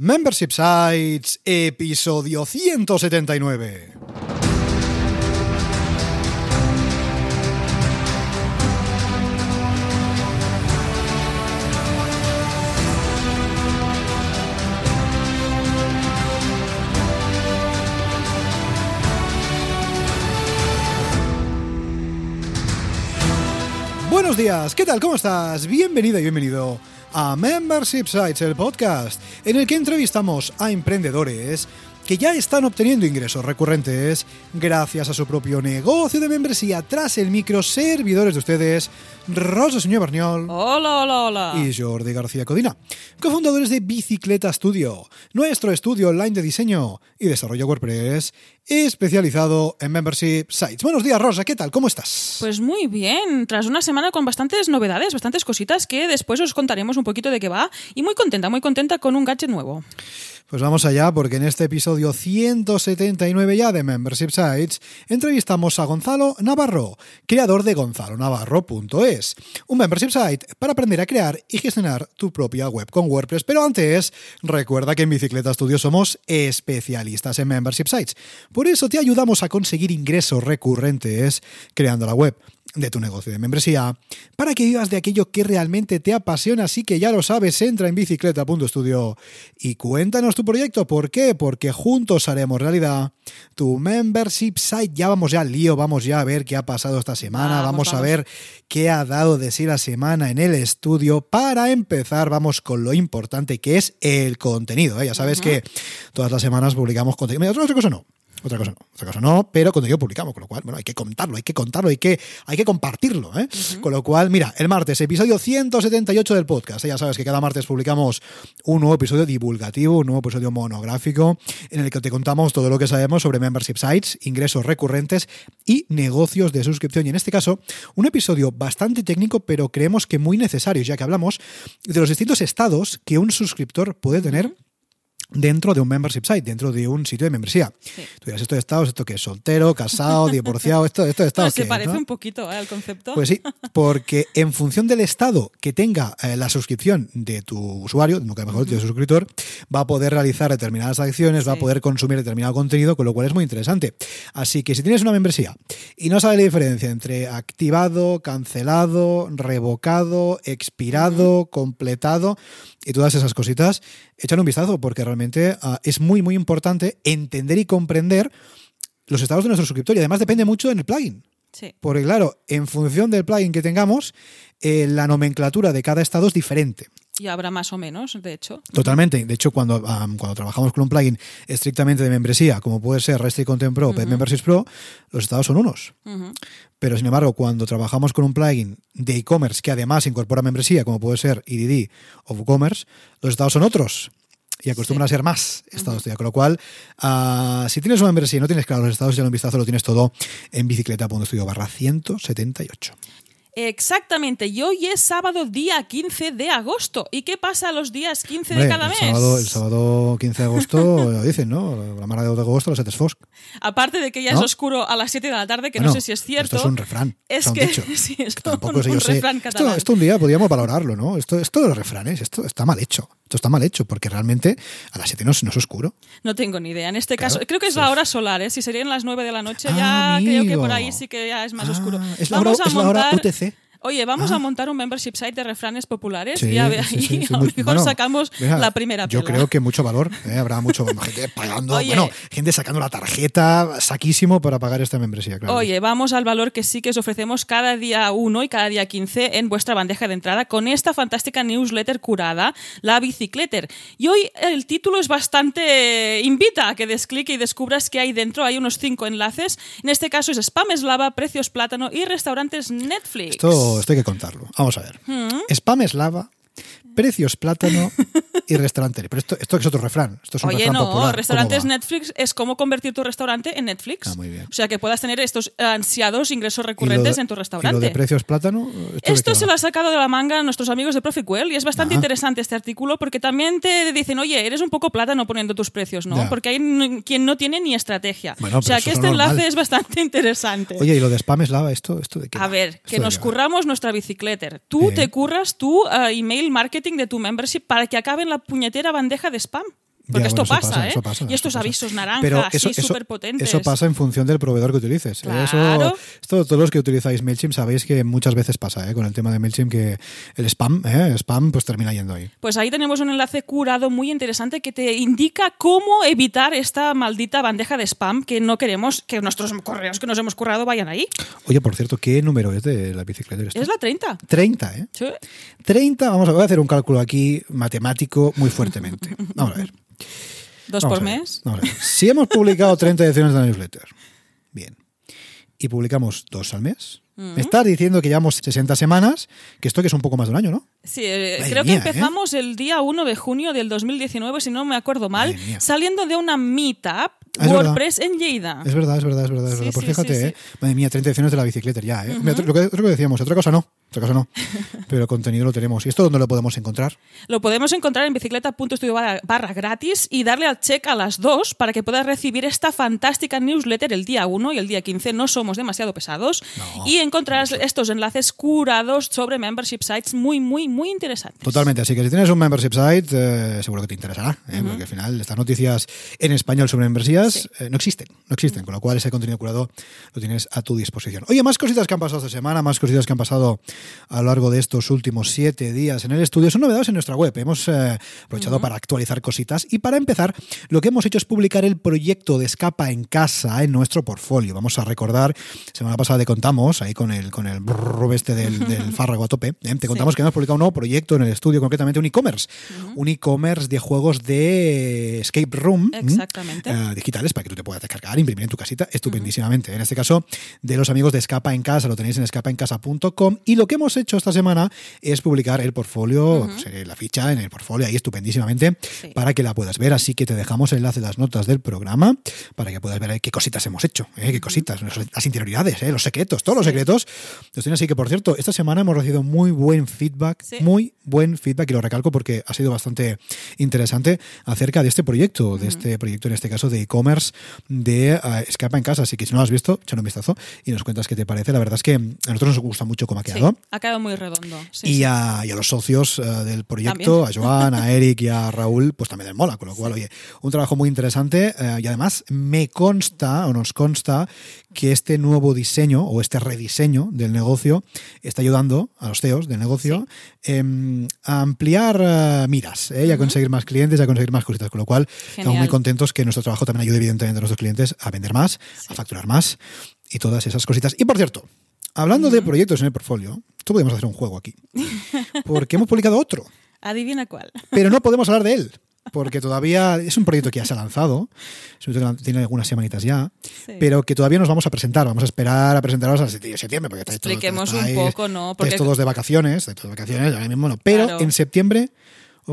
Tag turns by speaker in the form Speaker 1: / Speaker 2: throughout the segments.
Speaker 1: Membership Sites, episodio 179. Buenos días, ¿qué tal? ¿Cómo estás? Bienvenida y bienvenido a Membership Sites, el podcast, en el que entrevistamos a emprendedores que ya están obteniendo ingresos recurrentes gracias a su propio negocio de membresía tras el micro servidores de ustedes, Rosa Señor Barniol.
Speaker 2: Hola, hola, hola.
Speaker 1: Y Jordi García Codina, cofundadores de Bicicleta Studio, nuestro estudio online de diseño y desarrollo WordPress especializado en membership sites. Buenos días, Rosa, ¿qué tal? ¿Cómo estás?
Speaker 2: Pues muy bien, tras una semana con bastantes novedades, bastantes cositas que después os contaremos un poquito de qué va y muy contenta, muy contenta con un gadget nuevo.
Speaker 1: Pues vamos allá, porque en este episodio 179 ya de Membership Sites entrevistamos a Gonzalo Navarro, creador de gonzalonavarro.es, un membership site para aprender a crear y gestionar tu propia web con WordPress. Pero antes, recuerda que en Bicicleta Studio somos especialistas en membership sites. Por eso te ayudamos a conseguir ingresos recurrentes creando la web de tu negocio de membresía para que vivas de aquello que realmente te apasiona. Así que ya lo sabes, entra en bicicleta.studio y cuéntanos tu proyecto. ¿Por qué? Porque juntos haremos realidad tu membership site. Ya vamos ya al lío, vamos ya a ver qué ha pasado esta semana, vamos,
Speaker 2: Vamos,
Speaker 1: a ver qué ha dado de sí la semana en el estudio. Para empezar, vamos con lo importante que es el contenido. ¿eh? Ya sabes que todas las semanas publicamos contenido. Mira, otra cosa no. Otra cosa no, otra cosa no, pero contenido publicamos, con lo cual, bueno, hay que contarlo, hay que contarlo, hay que, hay que compartirlo, ¿eh? Con lo cual, mira, el martes, episodio 178 del podcast, ¿eh? ya sabes que cada martes publicamos un nuevo episodio divulgativo, un nuevo episodio monográfico, en el que te contamos todo lo que sabemos sobre membership sites, ingresos recurrentes y negocios de suscripción. Y en este caso, un episodio bastante técnico, pero creemos que muy necesario, ya que hablamos de los distintos estados que un suscriptor puede tener dentro de un membership site, dentro de un sitio de membresía.
Speaker 2: Sí.
Speaker 1: Tú dirás, esto de estados, esto que es soltero, casado, divorciado, esto, esto de estados.
Speaker 2: Se
Speaker 1: ¿qué es,
Speaker 2: parece
Speaker 1: no?
Speaker 2: un poquito ¿eh, al concepto.
Speaker 1: Pues sí, porque en función del estado que tenga eh, la suscripción de tu usuario, nunca mejor dicho, de tu suscriptor, va a poder realizar determinadas acciones, va a poder consumir determinado contenido, con lo cual es muy interesante. Así que si tienes una membresía y no sabes la diferencia entre activado, cancelado, revocado, expirado, completado y todas esas cositas, échale un vistazo porque realmente ah, es muy, muy importante entender y comprender los estados de nuestro suscriptor y además depende mucho en el plugin.
Speaker 2: Sí.
Speaker 1: Porque claro, en función del plugin que tengamos, eh, la nomenclatura de cada estado es diferente.
Speaker 2: Y habrá más o menos, de hecho.
Speaker 1: Totalmente. De hecho, cuando, cuando trabajamos con un plugin estrictamente de membresía, como puede ser Restrict Content Pro, Pet Memberships Pro, los estados son unos. Pero sin embargo, cuando trabajamos con un plugin de e-commerce que además incorpora membresía, como puede ser EDD o WooCommerce, los estados son otros. Y acostumbran a ser más estados todavía. Con lo cual, ah, si tienes una membresía y no tienes claro los estados, ya un vistazo lo tienes todo en bicicleta.studio barra 178.
Speaker 2: Exactamente, y hoy es sábado día 15 de agosto. ¿Y qué pasa los días 15 de cada
Speaker 1: el
Speaker 2: mes?
Speaker 1: Sábado, el sábado 15 de agosto, lo dicen, ¿no? La mara de agosto, los fosc.
Speaker 2: Aparte de que ya
Speaker 1: ¿No?
Speaker 2: es oscuro a las 7 de la tarde, que
Speaker 1: Bueno,
Speaker 2: no sé si es cierto.
Speaker 1: Esto es un refrán.
Speaker 2: Es que
Speaker 1: dicho.
Speaker 2: sí, es
Speaker 1: Que tampoco
Speaker 2: un,
Speaker 1: sé yo
Speaker 2: un
Speaker 1: sé.
Speaker 2: refrán
Speaker 1: Esto,
Speaker 2: catalán.
Speaker 1: esto un día podríamos valorarlo, ¿no? Esto, esto de los refranes, esto está mal hecho. Esto está mal hecho, porque realmente a las 7 no, es- no es oscuro.
Speaker 2: No tengo ni idea. En este
Speaker 1: Claro,
Speaker 2: caso, creo que es
Speaker 1: sí.
Speaker 2: la hora solar, ¿eh? Si serían las 9 de la noche,
Speaker 1: Ah,
Speaker 2: ya creo que por ahí sí que ya es más
Speaker 1: Ah,
Speaker 2: oscuro.
Speaker 1: es la hora- es la hora UTC.
Speaker 2: Oye, vamos
Speaker 1: Ah.
Speaker 2: a montar un membership site de refranes populares
Speaker 1: Sí,
Speaker 2: y a ver
Speaker 1: sí,
Speaker 2: ahí
Speaker 1: sí, sí,
Speaker 2: a lo mejor
Speaker 1: bueno,
Speaker 2: sacamos
Speaker 1: mira,
Speaker 2: la primera
Speaker 1: Yo
Speaker 2: pela.
Speaker 1: creo que mucho valor. ¿eh? Habrá mucho gente pagando,
Speaker 2: Oye.
Speaker 1: bueno, gente sacando la tarjeta saquísimo para pagar esta membresía. Claro.
Speaker 2: Oye, vamos al valor que sí que os ofrecemos cada día 1 y cada día 15 en vuestra bandeja de entrada con esta fantástica newsletter curada, la Bicicletter. Y hoy el título es bastante... invita a que des clic y descubras qué hay dentro. Hay unos cinco enlaces. En este caso es Spam Eslava, Precios Plátano y Restaurantes Netflix.
Speaker 1: Esto, esto hay que contarlo. Vamos a ver.
Speaker 2: Mm.
Speaker 1: Spam eslava, precios plátano y restaurante. Pero esto, esto es otro refrán. Esto es un
Speaker 2: Oye,
Speaker 1: refrán
Speaker 2: no,
Speaker 1: popular.
Speaker 2: restaurantes
Speaker 1: ¿Cómo?
Speaker 2: Netflix es como convertir tu restaurante en Netflix.
Speaker 1: Ah, muy bien.
Speaker 2: O sea, que puedas tener estos ansiados ingresos
Speaker 1: ¿Y lo
Speaker 2: recurrentes
Speaker 1: de-
Speaker 2: en tu
Speaker 1: ¿Y lo
Speaker 2: restaurante.
Speaker 1: de precios plátano? ¿Esto,
Speaker 2: se lo ha sacado de la manga a nuestros amigos de Proficuel y es bastante
Speaker 1: Ajá.
Speaker 2: interesante este artículo porque también te dicen, oye, eres un poco plátano poniendo tus precios, ¿no?
Speaker 1: Ya.
Speaker 2: Porque hay quien no tiene ni estrategia.
Speaker 1: Bueno,
Speaker 2: o sea que
Speaker 1: es
Speaker 2: este
Speaker 1: normal.
Speaker 2: enlace es bastante interesante.
Speaker 1: Oye, ¿y lo de spam eslava? ¿Esto, esto de qué
Speaker 2: A ver,
Speaker 1: ¿Esto
Speaker 2: que nos curramos nuestra bicicletter. Tú
Speaker 1: Eh.
Speaker 2: te curras tu eh, email marketing de tu membership para que acabe en la puñetera bandeja de spam. Porque
Speaker 1: Ya,
Speaker 2: esto
Speaker 1: bueno,
Speaker 2: pasa,
Speaker 1: pasa,
Speaker 2: ¿eh?
Speaker 1: pasa,
Speaker 2: y estos avisos naranjas,
Speaker 1: Pero eso,
Speaker 2: súper potentes.
Speaker 1: eso pasa en función del proveedor que utilices.
Speaker 2: Claro.
Speaker 1: Eso, esto, todos los que utilizáis MailChimp sabéis que muchas veces pasa ¿eh? con el tema de MailChimp que el spam, ¿eh? el spam pues termina yendo ahí.
Speaker 2: Pues ahí tenemos un enlace curado muy interesante que te indica cómo evitar esta maldita bandeja de spam que no queremos que nuestros correos que nos hemos currado vayan ahí.
Speaker 1: Oye, por cierto, ¿qué número es de la bicicleta? esto?
Speaker 2: Es la 30.
Speaker 1: 30, ¿eh?
Speaker 2: Sí.
Speaker 1: 30, vamos a, voy a hacer un cálculo aquí matemático muy fuertemente. Vamos a ver.
Speaker 2: Dos
Speaker 1: Vamos
Speaker 2: por
Speaker 1: ver,
Speaker 2: mes.
Speaker 1: Si hemos publicado 30 ediciones de la newsletter, bien, y publicamos dos al mes, me estás diciendo que llevamos 60 semanas, que esto que es un poco más de un año, ¿no?
Speaker 2: Sí, eh, creo
Speaker 1: mía,
Speaker 2: que empezamos el día 1 de junio del 2019, si no me acuerdo mal, saliendo de una meetup
Speaker 1: es
Speaker 2: WordPress en Lleida.
Speaker 1: Es verdad, es verdad, es verdad. Es
Speaker 2: Sí,
Speaker 1: verdad. Pues
Speaker 2: sí,
Speaker 1: fíjate,
Speaker 2: sí,
Speaker 1: ¿eh? Madre mía, 30 ediciones de la bicicleta ya, ¿eh? Mira, lo, que, lo que decíamos, otra cosa no. Otra cosa no. Pero contenido lo tenemos. ¿Y esto dónde lo podemos encontrar?
Speaker 2: Lo podemos encontrar en bicicleta.studio barra, barra gratis y darle al check a las dos para que puedas recibir esta fantástica newsletter el día 1 y el día 15. No somos demasiado pesados.
Speaker 1: No,
Speaker 2: y encontrarás estos enlaces curados sobre membership sites muy, muy, muy interesantes.
Speaker 1: Totalmente. Así que si tienes un membership site, eh, seguro que te interesará. ¿eh? Porque al final estas noticias en español sobre membresías
Speaker 2: Sí.
Speaker 1: eh, no existen. No existen. Con lo cual ese contenido curado lo tienes a tu disposición. Oye, más cositas que han pasado esta semana, más cositas que han pasado a lo largo de estos últimos siete días en el estudio. Son novedades en nuestra web. Hemos eh, aprovechado para actualizar cositas. Y para empezar, lo que hemos hecho es publicar el proyecto de Escapa en Casa en nuestro portfolio. Vamos a recordar, semana pasada te contamos, ahí con el, con el brrr este del, del fárrago a tope, ¿eh? te contamos que hemos publicado un nuevo proyecto en el estudio, concretamente un e-commerce. Un e-commerce de juegos de escape room.
Speaker 2: Exactamente.
Speaker 1: Eh, digitales para que tú te puedas descargar, imprimir en tu casita estupendísimamente. En este caso, de los amigos de Escapa en Casa, lo tenéis en escapaencasa.com. Y lo que hemos hecho esta semana es publicar el portfolio, pues, eh, la ficha en el portfolio ahí estupendísimamente
Speaker 2: Sí.
Speaker 1: para que la puedas ver. Así que te dejamos el enlace en las notas del programa para que puedas ver ahí qué cositas hemos hecho, ¿eh? qué cositas, las interioridades, ¿eh? los secretos, todos los
Speaker 2: Sí.
Speaker 1: secretos. Los tienes así que, por cierto, esta semana hemos recibido muy buen feedback,
Speaker 2: Sí.
Speaker 1: muy buen feedback, y lo recalco porque ha sido bastante interesante acerca de este proyecto, de este proyecto en este caso de e-commerce de eh, Escapa en Casa. Así que si no lo has visto, échale un vistazo y nos cuentas qué te parece. La verdad es que a nosotros nos gusta mucho cómo ha
Speaker 2: Sí,
Speaker 1: quedado.
Speaker 2: ha quedado muy redondo. Sí,
Speaker 1: y,
Speaker 2: sí.
Speaker 1: A, y a los socios eh, del proyecto,
Speaker 2: También.
Speaker 1: a Joan, a Eric y a Raúl, pues también les mola, con lo cual, oye, un trabajo muy interesante eh, y además me consta o nos consta que este nuevo diseño o este rediseño del negocio está ayudando a los CEOs del negocio em, a ampliar eh, miras eh, y a conseguir más clientes a conseguir más cositas, con lo cual estamos muy contentos que nuestro trabajo también ayude evidentemente a nuestros clientes a vender más, a facturar más y todas esas cositas. Y por cierto, hablando de proyectos en el portfolio, tú podemos hacer un juego aquí, porque hemos publicado otro
Speaker 2: Adivina cuál.
Speaker 1: pero no podemos hablar de él. Porque todavía es un proyecto que ya se ha lanzado, tiene algunas semanitas ya,
Speaker 2: Sí.
Speaker 1: pero que todavía nos vamos a presentar. Vamos a esperar a presentaros de septiembre, porque estáis todos-
Speaker 2: Expliquemos un poco, ¿no? Porque-
Speaker 1: todos de vacaciones, de vacaciones, ahora mismo no. Pero
Speaker 2: Claro.
Speaker 1: en septiembre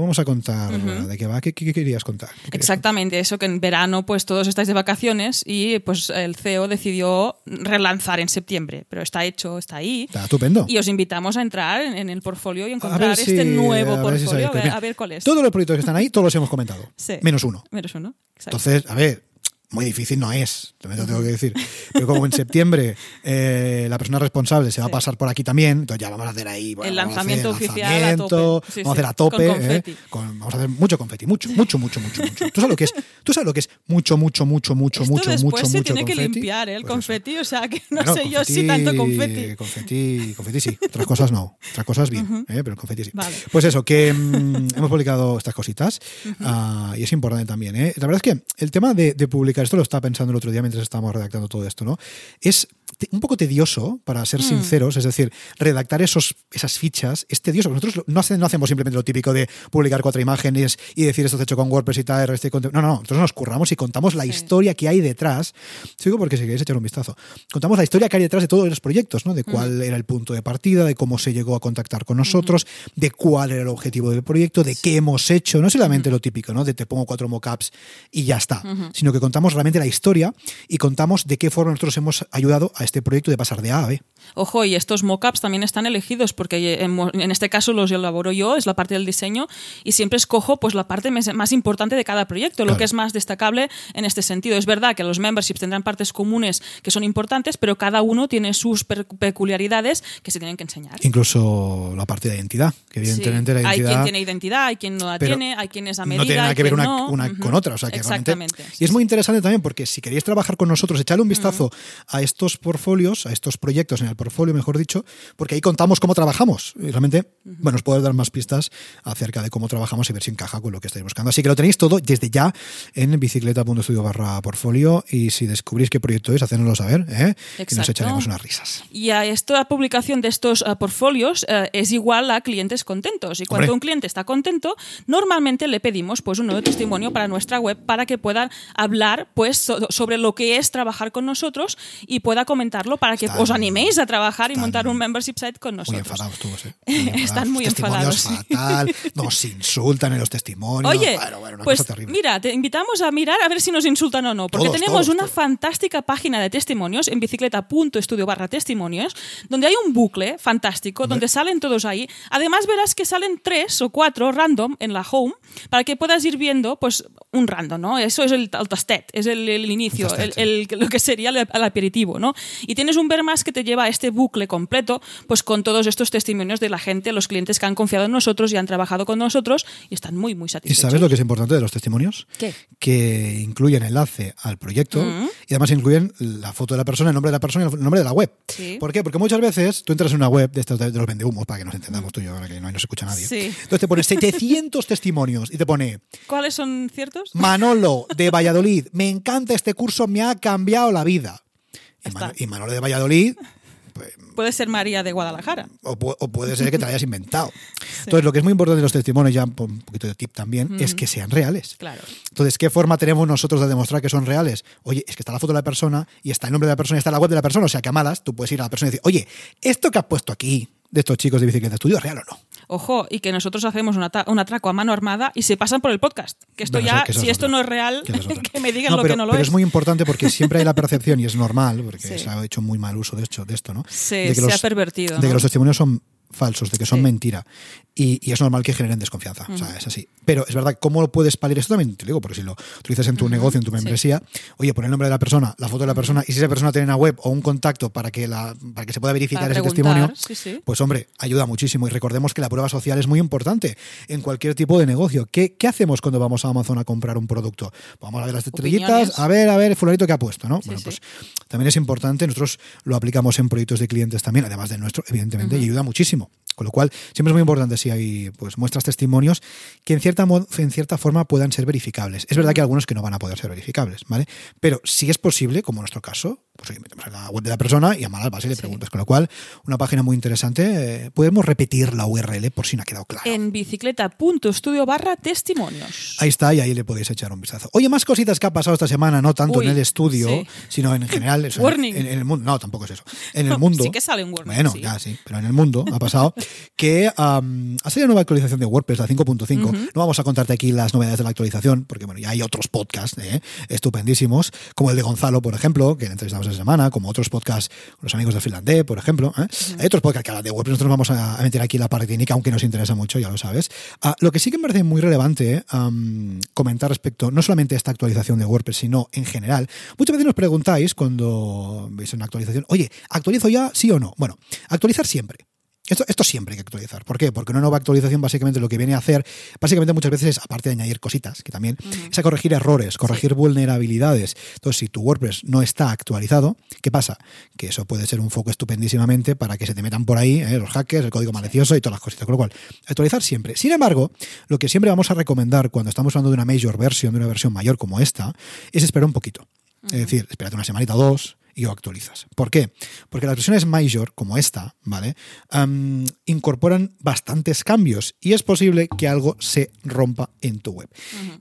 Speaker 1: vamos a contar de qué va. ¿Qué, qué- qué querías contar? ¿Qué querías
Speaker 2: Exactamente, eso que en verano pues todos estáis de vacaciones y pues el CEO decidió relanzar en septiembre, pero está hecho, está ahí.
Speaker 1: Está estupendo.
Speaker 2: Y os invitamos a entrar en, en el portfolio y
Speaker 1: A
Speaker 2: encontrar este
Speaker 1: si-
Speaker 2: nuevo
Speaker 1: a si
Speaker 2: portfolio, a,
Speaker 1: Pues
Speaker 2: ver, a ver cuál es.
Speaker 1: Todos los proyectos que están ahí, todos los hemos comentado.
Speaker 2: Sí.
Speaker 1: Menos uno.
Speaker 2: Menos uno. Exacto.
Speaker 1: Entonces, a ver, muy difícil no es, también te lo tengo que decir. Pero como en septiembre eh, la persona responsable se va a pasar por aquí también, entonces ya vamos a hacer ahí. bueno,
Speaker 2: El
Speaker 1: vamos a hacer
Speaker 2: lanzamiento oficial a
Speaker 1: lanzamiento,
Speaker 2: tope. Sí,
Speaker 1: vamos a hacer a tope.
Speaker 2: con
Speaker 1: eh,
Speaker 2: confeti.
Speaker 1: con- vamos a hacer mucho confeti, mucho, mucho, mucho, mucho, mucho. ¿Tú sabes lo que es? ¿Tú sabes lo que es mucho, mucho, mucho, mucho,
Speaker 2: Esto
Speaker 1: mucho,
Speaker 2: después
Speaker 1: mucho,
Speaker 2: se
Speaker 1: mucho
Speaker 2: tiene que
Speaker 1: confeti?
Speaker 2: limpiar ¿eh? el
Speaker 1: Pues eso.
Speaker 2: confeti, o sea que no
Speaker 1: Bueno,
Speaker 2: sé yo si tanto confeti.
Speaker 1: Confeti, confeti sí. Otras cosas no. Otras cosas bien. ¿eh? Pero el confeti sí.
Speaker 2: Vale.
Speaker 1: Pues eso, que mm, hemos publicado estas cositas ah, y es importante también. ¿eh? La verdad es que el tema de, de publicar, esto lo estaba pensando el otro día mientras estábamos redactando todo esto, ¿no? Es un poco tedioso, para
Speaker 2: Mm.
Speaker 1: ser sinceros, es decir, redactar esos, esas fichas es tedioso. Nosotros no, hace- no hacemos simplemente lo típico de publicar cuatro imágenes y decir esto está hecho con WordPress y tal, este No, no, no. Nosotros nos curramos y contamos la
Speaker 2: Sí.
Speaker 1: historia que hay detrás. Sigo porque si queréis echar un vistazo. Contamos la historia que hay detrás de todos los proyectos, ¿no? De cuál era el punto de partida, de cómo se llegó a contactar con nosotros, de cuál era el objetivo del proyecto, de qué hemos hecho. No solamente lo típico, ¿no? De te pongo cuatro mockups y ya está. Sino que contamos realmente la historia y contamos de qué forma nosotros hemos ayudado a este proyecto de pasar de A a B.
Speaker 2: Ojo, y estos mockups también están elegidos porque en este caso los elaboro yo, es la parte del diseño, y siempre escojo pues la parte más importante de cada proyecto, lo que es más destacable en este sentido. Es verdad que los memberships tendrán partes comunes que son importantes, pero cada uno tiene sus peculiaridades que se tienen que enseñar.
Speaker 1: Incluso la parte de identidad, que evidentemente
Speaker 2: Sí.
Speaker 1: la
Speaker 2: Hay
Speaker 1: identidad
Speaker 2: quien tiene identidad, hay quien no la tiene, hay quien es a
Speaker 1: no
Speaker 2: medida.
Speaker 1: tiene nada
Speaker 2: hay
Speaker 1: que ver una,
Speaker 2: no.
Speaker 1: con otra. O sea, que realmente-
Speaker 2: Exactamente.
Speaker 1: y es muy interesante también porque si queréis trabajar con nosotros, echadle un vistazo a estos portfolios, a estos proyectos en el portfolio, mejor dicho, porque ahí contamos cómo trabajamos. Y realmente, bueno, os puedo dar más pistas acerca de cómo trabajamos y ver si encaja con lo que estáis buscando. Así que lo tenéis todo desde ya en bicicleta.studio barra portfolio y si descubrís qué proyecto es, hacednoslo saber ¿eh? y nos echaremos unas risas.
Speaker 2: Y a esta publicación de estos eh, portfolios eh, es igual a clientes contentos. Y cuando
Speaker 1: Hombre.
Speaker 2: un cliente está contento, normalmente le pedimos pues un nuevo testimonio para nuestra web para que puedan hablar pues so- sobre lo que es trabajar con nosotros y pueda comentarlo para que
Speaker 1: Están-
Speaker 2: os animéis a trabajar y montar un membership site con
Speaker 1: Muy
Speaker 2: nosotros.
Speaker 1: enfadados todos, ¿eh?
Speaker 2: Están muy enfadados, sí.
Speaker 1: fatal, nos insultan en los testimonios.
Speaker 2: Oye,
Speaker 1: Bueno, bueno,
Speaker 2: pues mira, te invitamos a mirar a ver si nos insultan o no, porque
Speaker 1: Todos,
Speaker 2: tenemos
Speaker 1: todos,
Speaker 2: una
Speaker 1: todos.
Speaker 2: fantástica página de testimonios en bicicleta.estudio barra testimonios, donde hay un bucle fantástico, donde salen todos ahí. Además verás que salen tres o cuatro random en la home, para que puedas ir viendo pues un random, ¿no? Eso es el, el tastet, es el, el inicio,
Speaker 1: El tastet,
Speaker 2: el- el- lo que sería el aperitivo, ¿no? Y tienes un ver más que te lleva a este bucle completo, pues con todos estos testimonios de la gente, los clientes que han confiado en nosotros y han trabajado con nosotros y están muy, muy
Speaker 1: ¿Y
Speaker 2: satisfechos.
Speaker 1: sabes lo que es importante de los testimonios?
Speaker 2: ¿Qué?
Speaker 1: Que incluyen enlace al proyecto
Speaker 2: Mm.
Speaker 1: y además incluyen la foto de la persona, el nombre de la persona y el nombre de la web.
Speaker 2: Sí.
Speaker 1: ¿Por qué? Porque muchas veces tú entras en una web de estos de de los vendehumos, para que nos entendamos tú y yo, ahora que no, no se escucha nadie.
Speaker 2: Sí.
Speaker 1: Entonces te pone 700 testimonios y te pone
Speaker 2: ¿Cuáles son ciertos?
Speaker 1: Manolo de Valladolid, me encanta este curso, me ha cambiado la vida. Y,
Speaker 2: Está.
Speaker 1: Mano- y Manolo de Valladolid
Speaker 2: Puede ser María de Guadalajara.
Speaker 1: o, pu- o puede ser que te la hayas inventado. Entonces, lo que es muy importante de los testimonios, ya un poquito de tip también, es que sean reales.
Speaker 2: Claro.
Speaker 1: Entonces, ¿qué forma tenemos nosotros de demostrar que son reales? Oye, es que está la foto de la persona y está el nombre de la persona y está la web de la persona. O sea, que a malas tú puedes ir a la persona y decir, oye, esto que has puesto aquí de estos chicos de bicicleta estudio, ¿es real o no?
Speaker 2: Ojo, y que nosotros hacemos un, ata- un atraco a mano armada y se pasan por el podcast. Que esto
Speaker 1: Bueno,
Speaker 2: ya,
Speaker 1: que
Speaker 2: si
Speaker 1: es
Speaker 2: esto no es real,
Speaker 1: Que es
Speaker 2: me digan
Speaker 1: No,
Speaker 2: lo
Speaker 1: pero,
Speaker 2: que no lo
Speaker 1: pero
Speaker 2: es.
Speaker 1: es muy importante porque siempre hay la percepción, y es normal, porque
Speaker 2: Sí.
Speaker 1: se ha hecho muy mal uso de, hecho, de esto, ¿no?
Speaker 2: Sí,
Speaker 1: de que
Speaker 2: se ha pervertido,
Speaker 1: De que los testimonios son falsos, de que son
Speaker 2: Sí.
Speaker 1: mentira. Y, y es normal que generen desconfianza. O sea, es así. Pero es verdad, ¿cómo lo puedes paliar? Esto también te digo, porque si lo utilizas en tu negocio, en tu membresía, oye, pon el nombre de la persona, la foto de la persona, y si esa persona tiene una web o un contacto para que, la, para que se pueda verificar ese testimonio,
Speaker 2: sí,
Speaker 1: pues hombre, ayuda muchísimo. Y recordemos que la prueba social es muy importante en cualquier tipo de negocio. ¿Qué, qué hacemos cuando vamos a Amazon a comprar un producto? Vamos a ver las estrellitas, a ver, a ver, fulanito que ha puesto, ¿no? bueno, pues también es importante, nosotros lo aplicamos en proyectos de clientes también, además del nuestro, evidentemente, y ayuda muchísimo. Con lo cual, siempre es muy importante si hay pues muestras testimonios que en cierta, en cierta forma puedan ser verificables. Es verdad que hay algunos que no van a poder ser verificables, ¿vale? Pero si es posible, como en nuestro caso, pues oye, metemos en la web de la persona y a malas base le preguntas. Con lo cual, una página muy interesante. eh, podemos repetir la URL por si no ha quedado claro.
Speaker 2: En bicicleta.studio barra testimonios.
Speaker 1: Ahí está, y ahí le podéis echar un vistazo. Oye, más cositas que ha pasado esta semana, no tanto
Speaker 2: Uy,
Speaker 1: en el estudio,
Speaker 2: sí.
Speaker 1: sino en general. o sea,
Speaker 2: Warning.
Speaker 1: En, en el mundo. No, tampoco es eso. En el mundo.
Speaker 2: sí que sale un warning,
Speaker 1: Bueno,
Speaker 2: sí.
Speaker 1: ya sí, pero en el mundo ha pasado que am, ha salido una nueva actualización de WordPress, la 5.5. No vamos a contarte aquí las novedades de la actualización, porque bueno, ya hay otros podcasts eh, estupendísimos, como el de Gonzalo, por ejemplo, que le entrevistamos esta semana, como otros podcasts, los amigos de Finlandés, por ejemplo. ¿eh? Hay otros podcasts que hablan de WordPress, nosotros vamos a, meter aquí la parte técnica, aunque nos interesa mucho, ya lo sabes. Ah, lo que sí que me parece muy relevante am, comentar respecto no solamente a esta actualización de WordPress, sino en general. Muchas veces nos preguntáis cuando veis una actualización, oye, ¿actualizo ya sí o no? Bueno, actualizar siempre. Esto, esto siempre hay que actualizar. ¿Por qué? Porque una nueva actualización básicamente lo que viene a hacer, básicamente muchas veces es, aparte de añadir cositas, que también, es a corregir errores, corregir vulnerabilidades. Entonces, si tu WordPress no está actualizado, ¿qué pasa? Que eso puede ser un foco estupendísimamente para que se te metan por ahí ¿eh? los hackers, el código malicioso y todas las cositas. Con lo cual, actualizar siempre. Sin embargo, lo que siempre vamos a recomendar cuando estamos hablando de una major version, de una versión mayor como esta, es esperar un poquito. Es decir, espérate una semanita o dos y lo actualizas. ¿Por qué? Porque las versiones Major, como esta, ¿vale? Incorporan bastantes cambios y es posible que algo se rompa en tu web.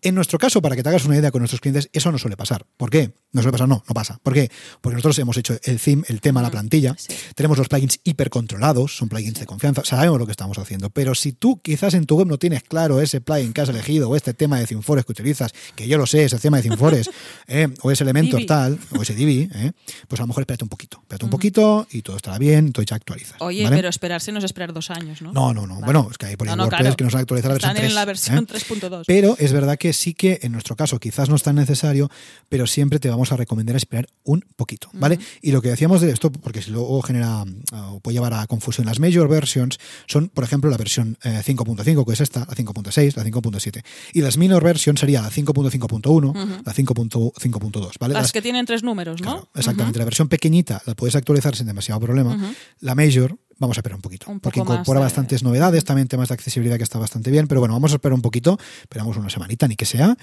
Speaker 1: En nuestro caso, para que te hagas una idea con nuestros clientes, eso no suele pasar. ¿Por qué? No suele pasar, no, no pasa. ¿Por qué? Porque nosotros hemos hecho el theme, el tema, la plantilla,
Speaker 2: sí.
Speaker 1: tenemos los plugins hipercontrolados, son plugins de confianza, sabemos lo que estamos haciendo, pero si tú quizás en tu web no tienes claro ese plugin que has elegido o este tema de Cinfores que utilizas, que yo lo sé, ese tema de Cinfores, eh, o ese elemento
Speaker 2: Divi.
Speaker 1: tal, o ese Divi, eh, pues a lo mejor espérate un poquito, espérate un poquito y todo estará bien, entonces ya actualizas.
Speaker 2: Oye,
Speaker 1: ¿vale?
Speaker 2: pero esperarse no es esperar dos años, ¿no?
Speaker 1: No, no, no.
Speaker 2: Vale.
Speaker 1: Bueno, es que hay por ahí
Speaker 2: No, no, claro.
Speaker 1: que nos han actualizado la versión
Speaker 2: Están
Speaker 1: 3.
Speaker 2: en la versión
Speaker 1: ¿eh?
Speaker 2: 3.2.
Speaker 1: Pero es verdad que sí que en nuestro caso quizás no es tan necesario, pero siempre te vamos a recomendar esperar un poquito, ¿vale? Y lo que decíamos de esto, porque si luego genera ah, o puede llevar a confusión, las major versions son, por ejemplo, la versión eh, 5.5, que es esta, la 5.6, la 5.7. Y las minor versions sería la 5.5.1, la 5.5.2, ¿vale?
Speaker 2: Las
Speaker 1: Las-
Speaker 2: que tienen tres números, ¿no?
Speaker 1: Claro, exactamente. La versión pequeñita la puedes actualizar sin demasiado problema. La Major, vamos a esperar un poquito.
Speaker 2: Un
Speaker 1: porque incorpora
Speaker 2: de-
Speaker 1: bastantes novedades, también temas de accesibilidad que está bastante bien. Pero bueno, vamos a esperar un poquito. Esperamos una semanita, ni que sea.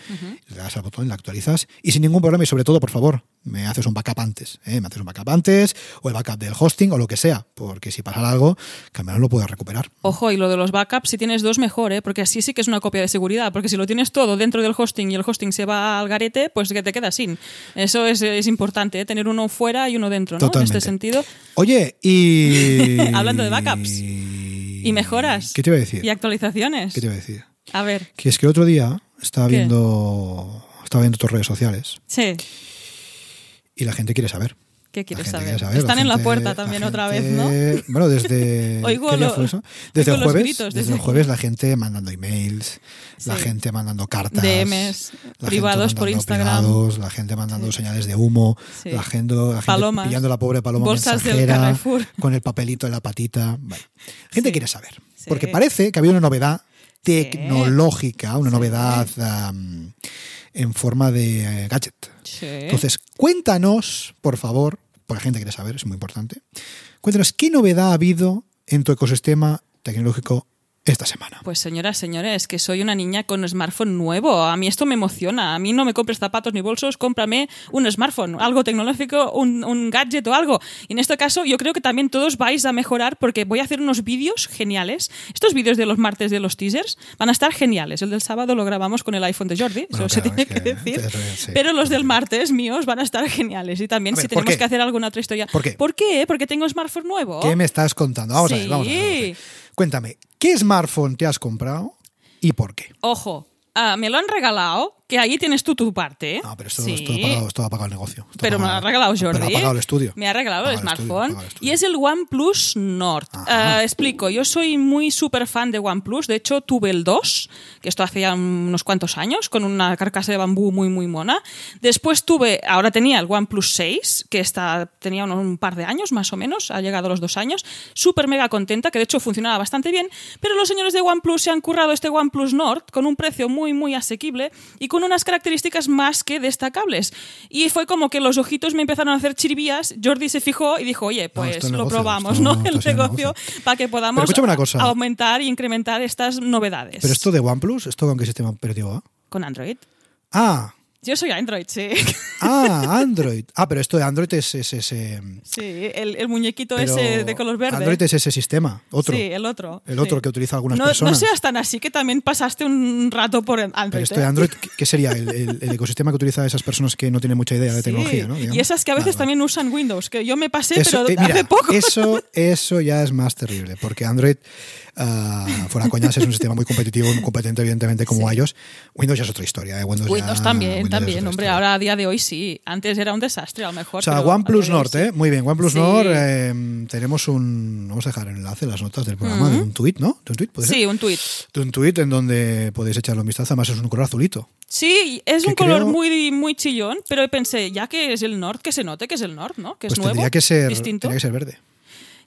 Speaker 1: Le das al botón, la actualizas. Y sin ningún problema. Y sobre todo, por favor, me haces un backup antes. ¿eh? Me haces un backup antes, o el backup del hosting, o lo que sea. Porque si pasa algo, que al menos lo puedas recuperar.
Speaker 2: Ojo, y lo de los backups, si tienes dos, mejor, ¿eh? porque así sí que es una copia de seguridad. Porque si lo tienes todo dentro del hosting y el hosting se va al garete, pues que te quedas sin. Eso es, es importante, ¿eh? tener uno fuera y uno dentro, ¿no?
Speaker 1: Totalmente.
Speaker 2: En este sentido.
Speaker 1: Oye, y.
Speaker 2: Hablando de backups. Y mejoras.
Speaker 1: ¿Qué te iba a decir?
Speaker 2: Y actualizaciones.
Speaker 1: ¿Qué te iba a decir?
Speaker 2: A ver,
Speaker 1: Que es que el otro día estaba
Speaker 2: ¿Qué?
Speaker 1: viendo. Estaba viendo tus redes sociales
Speaker 2: sí.
Speaker 1: y la gente quiere saber.
Speaker 2: ¿Qué
Speaker 1: La
Speaker 2: quieres saber? Están en la puerta también
Speaker 1: la
Speaker 2: otra vez, ¿no?
Speaker 1: Bueno, desde.
Speaker 2: Oigo
Speaker 1: ¿qué día
Speaker 2: lo-
Speaker 1: fue eso? Desde el
Speaker 2: oigo los
Speaker 1: jueves.
Speaker 2: gritos
Speaker 1: desde
Speaker 2: desde
Speaker 1: el jueves la gente mandando emails, la gente mandando cartas.
Speaker 2: DMs,
Speaker 1: la
Speaker 2: privados
Speaker 1: gente
Speaker 2: por Instagram.
Speaker 1: privados, la gente mandando señales de humo,
Speaker 2: Sí.
Speaker 1: la gente, la gente pillando la pobre paloma
Speaker 2: Bolsas del
Speaker 1: mensajera
Speaker 2: Carrefour.
Speaker 1: con el papelito en la patita. Bueno, gente quiere saber. Porque parece que había una novedad tecnológica, una novedad en forma de eh, gadget.
Speaker 2: Sí.
Speaker 1: Entonces, cuéntanos, por favor, porque la gente quiere saber, es muy importante. Cuéntanos qué novedad ha habido en tu ecosistema tecnológico esta semana.
Speaker 2: Pues señoras, señores, que soy una niña con smartphone nuevo. A mí esto me emociona. A mí no me compres zapatos ni bolsos, cómprame un smartphone, algo tecnológico, un, un gadget o algo. Y en este caso yo creo que también todos vais a mejorar porque voy a hacer unos vídeos geniales. Estos vídeos de los martes de los teasers van a estar geniales. El del sábado lo grabamos con el iPhone de Jordi,
Speaker 1: Bueno,
Speaker 2: eso se
Speaker 1: claro,
Speaker 2: tiene
Speaker 1: es
Speaker 2: que,
Speaker 1: que-
Speaker 2: decir.
Speaker 1: sí.
Speaker 2: Pero los del martes míos van a estar geniales. Y también
Speaker 1: ver,
Speaker 2: si
Speaker 1: ¿por
Speaker 2: tenemos que hacer alguna otra historia.
Speaker 1: ¿Por qué?
Speaker 2: ¿Por qué? Porque tengo smartphone nuevo.
Speaker 1: ¿Qué me estás contando? Vamos
Speaker 2: Sí.
Speaker 1: a ver, vamos a ver. Cuéntame, ¿qué smartphone te has comprado y por qué?
Speaker 2: Ojo, ah, me lo han regalado, que ahí tienes tú tu parte. ¿eh?
Speaker 1: No, pero esto,
Speaker 2: Sí.
Speaker 1: esto, ha, pagado, esto ha pagado el negocio. Esto
Speaker 2: Pero me lo ha regalado
Speaker 1: Pero
Speaker 2: Jordi.
Speaker 1: ha pagado el estudio.
Speaker 2: Me ha regalado el smartphone.
Speaker 1: el
Speaker 2: y es el OnePlus Nord. Ah, explico, yo soy muy súper fan de OnePlus. De hecho, tuve el 2, que esto hacía unos cuantos años, con una carcasa de bambú muy, muy mona. Después tuve, ahora tenía el OnePlus 6, que está, tenía unos- un par de años más o menos, ha llegado a los dos años. Súper mega contenta, que de hecho funcionaba bastante bien. Pero los señores de OnePlus se han currado este OnePlus Nord con un precio muy, muy asequible y con unas características más que destacables. Y fue como que los ojitos me empezaron a hacer chiribías. Jordi se fijó y dijo, oye, pues
Speaker 1: esto es
Speaker 2: lo
Speaker 1: negocio,
Speaker 2: probamos, ¿no? El negocio, para que podamos
Speaker 1: una cosa.
Speaker 2: aumentar e incrementar estas novedades.
Speaker 1: Pero esto de OnePlus, ¿esto con qué sistema operativo va?
Speaker 2: Con Android.
Speaker 1: Ah,
Speaker 2: Yo soy Android, sí.
Speaker 1: ah, Android. Ah, pero esto de Android es, es ese...
Speaker 2: Sí, el, el muñequito
Speaker 1: pero
Speaker 2: ese de color verde.
Speaker 1: Android es ese sistema, otro.
Speaker 2: Sí, el otro.
Speaker 1: El
Speaker 2: sí.
Speaker 1: otro que utiliza algunas
Speaker 2: no,
Speaker 1: personas.
Speaker 2: No seas tan así que también pasaste un rato por Android.
Speaker 1: Pero esto de
Speaker 2: ¿eh?
Speaker 1: Android, ¿qué- ¿qué sería? El, el- el ecosistema que utiliza esas personas que no tienen mucha idea de
Speaker 2: Sí,
Speaker 1: tecnología, ¿no? Digamos.
Speaker 2: Y esas que a veces
Speaker 1: Vale, vale.
Speaker 2: también usan Windows, que yo me pasé,
Speaker 1: Eso,
Speaker 2: pero
Speaker 1: eh, mira,
Speaker 2: hace poco.
Speaker 1: Eso, eso ya es más terrible, porque Android, ah, fuera coñas, es un sistema muy competitivo, muy competente, evidentemente, como iOS. Windows ya es otra historia. ¿eh? Windows,
Speaker 2: Windows
Speaker 1: ya-
Speaker 2: también,
Speaker 1: Windows
Speaker 2: también, hombre. Ahora a día de hoy sí. Antes era un desastre, a lo mejor.
Speaker 1: O sea, OnePlus Nord,
Speaker 2: sí.
Speaker 1: ¿eh? Muy bien, OnePlus
Speaker 2: Sí.
Speaker 1: Nord. eh, tenemos un. Vamos a dejar el enlace en las notas del programa de un tweet, ¿no? ¿De un.
Speaker 2: Sí, un tuit.
Speaker 1: De un tweet en donde podéis echarle un vistazo. Además, es un color azulito.
Speaker 2: Sí, es un color
Speaker 1: creo-
Speaker 2: muy, muy chillón, pero pensé, ya que es el Nord, que se note que es el Nord, ¿no? Que
Speaker 1: Pues
Speaker 2: es nuevo,
Speaker 1: tendría que ser,
Speaker 2: distinto.
Speaker 1: tendría que ser verde.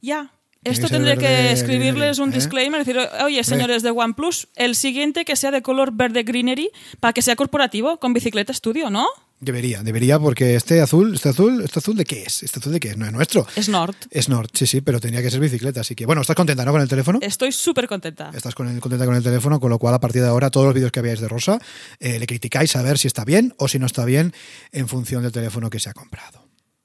Speaker 2: Ya. Esto tendré que escribirles un
Speaker 1: ¿eh?
Speaker 2: disclaimer, decir, oye, señores de OnePlus, el siguiente que sea de color verde greenery para que sea corporativo con bicicleta estudio, ¿no?
Speaker 1: Debería, debería, porque este azul, este azul, ¿este azul de qué es? ¿Este azul de qué es? No es nuestro.
Speaker 2: Es Nord.
Speaker 1: Es Nord, sí, sí, pero tendría que ser bicicleta. Así que, bueno, ¿estás contenta, no? Con el teléfono.
Speaker 2: Estoy súper contenta.
Speaker 1: Estás con el- contenta con el teléfono, con lo cual a partir de ahora todos los vídeos que veáis de Rosa eh, le criticáis a ver si está bien o si no está bien en función del teléfono que se ha comprado.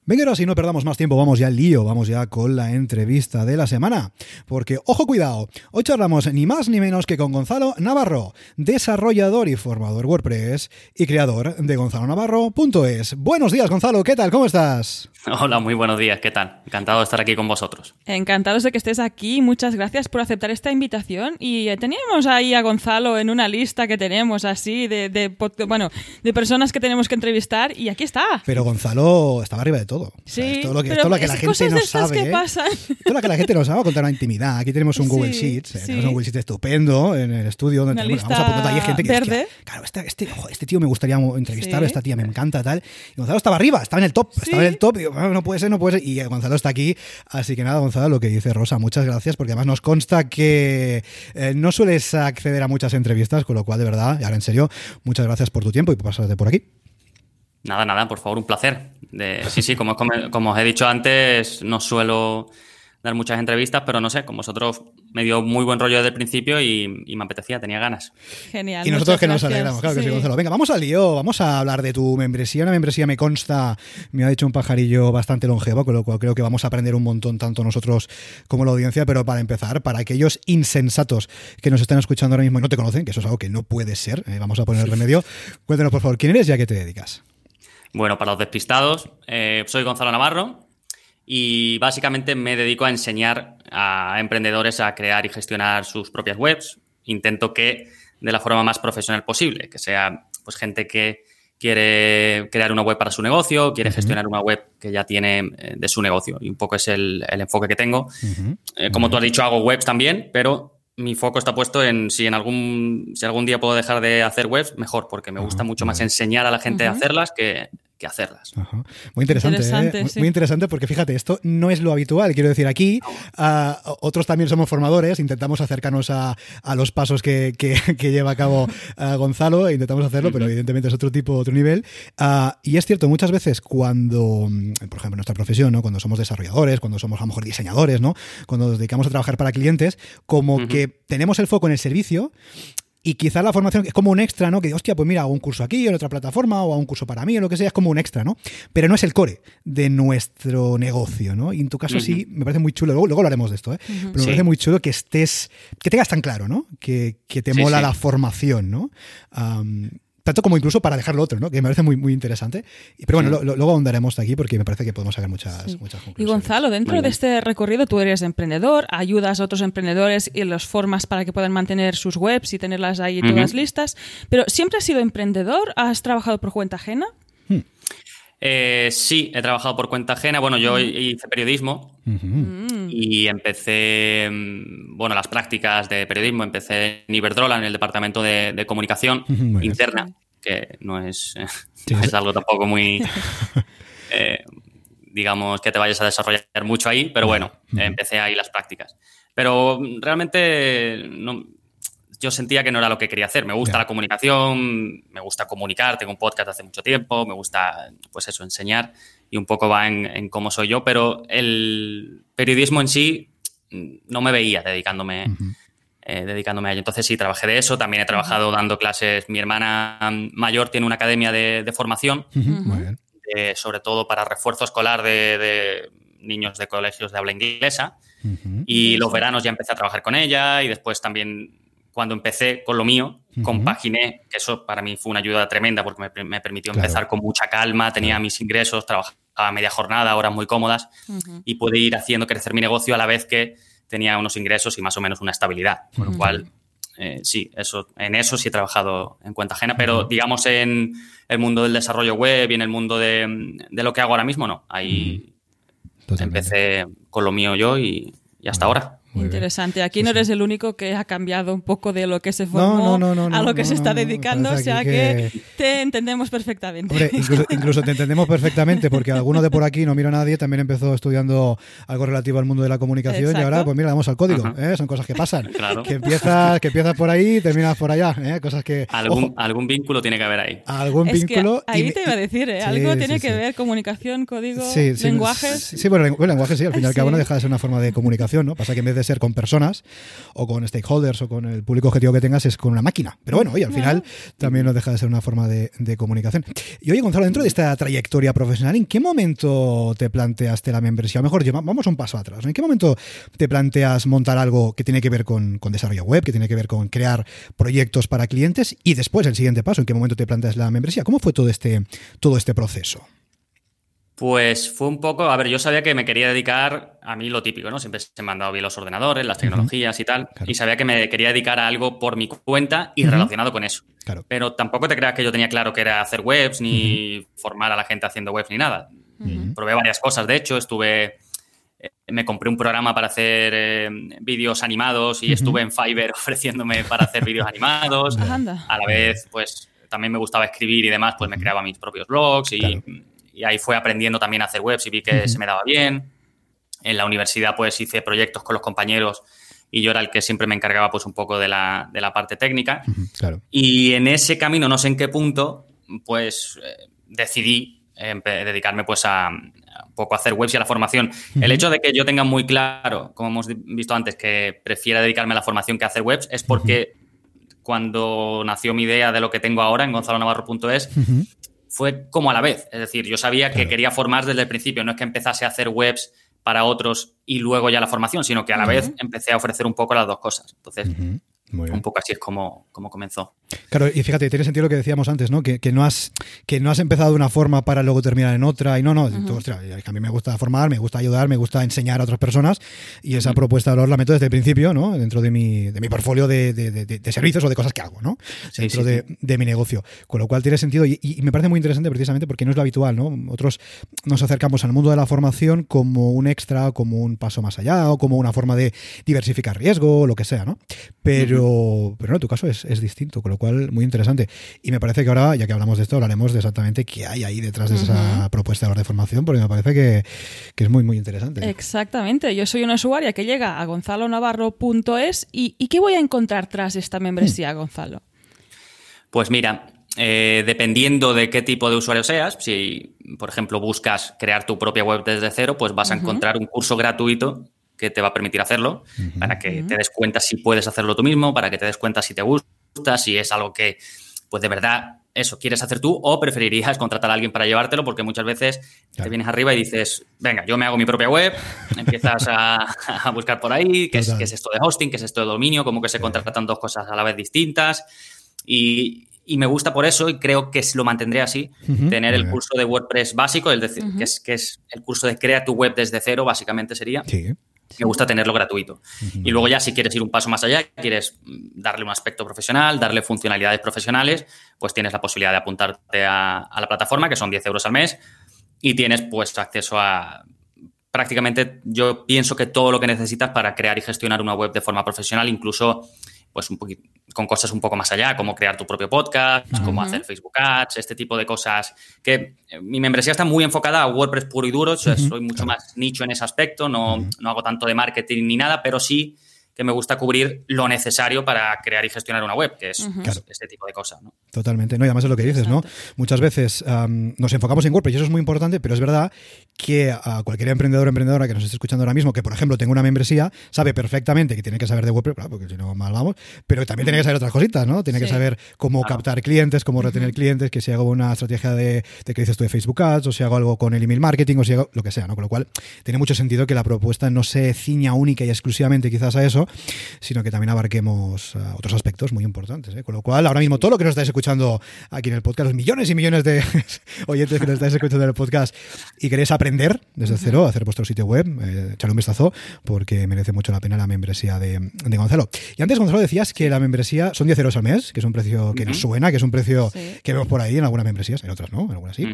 Speaker 1: Venga, ahora si no perdamos más tiempo, vamos ya al lío, vamos ya con la entrevista de la semana. Porque, ojo, cuidado, hoy charlamos ni más ni menos que con Gonzalo Navarro, desarrollador y formador WordPress y creador de gonzalonavarro.es. Buenos días, Gonzalo, ¿qué tal? ¿Cómo estás?
Speaker 3: Hola, muy buenos días, ¿qué tal? Encantado de estar aquí con vosotros.
Speaker 2: Encantados de que estés aquí, muchas gracias por aceptar esta invitación. Y eh, teníamos ahí a Gonzalo en una lista que tenemos así de, de, bueno, de personas que tenemos que entrevistar y aquí está.
Speaker 1: Pero Gonzalo estaba arriba de todo.
Speaker 2: Sí,
Speaker 1: todo lo que, todo lo que la gente no sabe.
Speaker 2: Que pasan.
Speaker 1: Todo lo que la gente no sabe contar la intimidad. Aquí tenemos un Google Sheets, eh,
Speaker 2: sí.
Speaker 1: tenemos un Google Sheets estupendo en el estudio donde
Speaker 2: Una
Speaker 1: tenemos, vamos apuntando ahí gente que
Speaker 2: verde.
Speaker 1: "Hostia, claro, este, este, ojo, este tío me gustaría entrevistar, esta tía me encanta, tal. Y Gonzalo estaba arriba, estaba en el top, estaba en el top. Y digo, "Ah, no puede ser, no puede ser. Y Gonzalo está aquí. Así que nada, Gonzalo, lo que dice Rosa, muchas gracias, porque además nos consta que eh, no sueles acceder a muchas entrevistas, con lo cual, de verdad, y ahora en serio, muchas gracias por tu tiempo y por pasarte por aquí.
Speaker 3: Nada, nada, por favor, un placer. De- sí, sí, como, os he dicho antes, no suelo dar muchas entrevistas, pero no sé, con vosotros me dio muy buen rollo desde el principio y, y me apetecía, tenía ganas.
Speaker 2: Genial.
Speaker 1: Y nosotros que nos
Speaker 2: gracias.
Speaker 1: alegramos, claro que sí,
Speaker 2: Sí.
Speaker 1: Gonzalo. Venga, vamos al lío, vamos a hablar de tu membresía. Una membresía me consta, me ha dicho un pajarillo bastante longevo, con lo cual creo que vamos a aprender un montón, tanto nosotros como la audiencia. Pero para empezar, para aquellos insensatos que nos están escuchando ahora mismo y no te conocen, que eso es algo que no puede ser, eh, vamos a poner remedio. Cuéntanos, por favor, quién eres y a qué te dedicas.
Speaker 3: Bueno, para los despistados, eh, soy Gonzalo Navarro y básicamente me dedico a enseñar a emprendedores a crear y gestionar sus propias webs. Intento que de la forma más profesional posible, que sea pues gente que quiere crear una web para su negocio, quiere gestionar una web que ya tiene eh, de su negocio. Y un poco es el, el enfoque que tengo. Eh, como tú has dicho, hago webs también, pero mi foco está puesto en si en algún, si algún día puedo dejar de hacer webs, mejor, porque me gusta mucho más enseñar a la gente a hacerlas que, que hacerlas.
Speaker 1: Ajá. Muy interesante, ¿eh?
Speaker 2: Interesante,
Speaker 1: muy,
Speaker 2: sí.
Speaker 1: muy interesante porque fíjate, esto no es lo habitual. Quiero decir, aquí otros también somos formadores, intentamos acercarnos a, a los pasos que, que- que lleva a cabo Gonzalo, e intentamos hacerlo, pero evidentemente es otro tipo, otro nivel. Ah, y es cierto, muchas veces cuando, por ejemplo, en nuestra profesión, ¿no? cuando somos desarrolladores, cuando somos a lo mejor diseñadores, ¿no? cuando nos dedicamos a trabajar para clientes, como que tenemos el foco en el servicio. Y quizás la formación es como un extra, ¿no? Que, hostia, pues mira, hago un curso aquí, en otra plataforma, o hago un curso para mí, o lo que sea, es como un extra, ¿no? Pero no es el core de nuestro negocio, ¿no? Y en tu caso sí, me parece muy chulo, luego, luego hablaremos de esto, ¿eh? Pero me
Speaker 3: Sí.
Speaker 1: parece muy chulo que estés, que tengas tan claro, ¿no? Que, que te
Speaker 3: Sí,
Speaker 1: mola
Speaker 3: sí.
Speaker 1: la formación, ¿no? Tanto como incluso para dejarlo otro, ¿no? Que me parece muy, muy interesante. Y- Pero bueno,
Speaker 3: Sí.
Speaker 1: lo- lo- luego ahondaremos de aquí porque me parece que podemos sacar muchas,
Speaker 2: Sí.
Speaker 1: muchas
Speaker 2: Y
Speaker 1: conclusiones.
Speaker 2: Gonzalo, dentro
Speaker 3: Muy
Speaker 2: de
Speaker 3: bien.
Speaker 2: este recorrido tú eres emprendedor, ayudas a otros emprendedores y los formas para que puedan mantener sus webs y tenerlas ahí todas listas. Pero ¿siempre has sido emprendedor? ¿Has trabajado por cuenta ajena?
Speaker 3: Eh, sí, he trabajado por cuenta ajena. Bueno, yo hice periodismo y empecé, mm, bueno, las prácticas de periodismo. Empecé en Iberdrola, en el departamento de, de comunicación interna, que no es,
Speaker 1: Sí,
Speaker 3: no
Speaker 1: sí.
Speaker 3: es algo tampoco muy, eh, digamos, que te vayas a desarrollar mucho ahí, pero bueno, empecé ahí las prácticas. Pero mm, realmente no, yo sentía que no era lo que quería hacer. Me gusta
Speaker 1: Ya.
Speaker 3: la comunicación, me gusta comunicar, tengo un podcast hace mucho tiempo, me gusta, pues eso, enseñar y un poco va en, en cómo soy yo, pero el periodismo en sí no me veía dedicándome,
Speaker 1: Ujú.
Speaker 3: eh, dedicándome a ello. Entonces sí, trabajé de eso, también he trabajado dando clases. Mi hermana mayor tiene una academia de, de formación.
Speaker 1: Muy bien.
Speaker 3: eh, sobre todo para refuerzo escolar de, de niños de colegios de habla inglesa.
Speaker 1: Ujú.
Speaker 3: Y los veranos ya empecé a trabajar con ella y después también cuando empecé con lo mío,
Speaker 1: Ujú.
Speaker 3: compaginé, que eso para mí fue una ayuda tremenda porque me, me permitió
Speaker 1: Claro.
Speaker 3: empezar con mucha calma, tenía mis ingresos, trabajaba a media jornada, horas muy cómodas y pude ir haciendo crecer mi negocio a la vez que tenía unos ingresos y más o menos una estabilidad. Con lo cual, eh, sí, eso, en eso sí he trabajado en cuenta ajena, pero digamos en el mundo del desarrollo web y en el mundo de, de lo que hago ahora mismo, no. Ahí empecé con lo mío yo y, y hasta ahora.
Speaker 1: Muy bien.
Speaker 2: Interesante. Aquí
Speaker 1: Sí,
Speaker 2: no
Speaker 1: sí.
Speaker 2: eres el único que ha cambiado un poco de lo que se formó
Speaker 1: No, no, no, no,
Speaker 2: a lo que
Speaker 1: no,
Speaker 2: se está
Speaker 1: no, no,
Speaker 2: dedicando, o sea que...
Speaker 1: que-
Speaker 2: te entendemos perfectamente.
Speaker 1: Hombre, incluso, incluso te entendemos perfectamente, porque alguno de por aquí, no miro a nadie, también empezó estudiando algo relativo al mundo de la comunicación y
Speaker 2: Exacto.
Speaker 1: ahora, pues mira, vamos al código. ¿eh? Son cosas que pasan.
Speaker 3: Claro.
Speaker 1: Que empiezas, que empiezas por ahí y terminas por allá. ¿eh? Cosas que.
Speaker 3: Algún,
Speaker 1: ojo,
Speaker 3: algún vínculo tiene que haber ahí.
Speaker 1: algún
Speaker 2: es que
Speaker 1: vínculo. y
Speaker 2: ahí
Speaker 1: me-
Speaker 2: te iba a decir, ¿eh?
Speaker 1: Sí,
Speaker 2: algo
Speaker 1: sí,
Speaker 2: tiene
Speaker 1: sí.
Speaker 2: que ver, comunicación, código,
Speaker 1: Sí, sí,
Speaker 2: lenguajes.
Speaker 1: Sí, sí, bueno, bueno, lenguaje sí, al fin y al
Speaker 2: Sí.
Speaker 1: cabo no deja de ser una forma de comunicación, ¿no? Pasa que en vez de ser con personas o con stakeholders o con el público objetivo que tengas, es con una máquina. Pero bueno, oye, al final también no deja de ser una forma de, comunicación. Y oye, Gonzalo, dentro de esta trayectoria profesional, ¿en qué momento te planteaste la membresía? O mejor, vamos un paso atrás. ¿En qué momento te planteas montar algo que tiene que ver con, con desarrollo web, que tiene que ver con crear proyectos para clientes? Y después, el siguiente paso, ¿en qué momento te planteas la membresía? ¿Cómo fue todo este, todo este proceso?
Speaker 3: Pues fue un poco, a ver, yo sabía que me quería dedicar a mí lo típico, ¿no? Siempre se me han dado bien los ordenadores, las tecnologías y tal, y sabía que me quería dedicar a algo por mi cuenta y relacionado con eso. Claro. Pero tampoco te creas que yo tenía claro que era hacer webs, ni formar a la gente haciendo webs, ni nada. Probé varias cosas, de hecho, estuve, eh, me compré un programa para hacer eh, vídeos animados y estuve en Fiverr ofreciéndome para hacer vídeos animados. a la vez, pues también me gustaba escribir y demás, pues me creaba mis propios blogs y y ahí fue aprendiendo también a hacer webs y vi que se me daba bien. En la universidad pues hice proyectos con los compañeros y yo era el que siempre me encargaba pues un poco de la, de la parte técnica. claro. Y en ese camino, no sé en qué punto, pues eh, decidí dedicarme pues a, un poco a hacer webs y a la formación. El hecho de que yo tenga muy claro, como hemos visto antes, que prefiera dedicarme a la formación que a hacer webs es porque cuando nació mi idea de lo que tengo ahora en gonzalonavarro.es, fue como a la vez. Es decir, yo sabía que quería formar desde el principio, no es que empezase a hacer webs para otros y luego ya la formación, sino que a la vez empecé a ofrecer un poco las dos cosas. Entonces, un poco así es como, como comenzó.
Speaker 1: Claro, y fíjate, tiene sentido lo que decíamos antes, ¿no? Que, no has, que no has empezado de una forma para luego terminar en otra. Y no, no, a mí me gusta formar, me gusta ayudar, me gusta enseñar a otras personas. Y esa propuesta de valor la meto desde el principio, ¿no? Dentro de mi, de mi portfolio de, servicios o de cosas que hago, ¿no? Dentro de, mi negocio. Con lo cual tiene sentido y, me parece muy interesante precisamente porque no es lo habitual, ¿no? Otros nos acercamos al mundo de la formación como un extra, como un paso más allá o como una forma de diversificar riesgo o lo que sea, ¿no? Pero, pero no, en tu caso es, es distinto, con lo cual muy interesante. Y me parece que ahora, ya que hablamos de esto, hablaremos de exactamente qué hay ahí detrás de esa propuesta de formación, porque me parece que, es muy, muy interesante.
Speaker 2: Exactamente. Yo soy una usuaria que llega a gonzalonavarro.es y, y ¿qué voy a encontrar tras esta membresía, Gonzalo?
Speaker 3: Pues mira, eh, dependiendo de qué tipo de usuario seas, si por ejemplo buscas crear tu propia web desde cero, pues vas a encontrar un curso gratuito que te va a permitir hacerlo, para que te des cuenta si puedes hacerlo tú mismo, para que te des cuenta si te gusta si es algo que, pues de verdad, eso quieres hacer tú o preferirías contratar a alguien para llevártelo porque muchas veces te vienes arriba y dices, venga, yo me hago mi propia web, empiezas a, buscar por ahí, ¿qué es, es, esto de hosting, qué es esto de dominio, como que se contratan dos cosas a la vez distintas y, me gusta por eso y creo que lo mantendré así, tener el curso de WordPress básico, es decir, que, es, que es el curso de crea tu web desde cero, básicamente sería. Sí me gusta tenerlo gratuito. Y luego ya si quieres ir un paso más allá, quieres darle un aspecto profesional, darle funcionalidades profesionales, pues tienes la posibilidad de apuntarte a, la plataforma, que son 10 euros al mes, y tienes pues acceso a prácticamente, yo pienso que todo lo que necesitas para crear y gestionar una web de forma profesional, incluso pues un poquito, con cosas un poco más allá, como crear tu propio podcast, como hacer Facebook Ads, este tipo de cosas. Que eh, mi membresía está muy enfocada a WordPress puro y duro, soy mucho más nicho en ese aspecto, no, no hago tanto de marketing ni nada, pero sí que me gusta cubrir lo necesario para crear y gestionar una web, que es este tipo de cosas. ¿no?
Speaker 1: Totalmente. No, y además es lo que dices, ¿no? Muchas veces nos enfocamos en WordPress y eso es muy importante, pero es verdad que a cualquier emprendedor o emprendedora que nos esté escuchando ahora mismo, que por ejemplo tenga una membresía, sabe perfectamente que tiene que saber de WordPress, claro, porque si no mal vamos, pero también tiene que saber otras cositas, ¿no? Tiene que saber cómo captar clientes, cómo retener clientes, que si hago una estrategia de, de que dices tú de Facebook Ads, o si hago algo con el email marketing, o si hago lo que sea, ¿no? Con lo cual tiene mucho sentido que la propuesta no se ciña única y exclusivamente quizás a eso, sino que también abarquemos uh, otros aspectos muy importantes. ¿eh? Con lo cual, ahora mismo todo lo que nos estáis escuchando aquí en el podcast, los millones y millones de oyentes que nos estáis escuchando en el podcast y queréis aprender desde cero hacer vuestro sitio web, eh, echarle un vistazo porque merece mucho la pena la membresía de, Gonzalo. Y antes, Gonzalo, decías que la membresía son 10 euros al mes, que es un precio que nos suena, que es un precio que vemos por ahí en algunas membresías, en otras no, en algunas sí.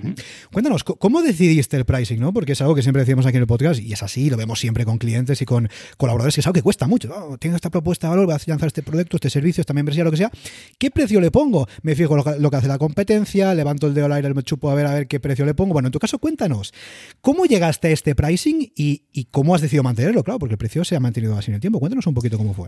Speaker 1: Cuéntanos, ¿cómo decidiste el pricing? ¿no? Porque es algo que siempre decimos aquí en el podcast y es así, lo vemos siempre con clientes y con colaboradores, que es algo que cuesta mucho. Oh, tengo esta propuesta de valor, voy a lanzar este producto, este servicio, esta membresía, lo que sea. ¿Qué precio le pongo? Me fijo lo que, hace la competencia, levanto el dedo al aire, me chupo a ver a ver qué precio le pongo. Bueno, en tu caso, cuéntanos, ¿cómo llegaste a este pricing y, cómo has decidido mantenerlo? Claro, porque el precio se ha mantenido así en el tiempo. Cuéntanos un poquito cómo fue.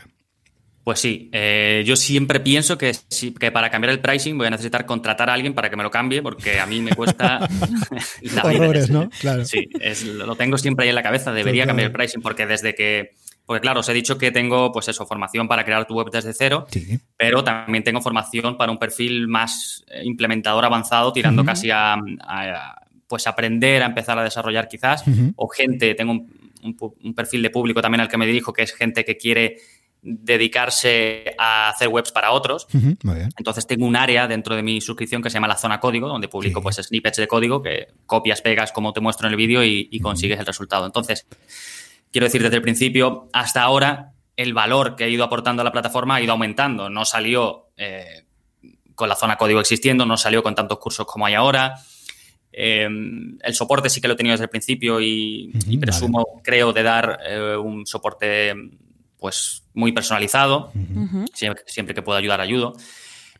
Speaker 3: Pues sí, eh, yo siempre pienso que, que, para cambiar el pricing voy a necesitar contratar a alguien para que me lo cambie, porque a mí me cuesta
Speaker 1: la Horrores, ¿no? Claro.
Speaker 3: Sí, lo tengo siempre ahí en la cabeza, debería cambiar el pricing, porque desde que porque claro, os he dicho que tengo, pues eso, formación para crear tu web desde cero,
Speaker 1: Sí.
Speaker 3: pero también tengo formación para un perfil más eh, implementador avanzado, tirando casi a, a, pues aprender a empezar a desarrollar quizás, o gente, tengo un, un pu- un perfil de público también al que me dirijo, que es gente que quiere dedicarse a hacer webs para otros.
Speaker 1: Ujú, Muy bien.
Speaker 3: Entonces tengo un área dentro de mi suscripción que se llama la zona código, donde publico
Speaker 1: Sí.
Speaker 3: pues snippets de código que copias, pegas como te muestro en el vídeo y, y consigues el resultado. Entonces, quiero decir desde el principio hasta ahora el valor que he ido aportando a la plataforma ha ido aumentando. No salió eh, con la zona código existiendo, no salió con tantos cursos como hay ahora. Eh, el soporte sí que lo he tenido desde el principio y, presumo, creo, de dar eh, un soporte pues muy personalizado siempre, siempre que puedo ayudar, ayudo.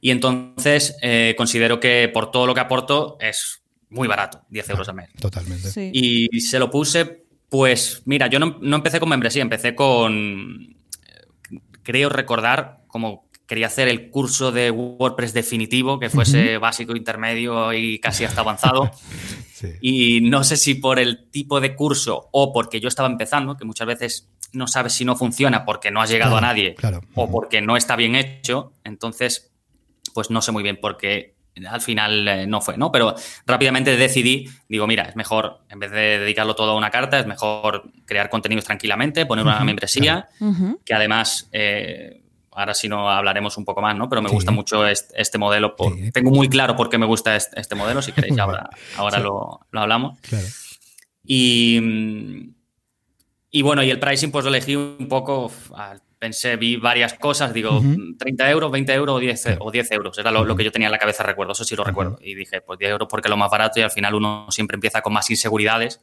Speaker 3: Y entonces eh, considero que por todo lo que aporto es muy barato, 10 euros al mes.
Speaker 1: Totalmente.
Speaker 2: Sí.
Speaker 3: Y se lo puse, pues mira, yo no, no empecé con membresía, empecé con, creo recordar, como quería hacer el curso de WordPress definitivo, que fuese básico, intermedio y casi hasta avanzado.
Speaker 1: Sí.
Speaker 3: Y no sé si por el tipo de curso o porque yo estaba empezando, que muchas veces no sabes si no funciona porque no has llegado
Speaker 1: Claro,
Speaker 3: a nadie
Speaker 1: claro.
Speaker 3: o porque no está bien hecho, entonces pues no sé muy bien por qué al final eh, no fue, ¿no? Pero rápidamente decidí, digo, mira, es mejor, en vez de dedicarlo todo a una carta, es mejor crear contenidos tranquilamente, poner una
Speaker 1: Ujú,
Speaker 3: membresía, que además, eh, ahora sí no hablaremos un poco más, ¿no? Pero me
Speaker 1: Sí.
Speaker 3: gusta mucho este, este modelo. por-
Speaker 1: Sí.
Speaker 3: Tengo muy claro por qué me gusta este, este modelo, si queréis, ahora, ahora
Speaker 1: Sí.
Speaker 3: lo, lo hablamos.
Speaker 1: Claro.
Speaker 3: Y, y bueno, y el pricing pues lo elegí un poco, al- pensé, vi varias cosas, digo,
Speaker 1: Ujú.
Speaker 3: 30 euros, 20 euros o 10,
Speaker 1: Claro.
Speaker 3: o 10 euros, era lo, que yo tenía en la cabeza, recuerdo, eso sí lo recuerdo. Y dije, pues 10 euros porque es lo más barato y al final uno siempre empieza con más inseguridades.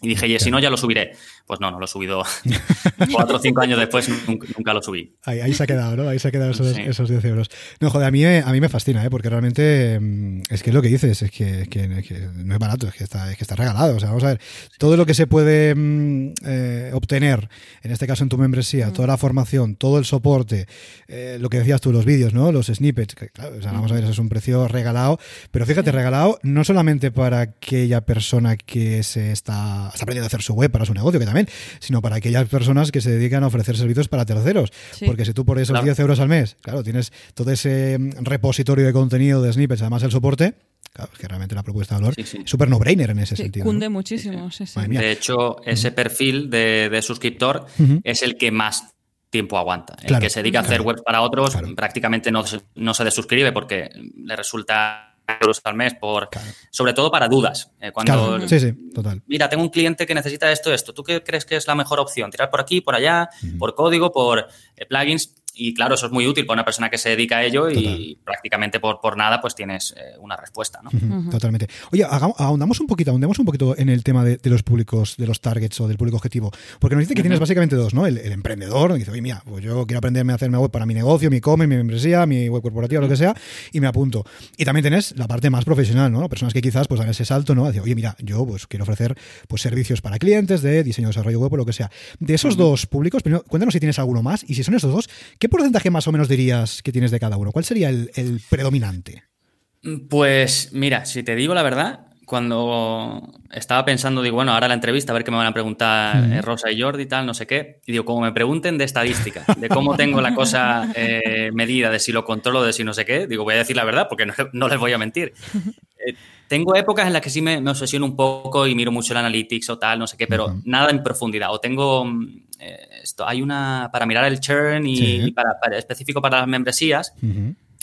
Speaker 3: Y dije, y si no, ya lo subiré. Pues no, no lo he subido. Cuatro o cinco años después nunca, nunca lo subí.
Speaker 1: Ahí, ahí se ha quedado, ¿no? Ahí se ha quedado esos,
Speaker 3: Sí.
Speaker 1: esos 10 euros. No, joder, a mí, me- a mí me fascina, ¿eh? Porque realmente mm, es que es lo que dices, es que, que- que no es barato, es que, está, es que está regalado. O sea, vamos a ver, todo lo que se puede mm, eh, obtener, en este caso en tu membresía, toda la formación, todo el soporte, eh, lo que decías tú, los vídeos, ¿no? Los snippets, que, claro, o sea, vamos a ver, eso es un precio regalado, pero fíjate, regalado no solamente para aquella persona que se está, está aprendiendo a hacer su web para su negocio, que también, sino para aquellas personas que se dedican a ofrecer servicios para terceros.
Speaker 2: Sí.
Speaker 1: Porque si tú por esos
Speaker 3: Claro.
Speaker 1: 10 euros al mes, claro, tienes todo ese mm, repositorio de contenido de snippets, además el soporte, claro, es que realmente la propuesta de valor
Speaker 3: Sí, sí.
Speaker 1: es súper no-brainer en ese
Speaker 2: Sí,
Speaker 1: sentido.
Speaker 2: cunde
Speaker 1: ¿no?
Speaker 2: muchísimo.
Speaker 3: De hecho, ese perfil de, de suscriptor es el que más tiempo aguanta. El
Speaker 1: Claro,
Speaker 3: que se dedica a hacer
Speaker 1: claro.
Speaker 3: webs para otros
Speaker 1: Claro.
Speaker 3: prácticamente no se, no se desuscribe porque le resulta euros al mes por
Speaker 1: Claro.
Speaker 3: sobre todo para dudas. Eh, cuando
Speaker 1: Claro, sí, sí, total.
Speaker 3: mira, tengo un cliente que necesita esto, esto. ¿Tú qué crees que es la mejor opción? Tirar por aquí, por allá, por código, por eh, plugins. Y claro, eso es muy útil para una persona que se dedica a ello y prácticamente por, por nada pues tienes eh, una respuesta, ¿no?
Speaker 1: Totalmente. Oye, ahondamos un poquito, ahondemos un poquito en el tema de, de los públicos, de los targets o del público objetivo. Porque nos dice que tienes básicamente dos, ¿no? El, el emprendedor, que dice, oye, mira, pues yo quiero aprenderme a hacerme web para mi negocio, mi e-commerce, mi membresía, mi web corporativa, lo que sea, y me apunto. Y también tenés la parte más profesional, ¿no? Personas que quizás pues dan ese salto, ¿no? Decir, oye, mira, yo pues quiero ofrecer pues servicios para clientes de diseño, desarrollo web o lo que sea. De esos dos públicos, primero, cuéntanos si tienes alguno más, y si son esos dos, ¿qué porcentaje más o menos dirías que tienes de cada uno? ¿Cuál sería el, el predominante?
Speaker 3: Pues mira, si te digo la verdad, cuando estaba pensando, digo, bueno, ahora la entrevista, a ver qué me van a preguntar eh, Rosa y Jordi y tal, no sé qué. Y digo, como me pregunten de estadística, de cómo tengo la cosa eh, medida, de si lo controlo, de si no sé qué, digo, voy a decir la verdad porque no, no les voy a mentir. Eh, tengo épocas en las que sí me, me obsesiono un poco y miro mucho el analytics o tal, no sé qué, pero nada en profundidad. O tengo mm, eh, esto, hay una para mirar el churn y,
Speaker 1: Sí.
Speaker 3: y para, para- específico para las membresías,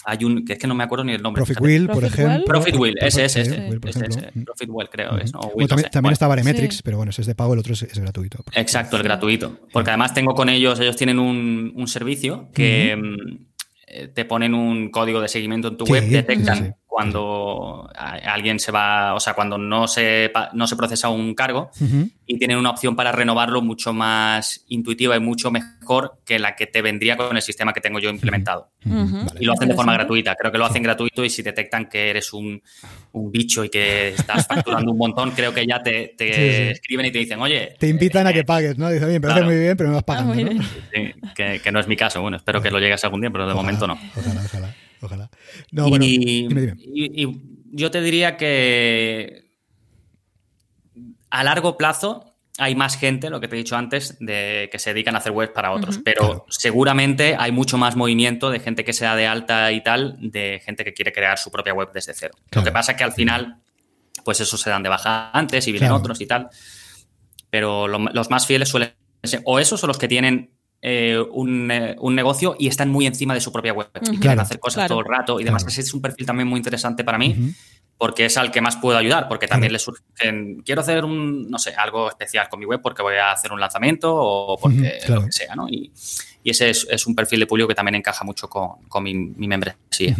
Speaker 3: hay un, que es que no me acuerdo ni el nombre.
Speaker 1: Profit. Will, por ejemplo.
Speaker 3: Profit Will, ese, ese,
Speaker 1: Will.
Speaker 3: Profit Well, creo es, ¿no? O
Speaker 1: Bueno,
Speaker 3: Will, no
Speaker 1: también
Speaker 3: sé.
Speaker 1: también
Speaker 3: Bueno,
Speaker 1: está Baremetrics,
Speaker 2: Sí.
Speaker 1: pero bueno, ese es de pago, el otro es, es gratuito.
Speaker 3: Exacto, el gratuito. Porque además tengo con ellos, ellos tienen un, un servicio que mm, eh, te ponen un código de seguimiento en tu
Speaker 1: Sí,
Speaker 3: web, detectan
Speaker 1: sí, sí.
Speaker 3: Cuando alguien se va, o sea, cuando no se, pa- no se procesa un cargo y tienen una opción para renovarlo mucho más intuitiva y mucho mejor que la que te vendría con el sistema que tengo yo implementado.
Speaker 1: Vale.
Speaker 3: Y lo hacen de forma gratuita. Creo que lo hacen gratuito y si detectan que eres un, un bicho y que estás facturando un montón, creo que ya te, te
Speaker 1: Sí, sí.
Speaker 3: escriben y te dicen, oye,
Speaker 1: Te invitan a que pagues, ¿no? Dice, bien, me parece
Speaker 3: Claro.
Speaker 1: muy bien, pero me vas pagando.
Speaker 2: Ah,
Speaker 3: sí, que, que no es mi caso. Bueno, espero que lo llegues algún día, pero de
Speaker 1: Ojalá,
Speaker 3: momento no.
Speaker 1: Ojalá, ojalá, ojalá. No, bueno,
Speaker 3: y,
Speaker 1: dime, dime.
Speaker 3: y- y yo te diría que a largo plazo hay más gente, lo que te he dicho antes, de que se dedican a hacer webs para otros. Pero
Speaker 1: Claro.
Speaker 3: seguramente hay mucho más movimiento de gente que se da de alta y tal, de gente que quiere crear su propia web desde cero.
Speaker 1: Claro.
Speaker 3: Lo que pasa es que al final, pues esos se dan de baja antes y vienen
Speaker 1: Claro.
Speaker 3: otros y tal. Pero lo- los más fieles suelen ser o esos o los que tienen eh, un, eh, un negocio y están muy encima de su propia web y quieren
Speaker 1: Claro.
Speaker 3: hacer cosas
Speaker 2: Claro.
Speaker 3: todo el rato y demás.
Speaker 1: Claro.
Speaker 3: Ese es un perfil también muy interesante para mí porque es al que más puedo ayudar, porque también
Speaker 1: Claro.
Speaker 3: le surgen, quiero hacer un, no sé, algo especial con mi web porque voy a hacer un lanzamiento o porque lo que sea, ¿no? Y, y ese es, es un perfil de público que también encaja mucho con, con mi, mi membresía.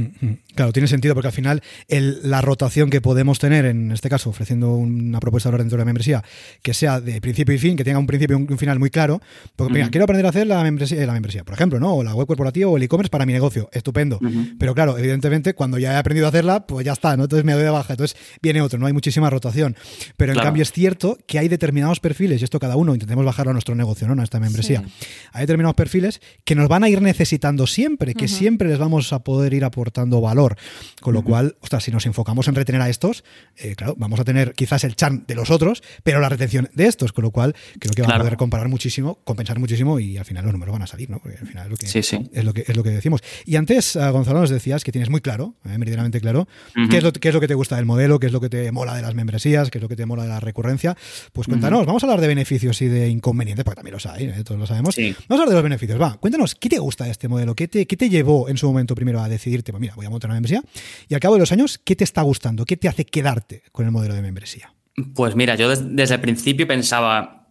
Speaker 1: Claro, tiene sentido porque al final el- la rotación que podemos tener, en este caso ofreciendo una propuesta de dentro de la membresía, que sea de principio y fin, que tenga un principio y un, final muy claro, porque mira,
Speaker 3: Ujú.
Speaker 1: quiero aprender a hacer la membresía, la membresía, por ejemplo, ¿no? O la web corporativa o el e-commerce para mi negocio, estupendo. Pero claro, evidentemente, cuando ya he aprendido a hacerla, pues ya está, ¿no? Entonces me doy de baja, entonces viene otro, no hay muchísima rotación. Pero en
Speaker 3: Claro.
Speaker 1: cambio es cierto que hay determinados perfiles, y esto cada uno intentemos bajarlo a nuestro negocio, ¿no? A esta membresía. Hay determinados perfiles que nos van a ir necesitando siempre, que siempre les vamos a poder ir aportando valor. Con lo cual, ostras, si nos enfocamos en retener a estos, eh, claro, vamos a tener quizás el churn de los otros, pero la retención de estos, con lo cual creo que va a poder comparar muchísimo, compensar muchísimo y al final los números van a salir, ¿no? Porque al final es lo que,
Speaker 3: Sí, sí.
Speaker 1: Es, lo que es lo que decimos. Y antes, ah, Gonzalo, nos decías que tienes muy claro, eh, meridianamente claro, qué, es lo, qué es lo que te gusta del modelo, qué es lo que te mola de las membresías, qué es lo que te mola de la recurrencia. Pues cuéntanos, vamos a hablar de beneficios y de inconvenientes, porque también los hay, ¿eh? todos lo sabemos.
Speaker 3: Sí.
Speaker 1: Vamos a hablar de los beneficios. Va, cuéntanos, ¿qué te gusta de este modelo? ¿Qué te, qué te llevó en su momento primero a decidirte, pues mira, voy a montar una membresía? Y al cabo de los años, ¿qué te está gustando? ¿Qué te hace quedarte con el modelo de membresía?
Speaker 3: Pues mira, yo des- desde el principio pensaba,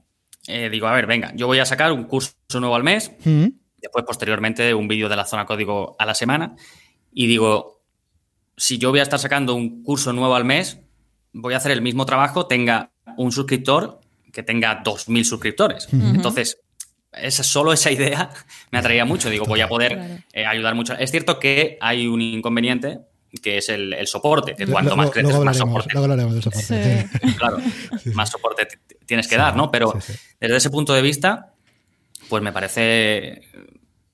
Speaker 3: eh, digo, a ver, venga, yo voy a sacar un curso nuevo al mes,
Speaker 1: Mm,
Speaker 3: después posteriormente un vídeo de la zona código a la semana, y digo, si yo voy a estar sacando un curso nuevo al mes, voy a hacer el mismo trabajo, tenga un suscriptor que tenga 2.000 suscriptores.
Speaker 1: Ujú.
Speaker 3: Entonces, esa, solo esa idea me atraía mucho. Digo, voy a poder eh, ayudar mucho. Es cierto que hay un inconveniente, que es el, el soporte, que
Speaker 1: Lo-
Speaker 3: cuanto más creces,
Speaker 1: luego
Speaker 3: más soporte,
Speaker 1: luego hablaremos del soporte.
Speaker 2: Sí.
Speaker 1: sí.
Speaker 3: claro,
Speaker 1: sí.
Speaker 3: más soporte tienes que
Speaker 1: Sí,
Speaker 3: dar, ¿no? Pero
Speaker 1: sí, sí.
Speaker 3: desde ese punto de vista, pues me parece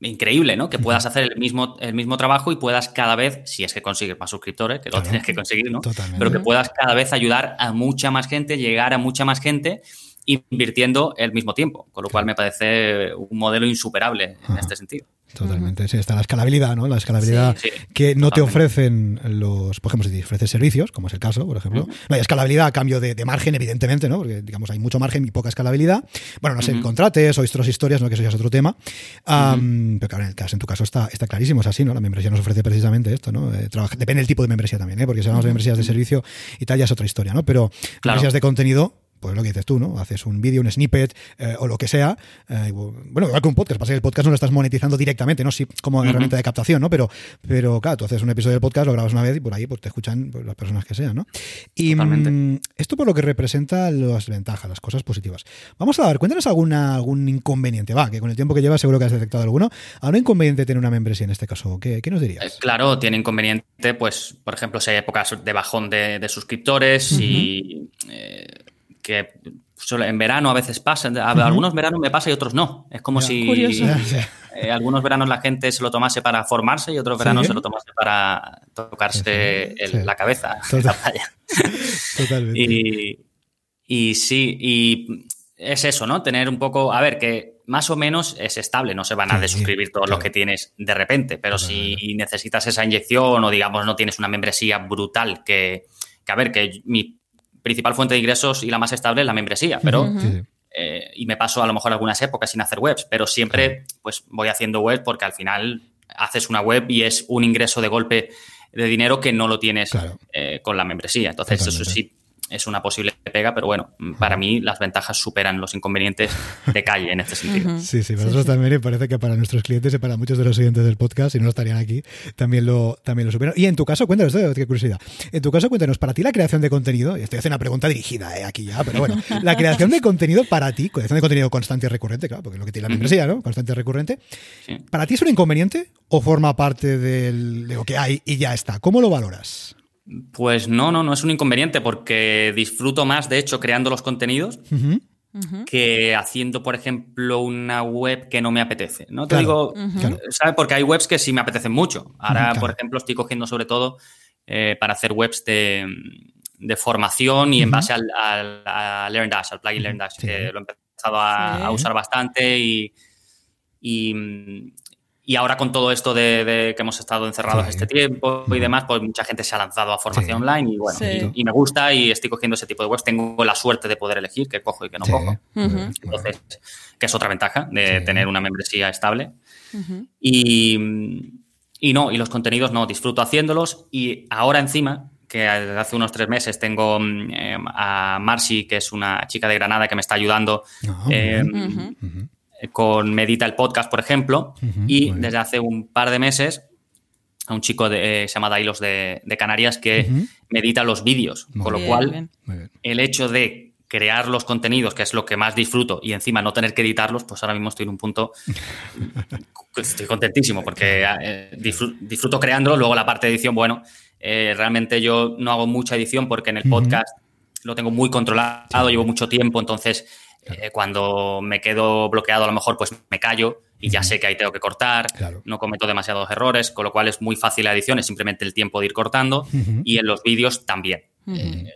Speaker 3: increíble, ¿no? Que puedas hacer el mismo, el mismo trabajo y puedas cada vez, si es que consigues más suscriptores, que lo tienes que conseguir, ¿no?
Speaker 1: Totalmente.
Speaker 3: Pero que puedas cada vez ayudar a mucha más gente, llegar a mucha más gente invirtiendo el mismo tiempo, con lo cual me parece un modelo insuperable en este sentido.
Speaker 1: Totalmente, sí, está la escalabilidad, ¿no? La escalabilidad
Speaker 3: Sí, sí,
Speaker 1: que no te ofrecen los, por ejemplo, si te ofreces servicios, como es el caso, por ejemplo.
Speaker 3: Ujú.
Speaker 1: No hay escalabilidad a cambio de, de margen, evidentemente, ¿no? Porque, digamos, hay mucho margen y poca escalabilidad. Bueno, no sé,
Speaker 3: Ujú.
Speaker 1: contrates o otras historias, ¿no? Que eso ya es otro tema. Pero claro, en, el caso, en tu caso está, está clarísimo, es así, ¿no? La membresía nos ofrece precisamente esto, ¿no? Eh, trabaja- depende del tipo de membresía también, ¿eh? Porque si hablamos de membresías de servicio y tal, ya es otra historia, ¿no? Pero
Speaker 3: Claro.
Speaker 1: membresías de contenido, pues lo que dices tú, ¿no? Haces un vídeo, un snippet eh, o lo que sea. eh, bueno, igual que un podcast, pasa que el podcast no lo estás monetizando directamente, ¿no? Sí, como herramienta de captación, ¿no? Pero, pero claro, tú haces un episodio del podcast, lo grabas una vez y por ahí pues, te escuchan pues, las personas que sean, ¿no? Y
Speaker 3: Totalmente.
Speaker 1: mm, esto por lo que representa las ventajas, las cosas positivas. Vamos a ver, cuéntanos alguna, algún inconveniente, va, que con el tiempo que llevas seguro que has detectado alguno. ¿Algún inconveniente tener una membresía en este caso? ¿Qué, qué nos
Speaker 3: Eh,
Speaker 1: dirías?
Speaker 3: Claro, tiene inconveniente, pues, por ejemplo, si hay épocas de bajón de, de suscriptores y eh, que en verano a veces pasa. Algunos veranos me pasa y otros no. Es como si eh, algunos veranos la gente se lo tomase para formarse y otros veranos
Speaker 1: Sí.
Speaker 3: se lo tomase para tocarse
Speaker 1: Sí,
Speaker 3: el-
Speaker 1: sí.
Speaker 3: la cabeza en la playa.
Speaker 1: Totalmente.
Speaker 3: Y, y sí, y es eso, ¿no? Tener un poco, a ver, que más o menos es estable, no se van a desuscribir todos
Speaker 1: claro.
Speaker 3: los que tienes de repente, pero si necesitas esa inyección o digamos no tienes una membresía brutal, que, que a ver, que mi principal fuente de ingresos y la más estable es la membresía, pero... Eh, y me paso a lo mejor algunas épocas sin hacer webs, pero siempre pues voy haciendo webs porque al final haces una web y es un ingreso de golpe de dinero que no lo tienes
Speaker 1: Claro.
Speaker 3: eh, con la membresía. Entonces eso sí es una posible pega, pero bueno, para mí las ventajas superan los inconvenientes de calle en este sentido.
Speaker 1: Sí, sí, para nosotros también y parece que para nuestros clientes y para muchos de los oyentes del podcast, si no estarían aquí, también lo, también lo superan. Y en tu caso, cuéntanos, esto, qué curiosidad. En tu caso, cuéntanos, para ti la creación de contenido, y estoy haciendo una pregunta dirigida eh, aquí ya, pero bueno, la creación de contenido para ti, creación de contenido constante y recurrente, claro, porque es lo que tiene la membresía, ¿no? Constante y recurrente.
Speaker 3: Sí.
Speaker 1: ¿Para ti es un inconveniente o forma parte del- de lo que hay y ya está? ¿Cómo lo valoras?
Speaker 3: Pues no, no, no es un inconveniente porque disfruto más, de hecho, creando los contenidos que haciendo, por ejemplo, una web que no me apetece. No te
Speaker 1: Claro,
Speaker 3: digo. ¿sabes? Porque hay webs que sí me apetecen mucho. Ahora,
Speaker 1: claro.
Speaker 3: por ejemplo, estoy cogiendo sobre todo eh, para hacer webs de, de formación y en base al, al, a LearnDash, al plugin LearnDash,
Speaker 1: Sí.
Speaker 3: que lo he empezado a,
Speaker 2: Sí.
Speaker 3: a usar bastante y, y, y ahora con todo esto de, de que hemos estado encerrados
Speaker 1: Sí.
Speaker 3: este tiempo y demás, pues mucha gente se ha lanzado a formación
Speaker 1: Sí.
Speaker 3: online y bueno,
Speaker 2: Sí.
Speaker 3: y, y me gusta y estoy cogiendo ese tipo de webs. Tengo la suerte de poder elegir qué cojo y qué no
Speaker 1: Sí.
Speaker 3: cojo. Entonces, que es otra ventaja de
Speaker 1: Sí.
Speaker 3: tener una membresía estable. Y, y no, y los contenidos no, disfruto haciéndolos y ahora encima, que desde hace unos tres meses tengo mm, eh, a Marcy, que es una chica de Granada que me está ayudando eh.
Speaker 2: Ujú.
Speaker 3: Con Medita el podcast, por ejemplo, y desde hace un par de meses a un chico de, eh, se llama Dailos de, de Canarias que
Speaker 1: Ujú.
Speaker 3: medita los vídeos,
Speaker 1: Muy
Speaker 3: con lo
Speaker 2: bien,
Speaker 3: cual
Speaker 2: bien.
Speaker 3: El hecho de crear los contenidos, que es lo que más disfruto, y encima no tener que editarlos, pues ahora mismo estoy en un punto estoy contentísimo porque eh, disfr- disfruto creándolo, luego la parte de edición, bueno, eh, realmente yo no hago mucha edición porque en el podcast lo tengo muy controlado, llevo mucho tiempo, entonces eh, cuando me quedo bloqueado a lo mejor pues me callo y ya sé que ahí tengo que cortar,
Speaker 1: Claro.
Speaker 3: no cometo demasiados errores, con lo cual es muy fácil la edición, es simplemente el tiempo de ir cortando y en los vídeos también. Eh,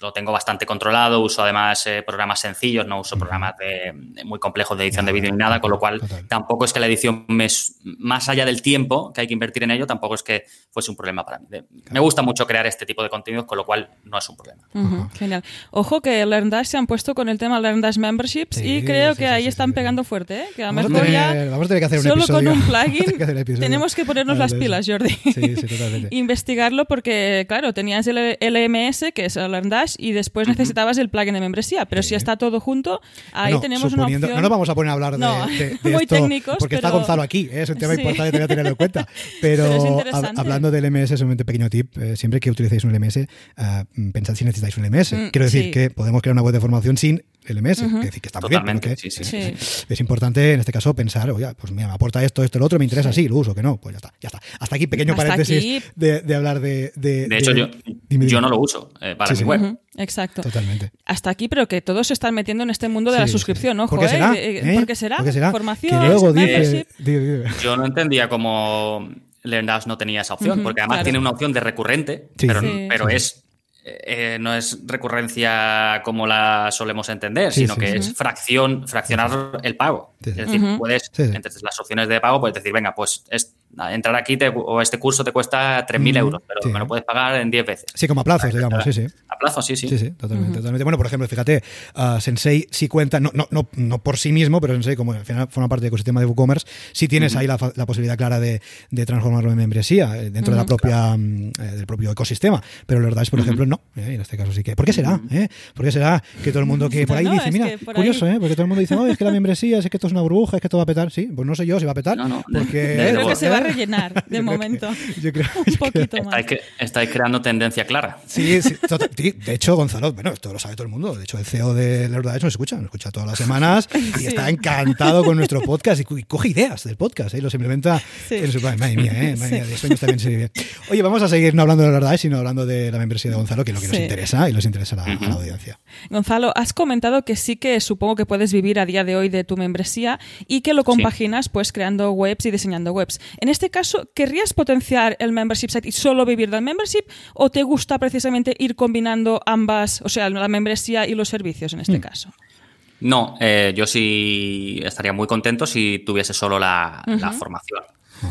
Speaker 3: lo tengo bastante controlado, uso además eh, programas sencillos, no uso programas de- de muy complejos de edición
Speaker 1: Ya,
Speaker 3: de vídeo ni nada, con lo cual
Speaker 1: total.
Speaker 3: tampoco es que la edición me es, más allá del tiempo que hay que invertir en ello, tampoco es que fuese un problema para mí. De- Me gusta mucho crear este tipo de contenidos, con lo cual no es un problema.
Speaker 2: Genial. Ojo que LearnDash se han puesto con el tema LearnDash Memberships
Speaker 1: Sí,
Speaker 2: y creo
Speaker 1: sí,
Speaker 2: que
Speaker 1: sí,
Speaker 2: ahí
Speaker 1: sí,
Speaker 2: están
Speaker 1: sí.
Speaker 2: pegando fuerte, ¿eh? que a lo
Speaker 1: Vamos
Speaker 2: ya
Speaker 1: tener, vamos a tener que hacer un
Speaker 2: solo
Speaker 1: episodio.
Speaker 2: con un
Speaker 1: que
Speaker 2: plugin tenemos que ponernos las pilas. Jordi.
Speaker 1: Sí, sí, totalmente.
Speaker 2: Investigarlo porque, claro, tenías el LMS, que es el Y después necesitabas el plugin de membresía, pero si está todo junto, ahí tenemos una opción.
Speaker 1: No nos vamos a poner a hablar de,
Speaker 2: No,
Speaker 1: de- de
Speaker 2: muy
Speaker 1: esto,
Speaker 2: técnicos,
Speaker 1: porque está Gonzalo aquí, ¿eh? es un tema
Speaker 2: Sí.
Speaker 1: importante que tengo que tenerlo en cuenta. Pero,
Speaker 2: Pero es
Speaker 1: hab-
Speaker 2: interesante.
Speaker 1: hablando del LMS, solamente pequeño tip, eh, siempre que utilicéis un LMS, ah, pensad si necesitáis un LMS.
Speaker 2: Mm,
Speaker 1: Quiero decir
Speaker 2: sí.
Speaker 1: que podemos crear una web de formación sin LMS,
Speaker 2: Ujú.
Speaker 1: que decir que está muy bien, pero
Speaker 3: Totalmente,
Speaker 1: que
Speaker 3: sí, sí.
Speaker 2: Sí.
Speaker 1: es importante en este caso pensar, oye, pues mira, me aporta esto, esto, lo otro, me interesa, sí, lo uso, que no, pues ya está, ya está. Hasta aquí, pequeño
Speaker 2: Hasta
Speaker 1: paréntesis
Speaker 2: aquí.
Speaker 1: De, de hablar de... De,
Speaker 3: De hecho,
Speaker 1: de-
Speaker 3: yo,
Speaker 1: dime,
Speaker 3: yo no lo uso eh, para
Speaker 1: Sí,
Speaker 3: mi
Speaker 1: sí.
Speaker 3: web.
Speaker 2: Exacto.
Speaker 1: Totalmente.
Speaker 2: Hasta aquí, pero que todos se están metiendo en este mundo de la suscripción,
Speaker 1: sí.
Speaker 2: ojo,
Speaker 1: ¿Por qué
Speaker 2: ¿eh?
Speaker 1: será?
Speaker 2: Eh,
Speaker 1: ¿Eh?
Speaker 2: ¿Por qué será?
Speaker 1: ¿Por qué será?
Speaker 2: Formación,
Speaker 1: Que luego dice...
Speaker 3: Yo no entendía cómo LearnDash no tenía esa opción, porque además
Speaker 2: claro.
Speaker 3: tiene una opción de recurrente,
Speaker 1: Sí.
Speaker 3: pero,
Speaker 2: Sí.
Speaker 3: pero
Speaker 1: Sí.
Speaker 3: es eh, no es recurrencia como la solemos entender,
Speaker 1: Sí,
Speaker 3: sino
Speaker 1: sí,
Speaker 3: que
Speaker 1: sí.
Speaker 3: es fracción, fraccionar el pago.
Speaker 1: Sí, sí.
Speaker 3: Es decir, puedes,
Speaker 1: Sí, sí.
Speaker 3: entre las opciones de pago, puedes decir, venga, pues es- entrar aquí te- o este curso te cuesta 3.000
Speaker 1: Ujú,
Speaker 3: euros, pero
Speaker 1: sí.
Speaker 3: me lo puedes pagar en 10 veces.
Speaker 1: Sí, como a plazos, digamos, sí, sí.
Speaker 3: A plazo, sí, sí.
Speaker 1: Sí, sí, totalmente, totalmente. Bueno, por ejemplo, fíjate, ah, Sensei sí cuenta, no, no, no, no por sí mismo, pero Sensei, como al final forma parte del ecosistema de WooCommerce, sí tienes ahí la, fa- la posibilidad clara de, de transformarlo en membresía eh, dentro de la propia, mm, eh, del propio ecosistema. Pero los DAX, por ejemplo, no. eh, en este caso sí que. ¿Por qué será? eh? ¿Por qué será que todo el mundo que por ahí dice, mira, curioso,
Speaker 2: ahí-
Speaker 1: ¿eh? Porque todo el mundo dice, no, es que la membresía, es que esto es una burbuja, es que esto va a petar. Sí, pues no sé yo si va a petar.
Speaker 3: No, no,
Speaker 1: porque,
Speaker 2: Creo que se va a. rellenar de
Speaker 1: Yo creo que-
Speaker 2: momento.
Speaker 1: yo creo
Speaker 2: Un poquito más.
Speaker 3: Estáis, cre- estáis creando tendencia clara.
Speaker 1: Sí, sí, de hecho, Gonzalo, bueno, esto lo sabe todo el mundo. De hecho, el CEO de Lord nos escucha, nos escucha todas las semanas y
Speaker 2: Sí.
Speaker 1: está encantado con nuestro podcast y, coge ideas del podcast ¿eh? y los implementa
Speaker 2: Sí.
Speaker 1: en su Madre mía, ¿eh? Madre
Speaker 2: Sí.
Speaker 1: mía, de sueños también se vive. Oye, vamos a seguir no hablando de Lord sino hablando de la membresía de Gonzalo, que es lo que nos interesa y nos interesa a la, a la audiencia.
Speaker 2: Gonzalo, has comentado que sí que supongo que puedes vivir a día de hoy de tu membresía y que lo compaginas pues creando webs y diseñando webs. En este caso, ¿querrías potenciar el membership site y solo vivir del membership o te gusta precisamente ir combinando ambas, o sea, la membresía y los servicios en
Speaker 1: Mm.
Speaker 2: este caso?
Speaker 3: No, eh, yo sí estaría muy contento si tuviese solo la, formación.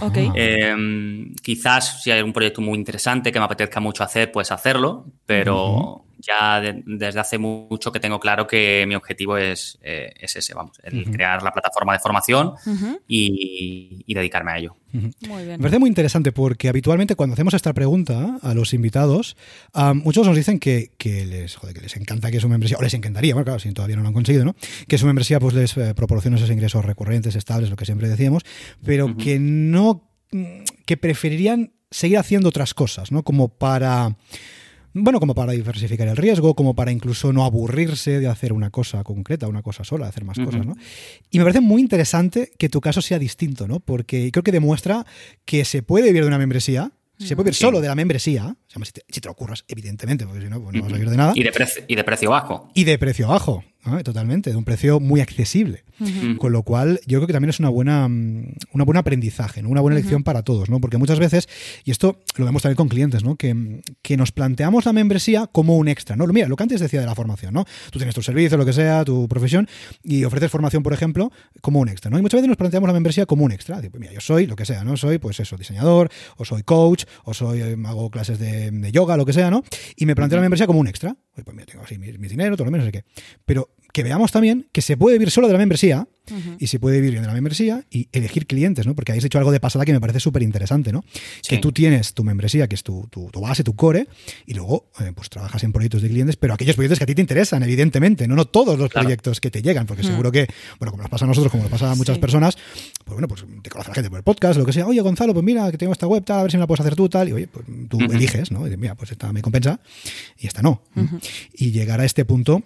Speaker 2: Ok.
Speaker 3: Eh, quizás si hay un proyecto muy interesante que me apetezca mucho hacer, pues hacerlo, pero ya de- desde hace mucho que tengo claro que mi objetivo es, eh, es ese, vamos, el crear la plataforma de formación y, y dedicarme a ello.
Speaker 2: Muy
Speaker 1: Me
Speaker 2: bien.
Speaker 1: parece muy interesante porque habitualmente cuando hacemos esta pregunta a los invitados, ah, muchos nos dicen que, que les, joder, que les encanta que su membresía, o les encantaría, bueno, claro, si todavía no lo han conseguido, ¿no? Que su membresía pues les eh, proporcione esos ingresos recurrentes, estables, lo que siempre decíamos, pero que no, mm, que preferirían seguir haciendo otras cosas, ¿no? Como para... Bueno, como para diversificar el riesgo, como para incluso no aburrirse de hacer una cosa concreta, una cosa sola, hacer más cosas, ¿no? Y me parece muy interesante que tu caso sea distinto, ¿no? Porque creo que demuestra que se puede vivir de una membresía, se puede vivir
Speaker 3: Sí.
Speaker 1: solo de la membresía, o sea, si, te, si te lo ocurras, evidentemente, porque si no, pues no vas a vivir de nada,
Speaker 3: Y de, y de precio bajo.
Speaker 1: y de precio bajo. ¿No? totalmente, de un precio muy accesible. Con lo cual, yo creo que también es una buena, mm, una buen aprendizaje, ¿no? una buena lección para todos, ¿no? Porque muchas veces, y esto lo vemos también con clientes, ¿no? Que, que nos planteamos la membresía como un extra, ¿no? Mira, lo que antes decía de la formación, ¿no? Tú tienes tu servicio, lo que sea, tu profesión, y ofreces formación, por ejemplo, como un extra, ¿no? Y muchas veces nos planteamos la membresía como un extra. Digo, mira, yo soy lo que sea, ¿no? Soy, pues eso, diseñador, o soy coach, o soy, eh, hago clases de, de yoga, lo que sea, ¿no? Y me planteo la membresía como un extra. Oye, pues mira, tengo así mi, mi dinero, todo lo menos, no sé qué. Pero que veamos también que se puede vivir solo de la membresía y se puede vivir de la membresía y elegir clientes, ¿no? Porque habéis hecho algo de pasada que me parece súper interesante, ¿no? Que tú tienes tu membresía, que es tu, tu, tu base, tu core, y luego eh, pues trabajas en proyectos de clientes, pero aquellos proyectos que a ti te interesan, evidentemente, no, no todos los
Speaker 3: Claro.
Speaker 1: proyectos que te llegan, porque seguro que, bueno, como nos pasa a nosotros, como nos pasa a muchas
Speaker 2: Sí.
Speaker 1: personas, pues bueno, pues te conoce la gente por el podcast, lo que sea, oye Gonzalo, pues mira, que tengo esta web, tal, a ver si me la puedes hacer tú, tal, y oye, pues tú eliges, ¿no? Y dices, mira, pues esta me compensa y esta no. Y llegar a este punto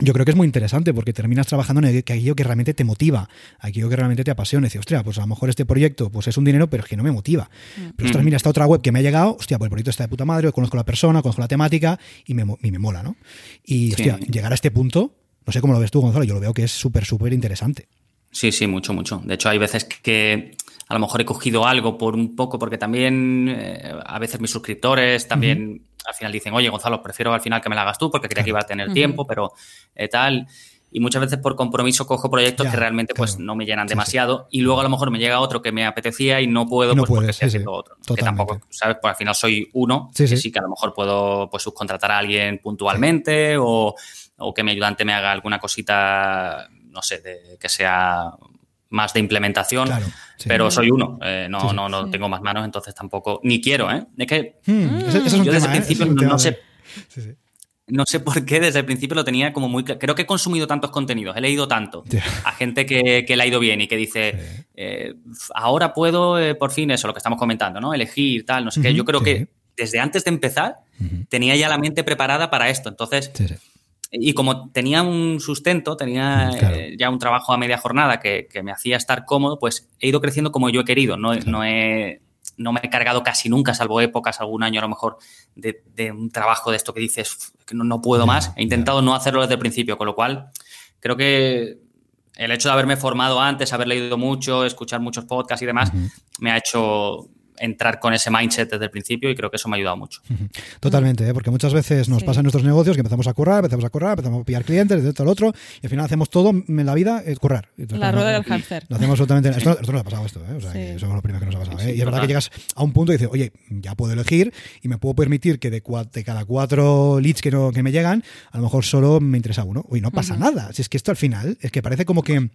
Speaker 1: yo creo que es muy interesante porque terminas trabajando en aquello que realmente te motiva, aquello que realmente te apasiona. Y dices, hostia, pues a lo mejor este proyecto pues es un dinero, pero es que no me motiva. Pero ostras,
Speaker 3: Mm.
Speaker 1: mira, esta otra web que me ha llegado, hostia, pues el proyecto está de puta madre, conozco la persona, conozco la temática y me, y me mola, ¿no? Y,
Speaker 3: Sí.
Speaker 1: hostia, llegar a este punto, no sé cómo lo ves tú, Gonzalo, yo lo veo que es súper, súper interesante.
Speaker 3: Sí, sí, mucho, mucho. De hecho, hay veces que a lo mejor he cogido algo por un poco, porque también eh, a veces mis suscriptores también al final dicen, oye, Gonzalo, prefiero al final que me la hagas tú porque creía que iba a tener tiempo, pero eh, tal. Y muchas veces por compromiso cojo proyectos
Speaker 1: Ya,
Speaker 3: que realmente pues no me llenan
Speaker 1: Sí,
Speaker 3: demasiado y luego a lo mejor me llega otro que me apetecía y no puedo
Speaker 1: no
Speaker 3: pues, porque
Speaker 1: puedes,
Speaker 3: estoy
Speaker 1: sí,
Speaker 3: otro. Que tampoco, ¿sabes? Pues al final soy uno,
Speaker 1: Sí,
Speaker 3: que
Speaker 1: sí.
Speaker 3: sí. que a lo mejor puedo pues subcontratar a alguien puntualmente o, o que mi ayudante me haga alguna cosita, no sé, de, que sea más de implementación.
Speaker 1: Claro, sí.
Speaker 3: Pero soy uno, eh, no,
Speaker 1: Sí, sí.
Speaker 3: no, no
Speaker 2: Sí.
Speaker 3: tengo más manos, entonces tampoco, ni quiero, ¿eh? Es que
Speaker 1: Hmm,
Speaker 3: yo desde el
Speaker 1: ¿eh?
Speaker 3: principio no, sé, no sé por qué desde el principio lo tenía como muy... Creo que he consumido tantos contenidos, he leído tanto a gente que, que le ha ido bien y que dice, eh, ahora puedo eh, por fin eso, lo que estamos comentando, ¿no? Elegir, tal, no sé qué. Yo creo
Speaker 1: sí.
Speaker 3: que desde antes de empezar tenía ya la mente preparada para esto. Entonces,
Speaker 1: Sí, sí.
Speaker 3: Y como tenía un sustento, tenía
Speaker 1: Mm, claro.
Speaker 3: eh, ya un trabajo a media jornada que, que me hacía estar cómodo, pues he ido creciendo como yo he querido. No, no, he, no me he cargado casi nunca, salvo épocas, algún año a lo mejor, de, de un trabajo de esto que dices "Uf, que no, no puedo más. He intentado no hacerlo desde el principio, con lo cual creo que el hecho de haberme formado antes, haber leído mucho, escuchar muchos podcasts y demás, me ha hecho entrar con ese mindset desde el principio y creo que eso me ha ayudado mucho.
Speaker 1: Totalmente, ¿eh? porque muchas veces nos
Speaker 2: Sí.
Speaker 1: pasa en nuestros negocios que empezamos a currar, empezamos a currar, empezamos a pillar clientes, de esto al otro, y al final hacemos todo en la vida, es currar. Entonces,
Speaker 2: La rueda
Speaker 1: no-
Speaker 2: del hámster.
Speaker 1: No hacemos absolutamente nada. Esto, esto nos ha pasado esto, ¿eh? O sea,
Speaker 2: Sí.
Speaker 1: que somos los primeros que nos ha pasado. ¿eh?
Speaker 3: Sí,
Speaker 1: y es verdad que llegas a un punto y dices, oye, ya puedo elegir y me puedo permitir que de, cua- de cada cuatro leads que, no, que me llegan, a lo mejor solo me interesa uno. Oye, no pasa nada. Si es que esto al final, es que parece como que.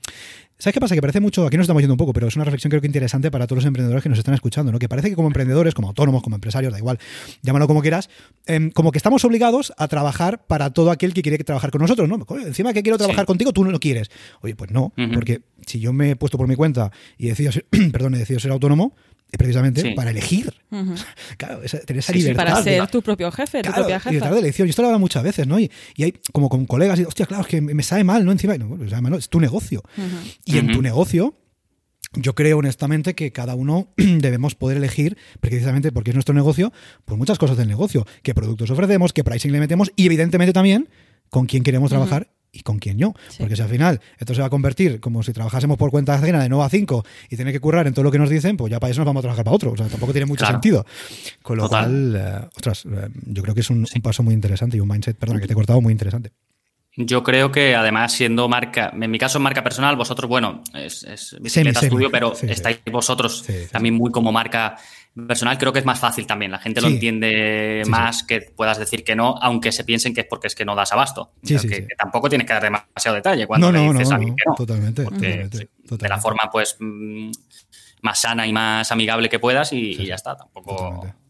Speaker 1: ¿Sabes qué pasa? Que parece mucho, aquí nos estamos yendo un poco, pero es una reflexión creo que interesante para todos los emprendedores que nos están escuchando, ¿no? Que parece que como emprendedores, como autónomos, como empresarios, da igual, llámalo como quieras, em, como que estamos obligados a trabajar para todo aquel que quiere trabajar con nosotros, ¿no? Encima que quiero trabajar
Speaker 3: Sí.
Speaker 1: contigo, tú no lo quieres. Oye, pues no, porque si yo me he puesto por mi cuenta y decido ser, perdón, he decidido ser autónomo, precisamente
Speaker 3: Sí.
Speaker 1: para elegir.
Speaker 2: Ujú.
Speaker 1: Claro, esa- tener esa
Speaker 3: Sí, sí,
Speaker 1: libertad.
Speaker 2: Para
Speaker 1: de-
Speaker 2: ser tu propio jefe, tu
Speaker 1: Claro,
Speaker 2: propia
Speaker 1: libertad
Speaker 2: jefa.
Speaker 1: de elección. Y esto lo hablo muchas veces, ¿no? Y, y hay como con colegas, y, hostia, claro, es que me sabe mal, ¿no? Encima, no, me sabe mal, no, es tu negocio.
Speaker 2: Ujú.
Speaker 1: Y en tu negocio, yo creo honestamente que cada uno debemos poder elegir, precisamente porque es nuestro negocio, pues muchas cosas del negocio. Qué productos ofrecemos, qué pricing le metemos y evidentemente también con quién queremos trabajar y con quién no.
Speaker 2: Sí.
Speaker 1: Porque si al final esto se va a convertir como si trabajásemos por cuenta ajena de 9 a 5 y tener que currar en todo lo que nos dicen, pues ya para eso nos vamos a trabajar para otro. O sea, tampoco tiene mucho
Speaker 3: Claro.
Speaker 1: sentido. Con lo
Speaker 3: Total.
Speaker 1: cual, eh, ostras, eh, yo creo que es un, un paso muy interesante y un mindset, perdón, que te he cortado muy interesante.
Speaker 3: Yo creo que además siendo marca, en mi caso es marca personal, vosotros, bueno, es, es bicicleta
Speaker 1: semi,
Speaker 3: estudio, pero
Speaker 1: sí, sí.
Speaker 3: estáis vosotros
Speaker 1: Sí, sí,
Speaker 3: también muy como marca personal, creo que es más fácil también. La gente lo entiende
Speaker 1: Sí,
Speaker 3: más que puedas decir que no, aunque se piensen que es porque es que no das abasto. Que, que tampoco tienes que dar demasiado detalle cuando
Speaker 1: No,
Speaker 3: le dices
Speaker 1: no,
Speaker 3: a alguien
Speaker 1: no,
Speaker 3: que no.
Speaker 1: totalmente,
Speaker 3: Porque,
Speaker 1: totalmente,
Speaker 3: De la forma pues mm, más sana y más amigable que puedas y, y ya está. Tampoco.
Speaker 1: Totalmente.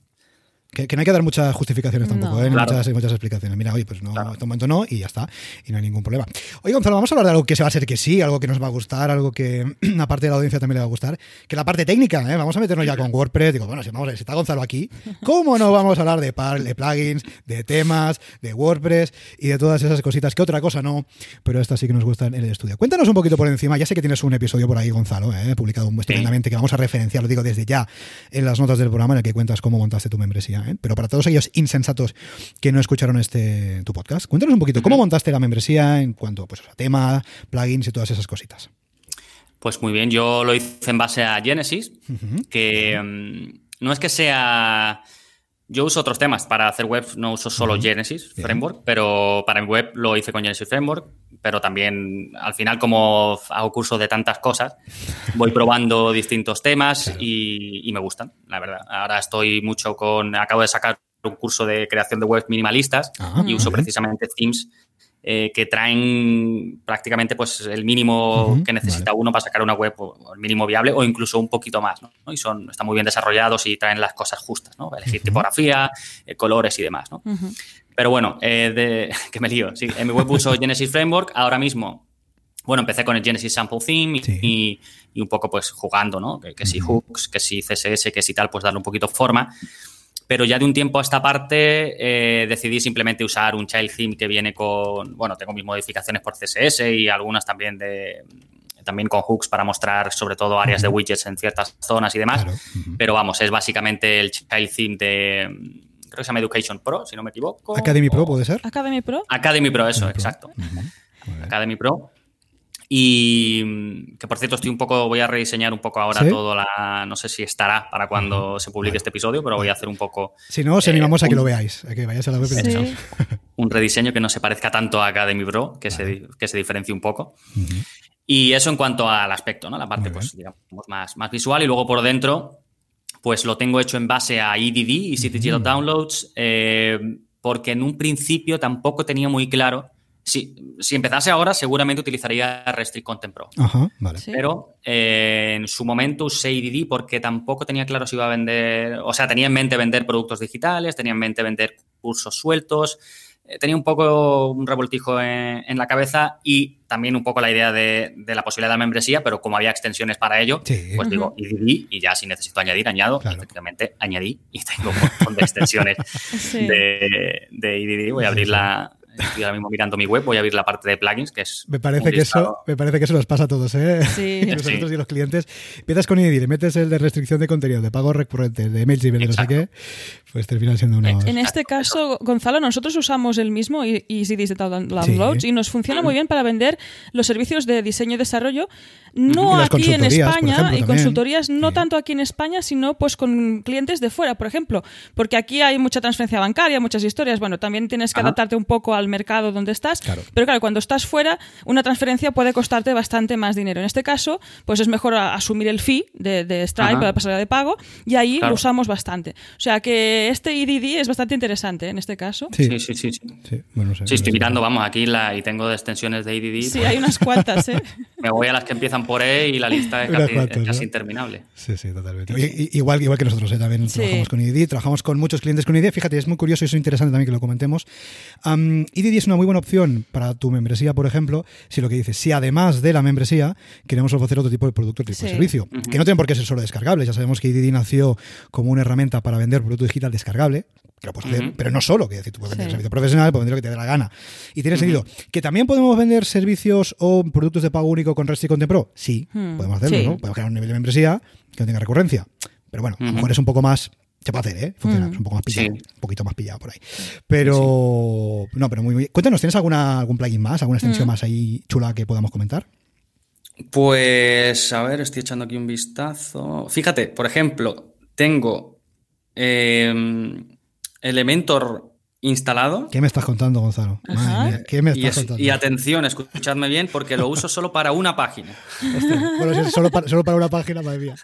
Speaker 1: Que, que no hay que dar muchas justificaciones tampoco,
Speaker 2: No.
Speaker 1: ¿eh?
Speaker 3: Claro.
Speaker 1: muchas, muchas explicaciones. Mira, oye, pues no,
Speaker 3: Claro.
Speaker 1: en este momento no, y ya está. Y no hay ningún problema. Oye, Gonzalo, vamos a hablar de algo que se va a ser que sí, algo que nos va a gustar, algo que aparte de la audiencia también le va a gustar, que es la parte técnica, ¿eh? Vamos a meternos ya con WordPress. Digo, bueno, si, vamos a ver, si está Gonzalo aquí, ¿cómo no vamos a hablar de, par, de plugins, de temas, de WordPress y de todas esas cositas? Que otra cosa no, pero esta sí que nos gusta en el estudio. Cuéntanos un poquito por encima. Ya sé que tienes un episodio por ahí, Gonzalo, ¿eh? publicado estupendamente, que vamos a referenciar, lo digo desde ya, en las notas del programa en el que cuentas cómo montaste tu membresía ¿eh? pero para todos aquellos insensatos que no escucharon este tu podcast, cuéntanos un poquito, ¿cómo montaste la membresía en cuanto pues, a tema, plugins y todas esas cositas?
Speaker 3: Pues muy bien, yo lo hice en base a Genesis, que um, no es que sea yo uso otros temas. Para hacer web, no uso solo Genesis Framework, pero para mi web lo hice con Genesis Framework, pero también al final como hago cursos de tantas cosas, voy probando distintos temas y, me gustan, la verdad. Ahora estoy mucho con, acabo de sacar un curso de creación de web minimalistas ah, y uso precisamente themes eh, que traen prácticamente pues el mínimo que necesita uno para sacar una web, o el mínimo viable, o incluso un poquito más, ¿no? Y son, están muy bien desarrollados y traen las cosas justas, ¿no? Elegir tipografía, eh, colores y demás, ¿no? Pero bueno, eh, de, que me lío. Sí, en mi web uso Genesis Framework. Ahora mismo, bueno, empecé con el Genesis Sample Theme y, y, un poco pues jugando, ¿no? Que, que si hooks, que si CSS, que si tal, pues darle un poquito forma. Pero ya de un tiempo a esta parte eh, decidí simplemente usar un child theme que viene con, bueno, tengo mis modificaciones por CSS y algunas también de también con hooks para mostrar sobre todo áreas de widgets en ciertas zonas y demás. Pero vamos, es básicamente el child theme de creo que se llama Education Pro, si no me equivoco.
Speaker 1: Academy Pro puede ser.
Speaker 2: Academy Pro.
Speaker 3: Academy Pro, eso, exacto. Academy Pro. Y mm, que por cierto estoy un poco, voy a rediseñar un poco ahora todo la, no sé si estará para cuando se publique este episodio, pero voy a hacer un poco...
Speaker 1: Si no, os animamos a que lo veáis, a que vayáis a la web
Speaker 3: Un rediseño que no se parezca tanto a Academy Pro, que, se, que se diferencie un poco. Y eso en cuanto al aspecto, ¿no? La parte, pues, digamos, más, más visual. Y luego por dentro, pues lo tengo hecho en base a EDD, y Digital Downloads, eh, porque en un principio tampoco tenía muy claro si, si, empezase ahora, seguramente utilizaría Restrict Content Pro.
Speaker 1: Ajá, vale.
Speaker 3: Pero eh, en su momento usé IDD porque tampoco tenía claro si iba a vender, o sea, tenía en mente vender productos digitales, tenía en mente vender cursos sueltos, eh, tenía un poco un revoltijo en, la cabeza y también un poco la idea de, la posibilidad de membresía, pero como había extensiones para ello, pues digo IDD y ya si necesito añadir, añado. efectivamente, añadí y tengo un montón de extensiones de, de IDD. Voy a abrir la, Estoy ahora mismo mirando mi web, voy a abrir la parte de plugins, que es.
Speaker 1: Me parece, que eso, me parece que eso nos pasa a todos, ¿eh? Sí. Nosotros y los clientes. Empiezas con IDI, le metes el de restricción de contenido, de pago recurrente, de emails y de no sé qué, pues termina siendo una.
Speaker 2: En este caso, Gonzalo, nosotros usamos el mismo Easy Digital Downloads y nos funciona muy bien para vender los servicios de diseño y desarrollo, no aquí en España y consultorías, no tanto aquí en España, sino pues con clientes de fuera, por ejemplo, porque aquí hay mucha transferencia bancaria, muchas historias. Bueno, también tienes que adaptarte un poco al mercado donde estás. Pero claro, cuando estás fuera, una transferencia puede costarte bastante más dinero. En este caso, pues es mejor asumir el fee de, de Stripe, la pasarela de pago, y ahí lo usamos bastante. O sea que este IDD es bastante interesante en este caso.
Speaker 3: Sí, sí, sí. Sí, estoy mirando, vamos, aquí la, y tengo extensiones de IDD.
Speaker 2: Sí, hay unas cuantas, ¿eh?
Speaker 3: Me voy a las que empiezan por E y la lista es casi, interminable.
Speaker 1: Sí, sí, totalmente. igual, igual que nosotros, ¿eh? también trabajamos con IDD, trabajamos con muchos clientes con IDD. Fíjate, es muy curioso y es interesante también que lo comentemos. IDD es una muy buena opción para tu membresía, por ejemplo, si lo que dices, si además de la membresía queremos ofrecer otro tipo de producto, otro tipo de servicio, que no tiene por qué ser solo descargable. Ya sabemos que IDD nació como una herramienta para vender producto digital descargable, pero no solo, que decir, tú puedes vender servicio profesional, puedes vender lo que te dé la gana. Y tiene sentido. ¿Que también podemos vender servicios o productos de pago único con Rest y Content Pro? Sí, hmm. podemos hacerlo, ¿no? Podemos crear un nivel de membresía que no tenga recurrencia. Pero bueno, a lo mejor es un poco más se puede hacer, ¿eh? Funciona, es un poco más pillado, un poquito más pillado por ahí. Pero, no, pero muy, bien. Cuéntanos, ¿tienes alguna, algún plugin más, alguna extensión más ahí chula que podamos comentar?
Speaker 3: Pues, a ver, estoy echando aquí un vistazo. Fíjate, por ejemplo, tengo em, Elementor instalado.
Speaker 1: ¿Qué me estás contando, Gonzalo? ¿qué me estás
Speaker 3: y,
Speaker 1: contando?
Speaker 3: y atención, escuchadme bien, porque lo uso solo para una página.
Speaker 1: bueno, solo para, solo para una página, madre mía.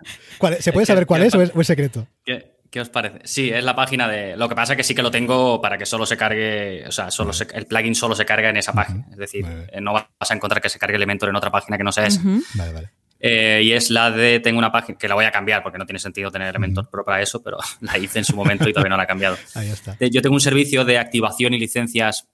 Speaker 1: ¿Se puede saber cuál es o, es secreto?
Speaker 3: ¿Qué, os parece? Sí, es la página de. Lo que pasa es que sí que lo tengo para que solo se cargue. O sea, solo el plugin solo se carga en esa página. Es decir, eh, no vas a encontrar que se cargue Elementor en otra página que no sea esa. Vale, vale. Eh, y es la de, tengo una página que la voy a cambiar porque no tiene sentido tener Elementor Pro para eso, pero la hice en su momento y todavía no la he cambiado.
Speaker 1: Ahí está.
Speaker 3: Yo tengo un servicio de activación y licencias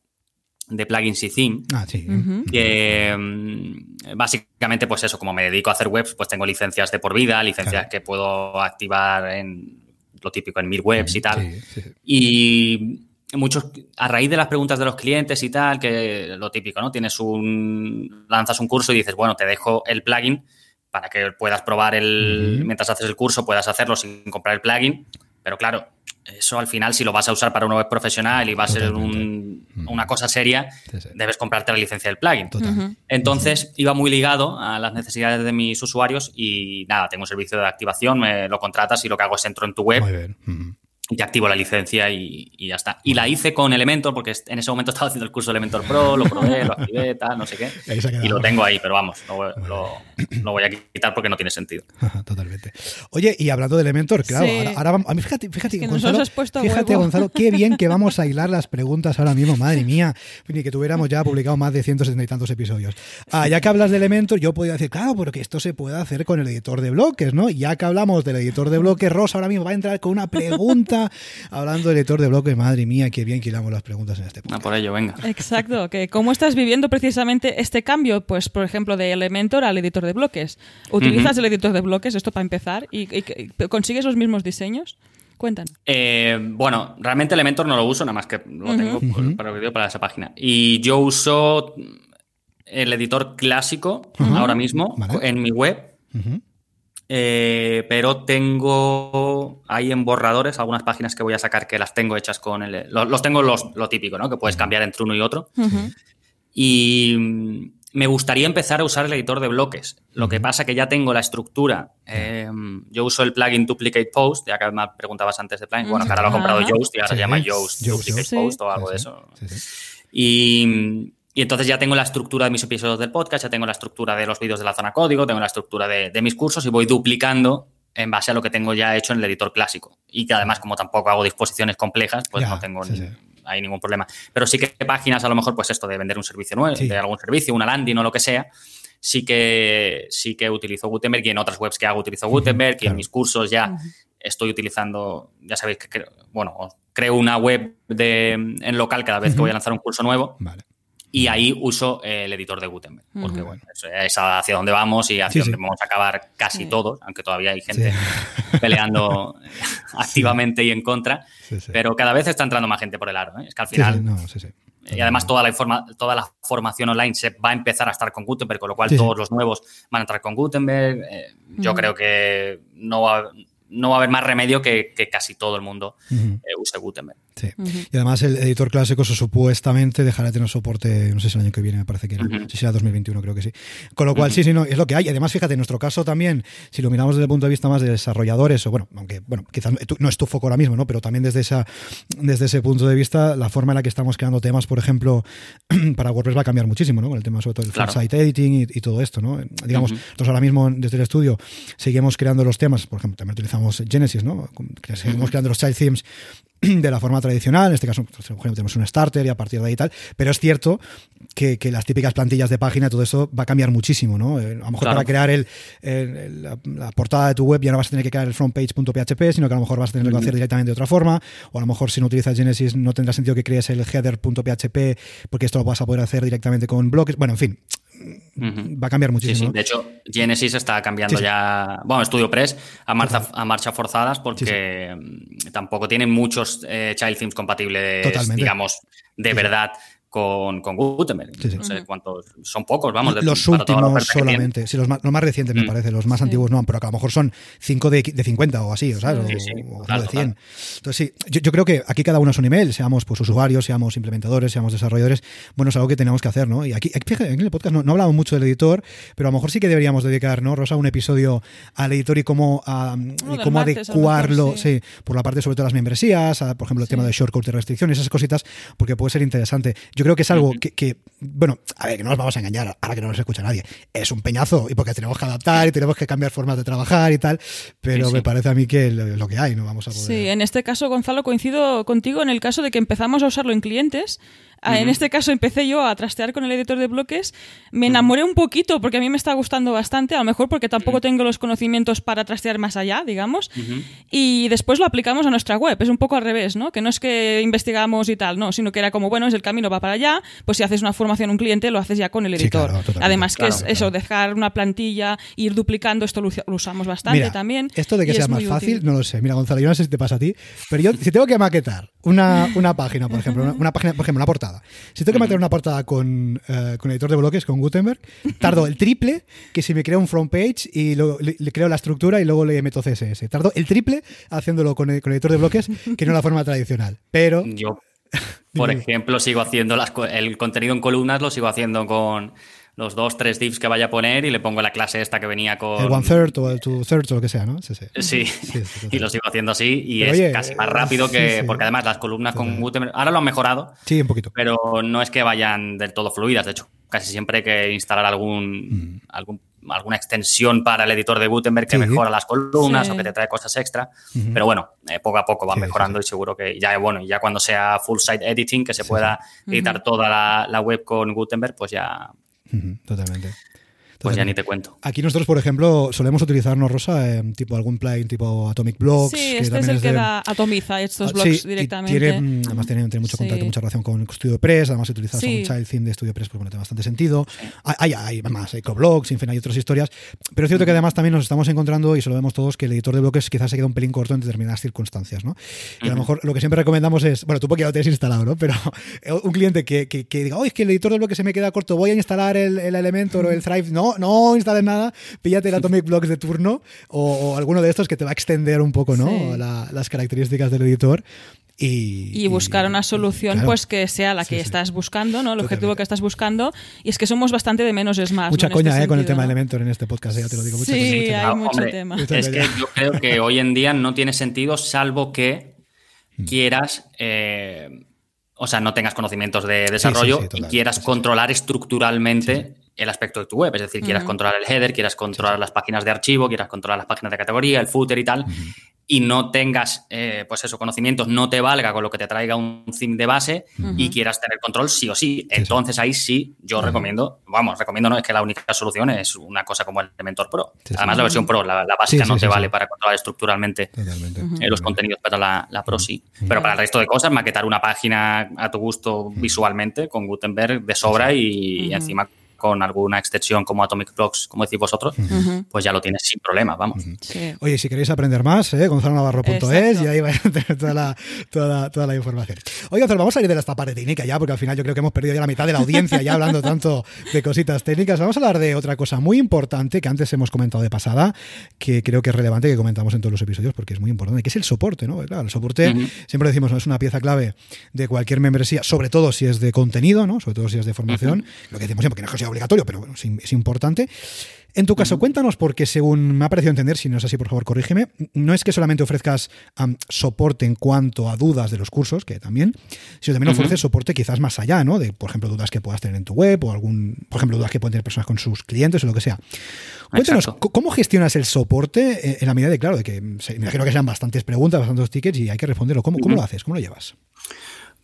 Speaker 3: de plugins y theme.
Speaker 1: Ah, sí.
Speaker 3: Que mm, básicamente, pues eso, como me dedico a hacer webs, pues tengo licencias de por vida, licencias que puedo activar en lo típico en mil webs y tal. Y muchos, a raíz de las preguntas de los clientes y tal, que lo típico, ¿no? Tienes un, lanzas un curso y dices, bueno, te dejo el plugin para que puedas probar el, mientras haces el curso, puedas hacerlo sin comprar el plugin. Pero claro, eso al final, si lo vas a usar para una web profesional y va a ser un- una cosa seria,
Speaker 1: Sí, sí.
Speaker 3: debes comprarte la licencia del plugin.
Speaker 1: Total.
Speaker 3: Entonces iba muy ligado a las necesidades de mis usuarios y nada, tengo un servicio de activación, me lo contratas y lo que hago es entro en tu web
Speaker 1: Muy bien.
Speaker 3: Y te activo la licencia y, y ya está. Y la hice con Elementor porque en ese momento estaba haciendo el curso de Elementor Pro, lo probé, lo activé, tal, no sé qué. Y lo tengo ahí, pero vamos, lo, lo- lo voy a quitar porque no tiene sentido.
Speaker 1: Totalmente. Oye, y hablando de Elementor, claro,
Speaker 2: Sí.
Speaker 1: ahora, ahora vamos. A mí, fíjate, fíjate,
Speaker 2: Es que nos
Speaker 1: Gonzalo,
Speaker 2: has puesto a
Speaker 1: fíjate. Gonzalo, qué bien que vamos a hilar las preguntas ahora mismo, madre mía. Ni que tuviéramos ya publicado más de 160 y tantos episodios. Ah, ya que hablas de Elementor, yo podría decir, claro, porque esto se puede hacer con el editor de bloques, ¿no? Ya que hablamos del editor de bloques, Rosa ahora mismo va a entrar con una pregunta hablando del editor de bloques. Madre mía, qué bien que hilamos las preguntas en este punto.
Speaker 3: Ah, por ello, venga.
Speaker 2: Exacto, que ¿cómo estás viviendo precisamente este cambio? Pues, por ejemplo, de Elementor al editor de bloques. ¿Utilizas el editor de bloques, esto para empezar, y, y- y consigues los mismos diseños? Cuéntanos.
Speaker 3: Eh, bueno, realmente Elementor no lo uso, nada más que lo tengo por- para, esa página. Y yo uso el editor clásico ahora mismo
Speaker 1: Vale.
Speaker 3: en mi web,
Speaker 1: Ujú.
Speaker 3: Eh, pero tengo ahí en borradores algunas páginas que voy a sacar que las tengo hechas con el... Los, los tengo los, lo típico, ¿no? Que puedes cambiar entre uno y otro. Y mm, me gustaría empezar a usar el editor de bloques. Lo que pasa que ya tengo la estructura. eh, yo uso el plugin Duplicate Post, ya que me preguntabas antes de plugin. Bueno, que ahora lo ha comprado. Yoast y ahora
Speaker 1: Sí,
Speaker 3: se llama Yoast,
Speaker 1: Yoast,
Speaker 3: Duplicate
Speaker 2: Yoast.
Speaker 3: Post
Speaker 2: Sí.
Speaker 3: o algo
Speaker 1: Sí,
Speaker 3: de eso.
Speaker 1: Sí, sí.
Speaker 3: Y, y entonces ya tengo la estructura de mis episodios del podcast, ya tengo la estructura de los vídeos de la zona código, tengo la estructura de, de mis cursos y voy duplicando en base a lo que tengo ya hecho en el editor clásico. Y que además, como tampoco hago disposiciones complejas, pues
Speaker 1: Ya,
Speaker 3: no tengo
Speaker 1: sí,
Speaker 3: ni-
Speaker 1: sí.
Speaker 3: hay ningún problema. Pero sí que páginas, a lo mejor, pues esto de vender un servicio nuevo,
Speaker 1: Sí.
Speaker 3: de algún servicio, una landing o lo que sea, sí que, sí que utilizo Gutenberg y en otras webs que hago utilizo Gutenberg y
Speaker 1: claro.
Speaker 3: en mis cursos ya estoy utilizando, ya sabéis que creo, bueno, creo una web de, en local cada vez que voy a lanzar un curso nuevo
Speaker 1: Vale.
Speaker 3: Y ahí uso eh, el editor de Gutenberg, porque bueno, eso es hacia donde vamos y hacia
Speaker 1: Sí, sí.
Speaker 3: donde vamos a acabar casi
Speaker 2: Sí.
Speaker 3: todos, aunque todavía hay gente
Speaker 1: Sí.
Speaker 3: peleando activamente y en contra,
Speaker 1: Sí, sí.
Speaker 3: pero cada vez está entrando más gente por el aro. ¿eh? Es que al final,
Speaker 1: sí, no, sí, sí.
Speaker 3: y además toda la, informa- toda la formación online se va a empezar a estar con Gutenberg, con lo cual
Speaker 1: Sí, sí.
Speaker 3: todos los nuevos van a entrar con Gutenberg. Eh, yo creo que no va, no va a haber más remedio que, que casi todo el mundo eh, use Gutenberg.
Speaker 1: Sí. Y además el editor clásico eso supuestamente dejará de tener soporte, no sé si el año que viene me parece que era, no sé si era 2021 creo que sí. Con lo cual sí, sí, no, es lo que hay. Y además fíjate, en nuestro caso también, si lo miramos desde el punto de vista más de desarrolladores, o bueno, aunque bueno, quizás no es tu foco ahora mismo, ¿no? Pero también desde esa, desde ese punto de vista, la forma en la que estamos creando temas, por ejemplo, para WordPress va a cambiar muchísimo, ¿no? Con el tema sobre todo del
Speaker 3: Claro.
Speaker 1: full site editing y, y todo esto, ¿no? Digamos, nosotros ahora mismo desde el estudio seguimos creando los temas, por ejemplo, también utilizamos Genesis, ¿no? Seguimos creando los child themes de la forma tradicional, en este caso por ejemplo, tenemos un starter y a partir de ahí tal, pero es cierto que, que las típicas plantillas de página, todo eso va a cambiar muchísimo, ¿no? Eh, a lo mejor
Speaker 3: Claro.
Speaker 1: para crear el, el- el- la, la portada de tu web ya no vas a tener que crear el frontpage.php, sino que a lo mejor vas a tener que hacer directamente de otra forma, o a lo mejor si no utilizas Genesis no tendrá sentido que crees el header.php porque esto lo vas a poder hacer directamente con bloques, bueno, en fin, Va a cambiar
Speaker 3: Sí,
Speaker 1: muchísimo.
Speaker 3: sí.
Speaker 1: ¿no?
Speaker 3: De hecho, Genesis está cambiando
Speaker 1: Sí, sí.
Speaker 3: ya, bueno, StudioPress a marcha, a marcha forzadas porque tampoco tienen muchos eh, child themes compatibles,
Speaker 1: Totalmente.
Speaker 3: digamos, de
Speaker 1: Sí, sí.
Speaker 3: verdad con, con Gutenberg.
Speaker 1: Sí, sí.
Speaker 3: No sé cuántos, son pocos, vamos. de-
Speaker 1: los últimos solamente, sí, los más, los más recientes me
Speaker 3: Mm.
Speaker 1: parece, los más antiguos no, pero que a lo mejor son 5 de, de 50 o así, ¿sabes?
Speaker 3: Sí,
Speaker 1: o,
Speaker 3: sí,
Speaker 1: o de 100.
Speaker 3: total.
Speaker 1: Entonces sí, yo, yo creo que aquí cada uno es un email, seamos pues usuarios, seamos implementadores, seamos desarrolladores, bueno, es algo que tenemos que hacer, ¿no? Y aquí, fíjate, en el podcast no, no hablamos mucho del editor, pero a lo mejor sí que deberíamos dedicar, ¿no, Rosa, un episodio al editor y cómo, a- y cómo
Speaker 2: martes,
Speaker 1: adecuarlo,
Speaker 2: mejor, sí.
Speaker 1: sí, por la parte sobre todo de las membresías, a, por ejemplo, el
Speaker 2: Sí.
Speaker 1: tema de shortcut de restricciones, esas cositas, porque puede ser interesante. Yo creo que es algo que, que, bueno, a ver, que no nos vamos a engañar, ahora que no nos escucha nadie, es un peñazo y porque tenemos que adaptar y tenemos que cambiar formas de trabajar y tal, pero
Speaker 3: Sí, sí.
Speaker 1: me parece a mí que lo, lo que hay, no vamos a poder.
Speaker 2: Sí, en este caso, Gonzalo, coincido contigo en el caso de que empezamos a usarlo en clientes. Ah, En este caso empecé yo a trastear con el editor de bloques. Me enamoré un poquito porque a mí me está gustando bastante, a lo mejor porque tampoco tengo los conocimientos para trastear más allá, digamos. Y después lo aplicamos a nuestra web. Es un poco al revés, ¿no? Que no es que investigamos y tal, no, sino que era como, bueno, es el camino va para allá, pues si haces una formación a un cliente, lo haces ya con el
Speaker 1: Sí,
Speaker 2: editor.
Speaker 1: claro.
Speaker 2: Además que es
Speaker 3: Claro,
Speaker 2: eso, dejar una plantilla, ir duplicando, esto lo, lo usamos bastante
Speaker 1: Mira,
Speaker 2: también.
Speaker 1: Esto de que sea más fácil,
Speaker 2: útil.
Speaker 1: no lo sé. Mira, Gonzalo, yo no sé si te pasa a ti, pero yo, si tengo que maquetar una, una página, por ejemplo, una, una página, por ejemplo, una portada portada. Si tengo que meter una portada con, eh, con editor de bloques, con Gutenberg, tardo el triple que si me creo un front page y lo- le, le creo la estructura y luego le meto CSS. Tardo el triple haciéndolo con, con editor de bloques que no la forma tradicional. Pero
Speaker 3: Yo, por ejemplo, sigo haciendo las el contenido en columnas, lo sigo haciendo con los dos, tres divs que vaya a poner y le pongo la clase esta que venía con.
Speaker 1: el one third o el two thirds o lo que sea, ¿no? Sí, sí.
Speaker 3: Sí,
Speaker 1: sí, sí.
Speaker 3: y lo sigo haciendo así y
Speaker 1: Pero
Speaker 3: es
Speaker 1: oye,
Speaker 3: casi más
Speaker 1: eh,
Speaker 3: rápido que.
Speaker 1: sí, sí.
Speaker 3: Porque además las columnas con. Gutenberg. Ahora lo han mejorado,
Speaker 1: Sí, un poquito.
Speaker 3: pero no es que vayan del todo fluidas. De hecho, casi siempre hay que instalar algún, algún alguna extensión para el editor de Gutenberg que
Speaker 1: Mm. Sí.
Speaker 3: mejora las columnas
Speaker 2: Sí.
Speaker 3: o que te trae cosas extra. Pero bueno, eh, poco a poco
Speaker 1: Sí, sí,
Speaker 3: mejorando y seguro que ya, bueno, ya cuando sea full site editing, que se pueda editar toda la, la web con Gutenberg, pues ya,
Speaker 1: Totalmente.
Speaker 3: Pues ya ni te cuento.
Speaker 1: Aquí nosotros, por ejemplo, solemos utilizarnos, Rosa, eh, tipo algún plugin tipo Atomic Blocks.
Speaker 2: Sí,
Speaker 1: que
Speaker 2: este es el que
Speaker 1: de-
Speaker 2: da, atomiza estos
Speaker 1: Ah,
Speaker 2: blogs
Speaker 1: sí,
Speaker 2: directamente.
Speaker 1: Tiene, mm, además tiene, tiene mucho
Speaker 2: Sí.
Speaker 1: contacto, mucha relación con StudioPress, además si utilizas
Speaker 2: Sí.
Speaker 1: un child theme de StudioPress, pues bueno, tiene bastante sentido. Hay, hay, hay más, hay coblogs, en fin, hay otras historias. Pero es cierto que además también nos estamos encontrando, y se lo vemos todos, que el editor de bloques quizás se queda un pelín corto en determinadas circunstancias, ¿no? Y a lo mejor lo que siempre recomendamos es, bueno, tú porque ya lo tienes instalado, ¿no? Pero un cliente que, que, que diga, oh, es que el editor de bloques se me queda corto, voy a instalar el, el Elementor o el Thrive. No, no instales nada, píllate el Atomic Blocks de turno o, o alguno de estos que te va a extender un poco, ¿no?
Speaker 2: Sí.
Speaker 1: La- las características del editor. Y,
Speaker 2: y buscar una solución
Speaker 1: claro.
Speaker 2: pues que sea la que
Speaker 1: sí.
Speaker 2: estás buscando, ¿no? El objetivo que estás buscando. Y es que somos bastante de menos es más.
Speaker 1: Mucha coña
Speaker 2: este
Speaker 1: eh, con el tema de. Elementor en este podcast, eh, ya te lo digo. Mucha
Speaker 2: Sí,
Speaker 1: coña, mucha
Speaker 2: hay
Speaker 1: coña.
Speaker 2: Mucho
Speaker 3: hombre,
Speaker 2: tema.
Speaker 3: Es que yo creo que hoy en día no tiene sentido salvo que
Speaker 1: Mm.
Speaker 3: quieras, eh, o sea, no tengas conocimientos de desarrollo
Speaker 1: sí, total,
Speaker 3: y quieras
Speaker 1: sí, sí.
Speaker 3: controlar estructuralmente el aspecto de tu web. Es decir, quieras controlar el header, quieras controlar las páginas de archivo, quieras controlar las páginas de categoría, el footer y tal. Y no tengas, eh, pues eso, conocimientos, no te valga con lo que te traiga un theme de base y quieras tener control sí o sí. Entonces ahí sí, yo recomiendo, vamos, recomiendo no es que la única solución es una cosa como el Elementor Pro.
Speaker 1: Sí, sí.
Speaker 3: Además, la versión Pro, la, la básica,
Speaker 1: Sí,
Speaker 3: no te vale para controlar estructuralmente eh, los contenidos, pero la, la Pro sí. Pero para el resto de cosas, maquetar una página a tu gusto visualmente con Gutenberg de sobra y, y encima con alguna extensión como Atomic Blocks, como decís vosotros, pues ya lo tienes sin problema, vamos.
Speaker 2: Sí.
Speaker 1: Oye, si queréis aprender más, ¿eh? gonzalonavarro.es y ahí vais a tener toda la, toda, toda la información. Oye, Gonzalo, vamos a salir de esta parte técnica ya, porque al final yo creo que hemos perdido ya la mitad de la audiencia ya hablando tanto de cositas técnicas. Vamos a hablar de otra cosa muy importante que antes hemos comentado de pasada, que creo que es relevante que comentamos en todos los episodios porque es muy importante, que es el soporte, ¿no? Claro, el soporte, siempre decimos, ¿no? es una pieza clave de cualquier membresía, sobre todo si es de contenido, ¿no? Sobre todo si es de formación. Lo que decimos siempre, que no es que sea obligatorio, pero bueno, es importante. En tu caso, cuéntanos, porque según me ha parecido entender, si no es así, por favor, corrígeme, no es que solamente ofrezcas soporte en cuanto a dudas de los cursos, que también, sino también ofreces soporte quizás más allá, ¿no? De, por ejemplo, dudas que puedas tener en tu web o algún, por ejemplo, dudas que pueden tener personas con sus clientes o lo que sea. Cuéntanos,
Speaker 3: Exacto.
Speaker 1: ¿c- ¿cómo gestionas el soporte eh, en la medida de, claro, de que me imagino que sean bastantes preguntas, bastantes tickets y hay que responderlo? ¿Cómo, cómo lo haces? ¿Cómo lo llevas?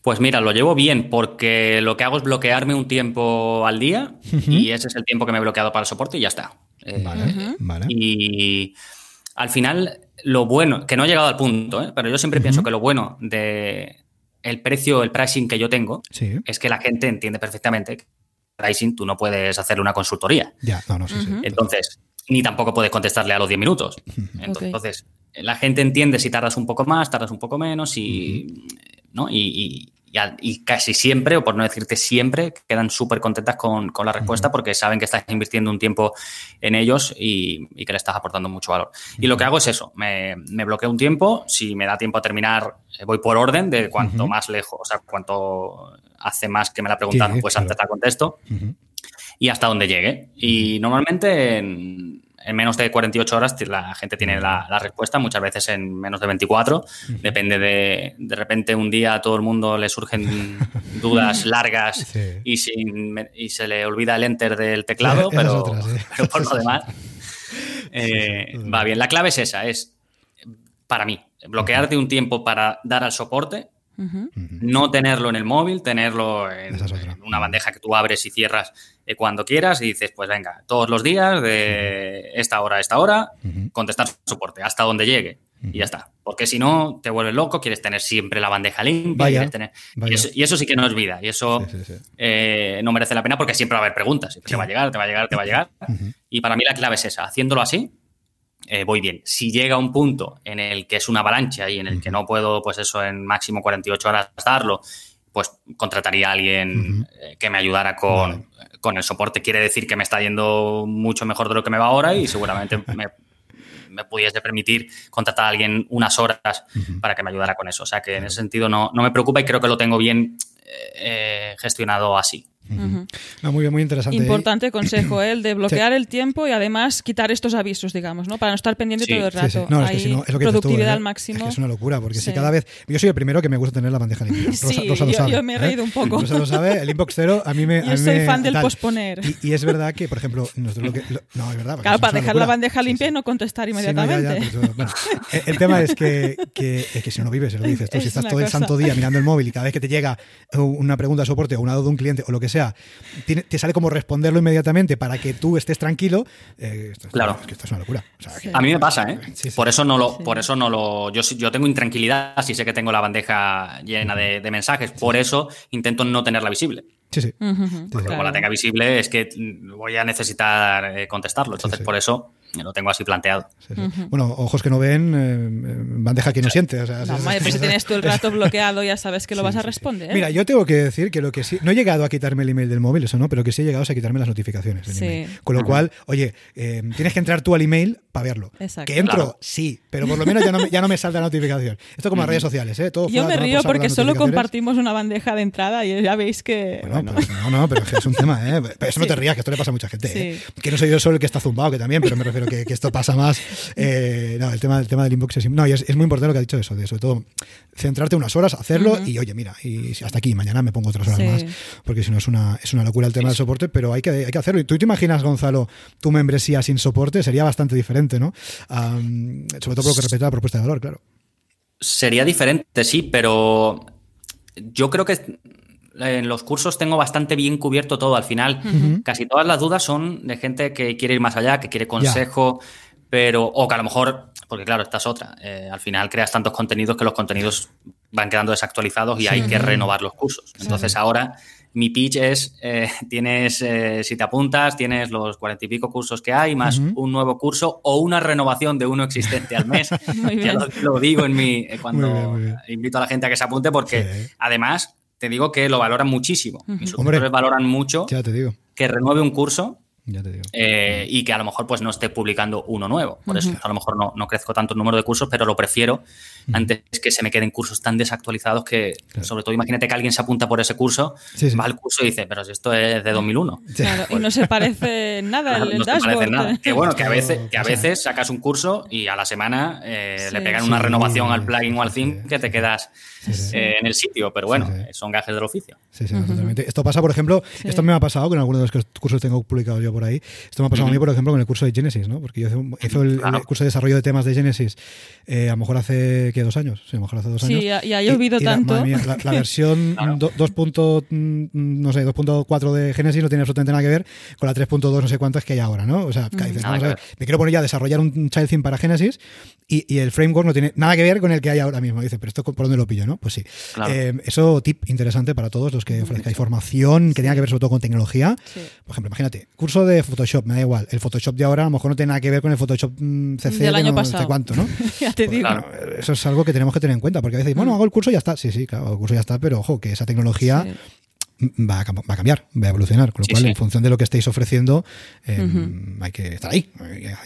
Speaker 3: Pues mira, lo llevo bien porque lo que hago es bloquearme un tiempo al día y ese es el tiempo que me he bloqueado para el soporte y ya está. Eh,
Speaker 1: Vale, vale.
Speaker 3: Y al final, lo bueno, que no he llegado al punto, ¿eh? pero yo siempre pienso que lo bueno de el precio, el pricing que yo tengo,
Speaker 1: Sí,
Speaker 3: es que la gente entiende perfectamente que pricing tú no puedes hacerle una consultoría.
Speaker 1: ya, no, no, sí, sí.
Speaker 3: Entonces, ni tampoco puedes contestarle a los 10 minutos. Entonces, la gente entiende si tardas un poco más, tardas un poco menos y, ¿no? y, y- y al- y casi siempre, o por no decirte siempre, quedan súper contentas con, con la respuesta porque saben que estás invirtiendo un tiempo en ellos y, que le estás aportando mucho valor. Y lo que hago es eso, me, me bloqueo un tiempo, si me da tiempo a terminar, eh, voy por orden de cuanto más lejos, o sea, cuanto hace más que me la preguntaron,
Speaker 1: Sí,
Speaker 3: pues
Speaker 1: claro.
Speaker 3: antes la contesto y hasta donde llegue. Y normalmente en, en menos de 48 horas la gente tiene la, la respuesta, muchas veces en menos de 24. Depende de, de repente un día a todo el mundo le surgen dudas largas
Speaker 1: Sí.
Speaker 3: y, sin- y se le olvida el enter del teclado, pero,
Speaker 1: otra, sí.
Speaker 3: pero por lo demás eh, va bien. La clave es esa, es para mí, bloquearte un tiempo para dar al soporte no tenerlo en el móvil, tenerlo
Speaker 1: es
Speaker 3: en una bandeja que tú abres y cierras eh, cuando quieras y dices, pues venga, todos los días de esta hora a esta hora,
Speaker 1: Ujú.
Speaker 3: contestar soporte hasta donde llegue y ya está. Porque si no, te vuelves loco, quieres tener siempre la bandeja limpia.
Speaker 1: Vaya,
Speaker 3: tener-. Y, eso, y eso sí que no es vida y eso
Speaker 1: Sí, sí, sí.
Speaker 3: eh, no merece la pena porque siempre va a haber preguntas. Te va a llegar, te va a llegar, te va a llegar. Y para mí la clave es esa, haciéndolo así. eh, voy bien. Si llega un punto en el que es una avalancha y en el que no puedo, pues eso, en máximo 48 horas darlo, pues contrataría a alguien eh, que me ayudara con, con, el soporte. Quiere decir que me está yendo mucho mejor de lo que me va ahora y seguramente me, me pudiese permitir contratar a alguien unas horas para que me ayudara con eso. O sea que en ese sentido no, no me preocupa y creo que lo tengo bien eh, gestionado así
Speaker 1: muy bien, muy interesante.
Speaker 2: Importante consejo, ¿eh? el de bloquear el tiempo y además quitar estos avisos, digamos, ¿no? Para no estar pendiente todo el rato.
Speaker 1: No, es que si no, es lo que
Speaker 2: productividad
Speaker 1: ¿eh?
Speaker 2: al máximo.
Speaker 1: Es, una locura, porque si cada vez. Yo soy el primero que me gusta tener la bandeja limpia. Rosa, lo sabe,
Speaker 2: yo me he reído un poco.
Speaker 1: Rosa lo sabe, el inbox cero a mí me.
Speaker 2: Yo soy fan del posponer.
Speaker 1: Y, es verdad que, por ejemplo, nosotros lo que. no, es verdad.
Speaker 2: Claro, para dejar la bandeja limpia y no contestar inmediatamente.
Speaker 1: el tema es que, que, que, si no vives, lo dices tú. Si estás todo el santo día mirando el móvil y cada vez que te llega una pregunta de soporte o una duda de un cliente o lo que sea, te sale como responderlo inmediatamente para que tú estés tranquilo. Eh, esto,
Speaker 3: claro.
Speaker 1: Es que esto es una locura.
Speaker 3: a mí me pasa, ¿eh? por eso no lo, por eso no lo. Yo, yo tengo intranquilidad si sé que tengo la bandeja llena de, mensajes. Por eso intento no tenerla visible.
Speaker 1: Sí, sí.
Speaker 3: Porque como la tenga visible es que voy a necesitar eh, contestarlo. Entonces, por eso lo tengo así planteado.
Speaker 1: Bueno, ojos que no ven, eh, bandeja que no siente. O sea,
Speaker 2: no, pero si tienes tú el rato bloqueado, ya sabes que lo vas a responder.
Speaker 1: Mira, yo tengo que decir que lo que sí. No he llegado a quitarme el email del móvil, eso no, pero que sí he llegado a quitarme las notificaciones. Con lo cual, oye, eh, tienes que entrar tú al email para verlo. Que entro, sí, pero por lo menos ya no, me, ya no me salta la notificación. Esto como las redes sociales, ¿eh? Todo
Speaker 2: yo me río porque solo compartimos una bandeja de entrada y ya veis que.
Speaker 1: Bueno, pues no, no, pero es un tema, ¿eh? Pero eso no te rías, que esto le pasa a mucha gente. ¿eh? Que no soy yo solo el que está zumbado, que también, pero me refiero que, que esto pasa más. Eh, no, el tema, el tema del inbox es. No, y es, muy importante lo que ha dicho eso, de sobre todo centrarte unas horas, hacerlo y oye, mira, y hasta aquí, mañana me pongo otras horas más, porque si no es una, es una locura el tema del soporte, pero hay que, hay que hacerlo. ¿Y tú te imaginas, Gonzalo, tu membresía sin soporte? Sería bastante diferente, ¿no? sobre todo por lo que respecta a la propuesta de valor, claro.
Speaker 3: Sería diferente, sí, pero yo creo que en los cursos tengo bastante bien cubierto todo. Al final, casi todas las dudas son de gente que quiere ir más allá, que quiere consejo, pero. O que a lo mejor. Porque claro, esta es otra. Eh, al final creas tantos contenidos que los contenidos van quedando desactualizados y hay que renovar los cursos. Entonces ahora mi pitch es, eh, tienes, eh, si te apuntas, tienes los cuarenta y pico cursos que hay, más un nuevo curso o una renovación de uno existente al mes. ya lo, digo en mi, cuando invito a la gente a que se apunte porque además te digo que lo valoran muchísimo. Mis suscriptores valoran mucho que renueve un curso eh, y que a lo mejor pues no esté publicando uno nuevo. Por eso a lo mejor no, no, crezco tanto el número de cursos, pero lo prefiero antes que se me queden cursos tan desactualizados que, sobre todo, imagínate que alguien se apunta por ese curso, va al curso y dice, pero si esto es de 2001.
Speaker 2: Claro, y no se parece nada el, no dashboard. Parece nada.
Speaker 3: Que bueno, que a veces, que a veces sacas un curso y a la semana eh, le pegan una renovación al plugin o al theme que te quedas eh, en el sitio, pero bueno, son gajes del oficio.
Speaker 1: Sí, sí, totalmente. Esto pasa, por ejemplo, esto me ha pasado con algunos de los cursos que tengo publicados yo por ahí. Esto me ha pasado a mí, por ejemplo, con el curso de Genesis, ¿no? Porque yo hice el, curso de desarrollo de temas de Genesis eh, a lo mejor hace, ¿qué? ¿Dos años? Sí, a lo mejor hace dos años.
Speaker 2: Sí, y ha llovido tanto.
Speaker 1: La, la, versión 2. Mm, no sé, 2.4 de Genesis no tiene absolutamente nada que ver con la 3.2 no sé cuántas que hay ahora, ¿no? O sea, dices, vamos a ver, me quiero poner ya a desarrollar un child theme para Genesis y, y, el framework no tiene nada que ver con el que hay ahora mismo. Dice, pero esto por dónde lo pillo, ¿no? Pues sí. Eh, eso tip interesante para todos los que ofrezcáis formación que tenga que ver sobre todo con tecnología. Por ejemplo, imagínate, curso de Photoshop, me da igual. El Photoshop de ahora a lo mejor no tiene nada que ver con el Photoshop mm, CC
Speaker 2: del año pasado.
Speaker 1: cuánto, ¿no?
Speaker 2: ya te pues digo.
Speaker 1: eso es algo que tenemos que tener en cuenta, porque a veces, bueno, hago el curso y ya está. Sí, sí, claro, el curso ya está, pero ojo, que esa tecnología va a, va a, cambiar, va a evolucionar. Con lo cual, en función de lo que estéis ofreciendo, em, hay que estar ahí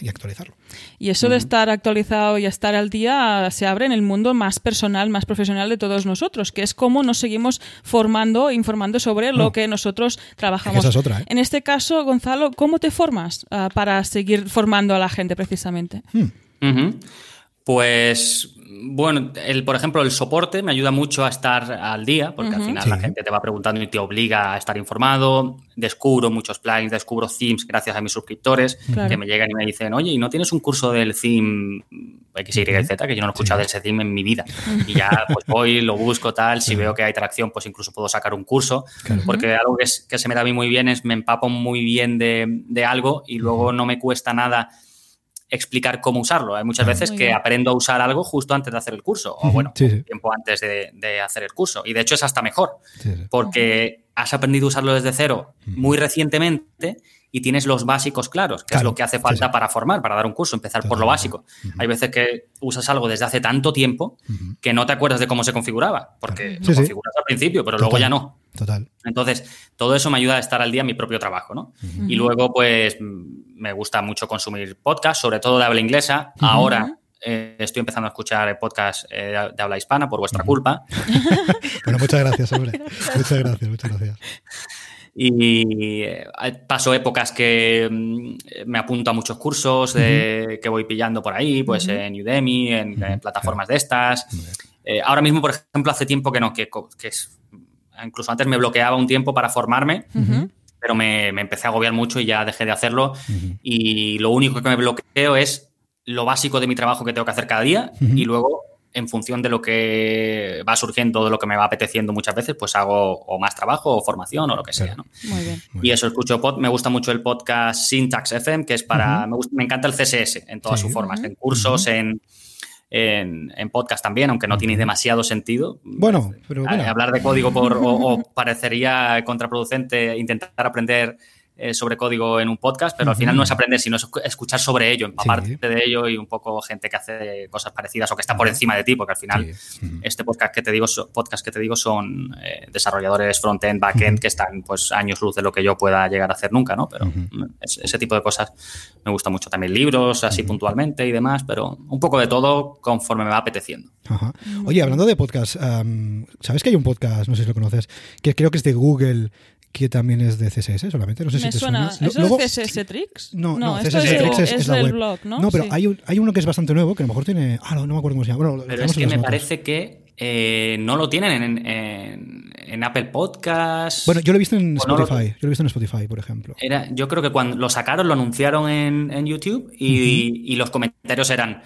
Speaker 1: y actualizarlo.
Speaker 2: Y eso de estar actualizado y estar al día se abre en el mundo más personal, más profesional de todos nosotros, que es cómo nos seguimos formando, informando sobre lo que nosotros trabajamos.
Speaker 1: ¿eh?
Speaker 2: En este caso, Gonzalo, ¿cómo te formas ah, para seguir formando a la gente precisamente?
Speaker 3: Hmm. Pues bueno, el, por ejemplo, el soporte me ayuda mucho a estar al día, porque al final la gente te va preguntando y te obliga a estar informado. Descubro muchos plugins, descubro themes gracias a mis suscriptores que me llegan y me dicen, oye, ¿y no tienes un curso del theme X, Y, Z? Que yo no he escuchado de ese theme en mi vida. Y ya pues voy, lo busco, tal. Si veo que hay tracción, pues incluso puedo sacar un curso. Porque algo que, que, se me da a mí muy bien es me empapo muy bien de, de algo y luego no me cuesta nada explicar cómo usarlo. Hay muchas veces que aprendo a usar algo justo antes de hacer el curso, o bueno, tiempo antes de, hacer el curso. Y de hecho es hasta mejor, porque has aprendido a usarlo desde cero muy recientemente y tienes los básicos claros, que
Speaker 1: Claro,
Speaker 3: es lo que hace falta
Speaker 1: sí.
Speaker 3: para formar, para dar un curso, empezar por lo básico. Hay veces que usas algo desde hace tanto tiempo que no te acuerdas de cómo se configuraba, porque
Speaker 1: Sí,
Speaker 3: lo
Speaker 1: sí.
Speaker 3: configuras al principio, pero luego
Speaker 1: Total.
Speaker 3: ya no.
Speaker 1: Total.
Speaker 3: Entonces, todo eso me ayuda a estar al día en mi propio trabajo, ¿no? Y luego, pues, me gusta mucho consumir podcasts, sobre todo de habla inglesa. Ahora eh, estoy empezando a escuchar podcasts eh, de, de habla hispana por vuestra culpa.
Speaker 1: Bueno, muchas gracias, hombre. Muchas gracias, muchas gracias.
Speaker 3: Y eh, paso épocas que mm, me apunto a muchos cursos de- que voy pillando por ahí, pues en Udemy, en, en plataformas de estas. Eh, ahora mismo, por ejemplo, hace tiempo que no, que, que es, incluso antes me bloqueaba un tiempo para formarme, pero me, me empecé a agobiar mucho y ya dejé de hacerlo. Y lo único que me bloqueo es lo básico de mi trabajo que tengo que hacer cada día y luego en función de lo que va surgiendo, de lo que me va apeteciendo muchas veces, pues hago o más trabajo o formación o lo que sea, ¿no?
Speaker 2: Muy bien.
Speaker 3: Y eso escucho, pod, me gusta mucho el podcast Syntax FM, que es para, me, gusta- me encanta el CSS en todas
Speaker 1: Sí.
Speaker 3: sus formas, en cursos, en, en, en podcast también, aunque no tiene demasiado sentido.
Speaker 1: Bueno, pero
Speaker 3: Eh,
Speaker 1: bueno.
Speaker 3: Hablar de código por, o, o parecería contraproducente intentar aprender eh, sobre código en un podcast, pero al final no es aprender, sino es escu- escuchar sobre ello, empaparte
Speaker 1: Sí.
Speaker 3: de ello y un poco gente que hace cosas parecidas o que está por encima de ti, porque al final
Speaker 1: Sí.
Speaker 3: Este podcast que te digo, podcast que te digo son eh, desarrolladores front-end, back-end, que están pues años luz de lo que yo pueda llegar a hacer nunca, ¿no? Pero mm, es- ese tipo de cosas me gusta mucho. También libros, así puntualmente y demás, pero un poco de todo conforme me va apeteciendo.
Speaker 1: Ajá. Oye, hablando de podcast, ¿sabes que hay un podcast, no sé si lo conoces, que creo que es de Google, que también es de CSS solamente? No sé
Speaker 2: Me
Speaker 1: si te
Speaker 2: suena.
Speaker 1: suena.
Speaker 2: ¿Es
Speaker 1: luego-
Speaker 2: el CSS Tricks?
Speaker 1: No, no,
Speaker 2: esto
Speaker 1: CSS
Speaker 2: es,
Speaker 1: Tricks es,
Speaker 2: es
Speaker 1: es la web.
Speaker 2: blog, ¿no?
Speaker 1: pero
Speaker 2: Sí.
Speaker 1: hay, un- hay uno que es bastante nuevo, que a lo mejor tiene... Ah, no, no me acuerdo cómo se llama. Bueno,
Speaker 3: Pero es que me
Speaker 1: notas.
Speaker 3: parece que eh, no lo tienen en, en- en Apple Podcast.
Speaker 1: Bueno, yo lo he visto en
Speaker 3: no lo-
Speaker 1: Spotify. Yo lo he visto en Spotify, por ejemplo.
Speaker 3: Era, yo creo que cuando lo sacaron, lo anunciaron en, en YouTube y, y los comentarios eran.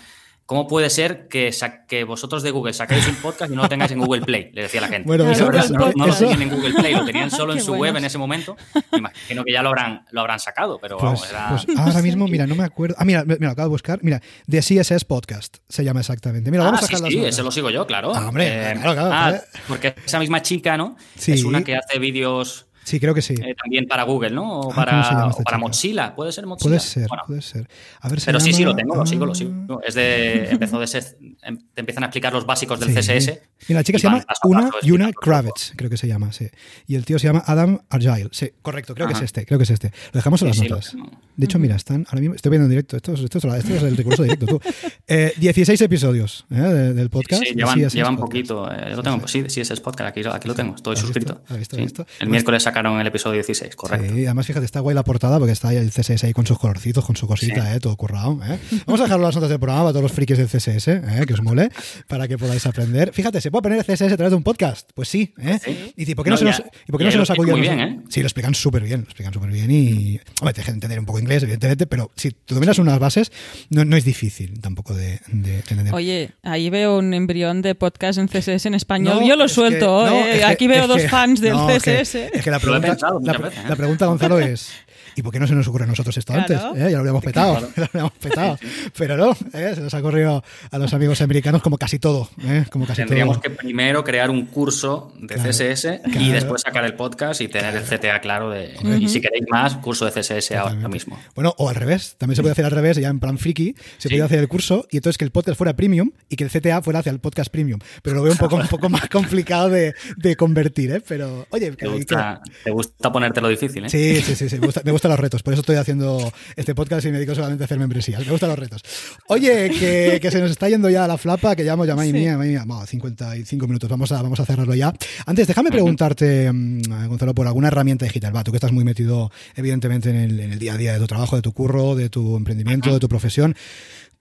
Speaker 3: ¿Cómo puede ser que, que vosotros de Google sacáis un podcast y no lo tengáis en Google Play? Le decía la gente.
Speaker 1: Bueno,
Speaker 3: Y
Speaker 1: eso-
Speaker 3: ahora
Speaker 1: eso-
Speaker 3: no, no lo tenían en Google Play, lo tenían solo en su web en ese momento. Me imagino que ya lo habrán, lo habrán sacado, pero
Speaker 1: Pues,
Speaker 3: vamos, era.
Speaker 1: pues ahora mismo, mira, no me acuerdo. Ah, mira, mira, lo acabo de buscar. Mira, The CSS Podcast se llama exactamente. Mira,
Speaker 3: Ah,
Speaker 1: vamos a
Speaker 3: sí,
Speaker 1: sacar las
Speaker 3: sí, ese lo sigo yo, claro.
Speaker 1: Ah, hombre,
Speaker 3: Eh,
Speaker 1: claro, claro,
Speaker 3: ah,
Speaker 1: joder.
Speaker 3: porque esa misma chica, ¿no?
Speaker 1: Sí.
Speaker 3: Es una que hace vídeos
Speaker 1: Sí, creo que sí.
Speaker 3: eh, también para Google, ¿no? O
Speaker 1: Ah,
Speaker 3: para,
Speaker 1: ¿cómo se llama
Speaker 3: o para? Mozilla. ¿Puede ser Mozilla?
Speaker 1: Puede ser,
Speaker 3: Bueno,
Speaker 1: puede ser. A ver, se
Speaker 3: Pero sí, sí, lo tengo, lo sigo, lo
Speaker 1: Ah,
Speaker 3: sigo. Es de. Empezó de ser. em- Te empiezan a explicar los básicos del
Speaker 1: Sí.
Speaker 3: CSS.
Speaker 1: Mira, la chica se llama Una, Una Kravitz, creo que se llama, sí. Y el tío se llama Adam Argyle. Sí, correcto, creo que es este, creo que es este. Lo dejamos en las
Speaker 3: sí,
Speaker 1: notas. De hecho, mira, están ahora mismo, estoy viendo en directo, esto, es- esto, esto es el recurso directo, tú. Eh, 16 episodios ¿eh? de- del podcast.
Speaker 3: Sí, llevan, llevan poquito. lo tengo, sí, sí, ese es podcast. Aquí, aquí lo tengo, estoy suscrito. El
Speaker 1: Pues-
Speaker 3: miércoles sacaron el episodio 16, correcto.
Speaker 1: Sí, además fíjate, está guay la portada porque está ahí el CSS ahí con sus colorcitos, con su cosita,
Speaker 3: Sí.
Speaker 1: eh, todo currado. eh. Vamos a dejarlo en las notas del programa para todos los frikis del CSS, eh, que os mole, para que podáis aprender. Fíjate, ¿se puede aprender el CSS a través de un podcast? Pues sí. ¿eh?
Speaker 3: Sí.
Speaker 1: Y ¿por qué no,
Speaker 3: No,
Speaker 1: se nos, y por qué no se nos acudió a
Speaker 3: muy bien, ¿eh?
Speaker 1: Sí, lo explican súper bien, lo explican súper bien y, hombre, te dejan entender un poco inglés, evidentemente, pero si tú dominas unas bases, no, no es difícil tampoco de, de entender.
Speaker 2: Oye, ahí veo un embrión de podcast en CSS en español.
Speaker 1: No,
Speaker 2: Yo lo
Speaker 1: es
Speaker 2: suelto.
Speaker 1: que- no,
Speaker 2: eh.
Speaker 1: es que-
Speaker 2: Aquí veo dos
Speaker 1: que-
Speaker 2: fans del
Speaker 1: no, es que-
Speaker 2: CSS.
Speaker 1: Es que la la pregunta, Gonzalo, es ¿y por qué no se nos ocurre a nosotros esto
Speaker 2: Claro.
Speaker 1: antes? ¿Eh? Ya lo habríamos petado, ya lo habríamos petado. Pero no, ¿eh? se nos ha ocurrido a los amigos americanos como casi todo. ¿eh? Como casi
Speaker 3: Tendríamos
Speaker 1: todo.
Speaker 3: que primero crear un curso de
Speaker 1: Claro,
Speaker 3: CSS
Speaker 1: claro.
Speaker 3: y después sacar el podcast y tener el CTA claro de. Y si queréis más, curso de CSS ahora mismo.
Speaker 1: Bueno, o al revés, también se puede hacer al revés, ya en plan friki, se puede hacer el curso y entonces que el podcast fuera premium y que el CTA fuera hacia el podcast premium. Pero lo veo un poco, un poco más complicado de, de convertir, ¿eh? Pero, oye,
Speaker 3: Te
Speaker 1: que-
Speaker 3: gusta, te gusta ponértelo difícil, ¿eh?
Speaker 1: Sí, sí, sí, sí, Me, gusta- me gustan los retos. Por eso estoy haciendo este podcast y me dedico solamente a hacer membresías. Me gustan los retos. Oye, que, que se nos está yendo ya la flapa, que llevamos ya, madre
Speaker 2: Sí.
Speaker 1: mía, madre mía, bueno, 55 minutos. Vamos a, vamos a cerrarlo ya. Antes, déjame preguntarte, mm, Gonzalo, por alguna herramienta digital. Va, tú que estás muy metido, evidentemente, en el, en el día a día de tu trabajo, de tu curro, de tu emprendimiento, de tu profesión.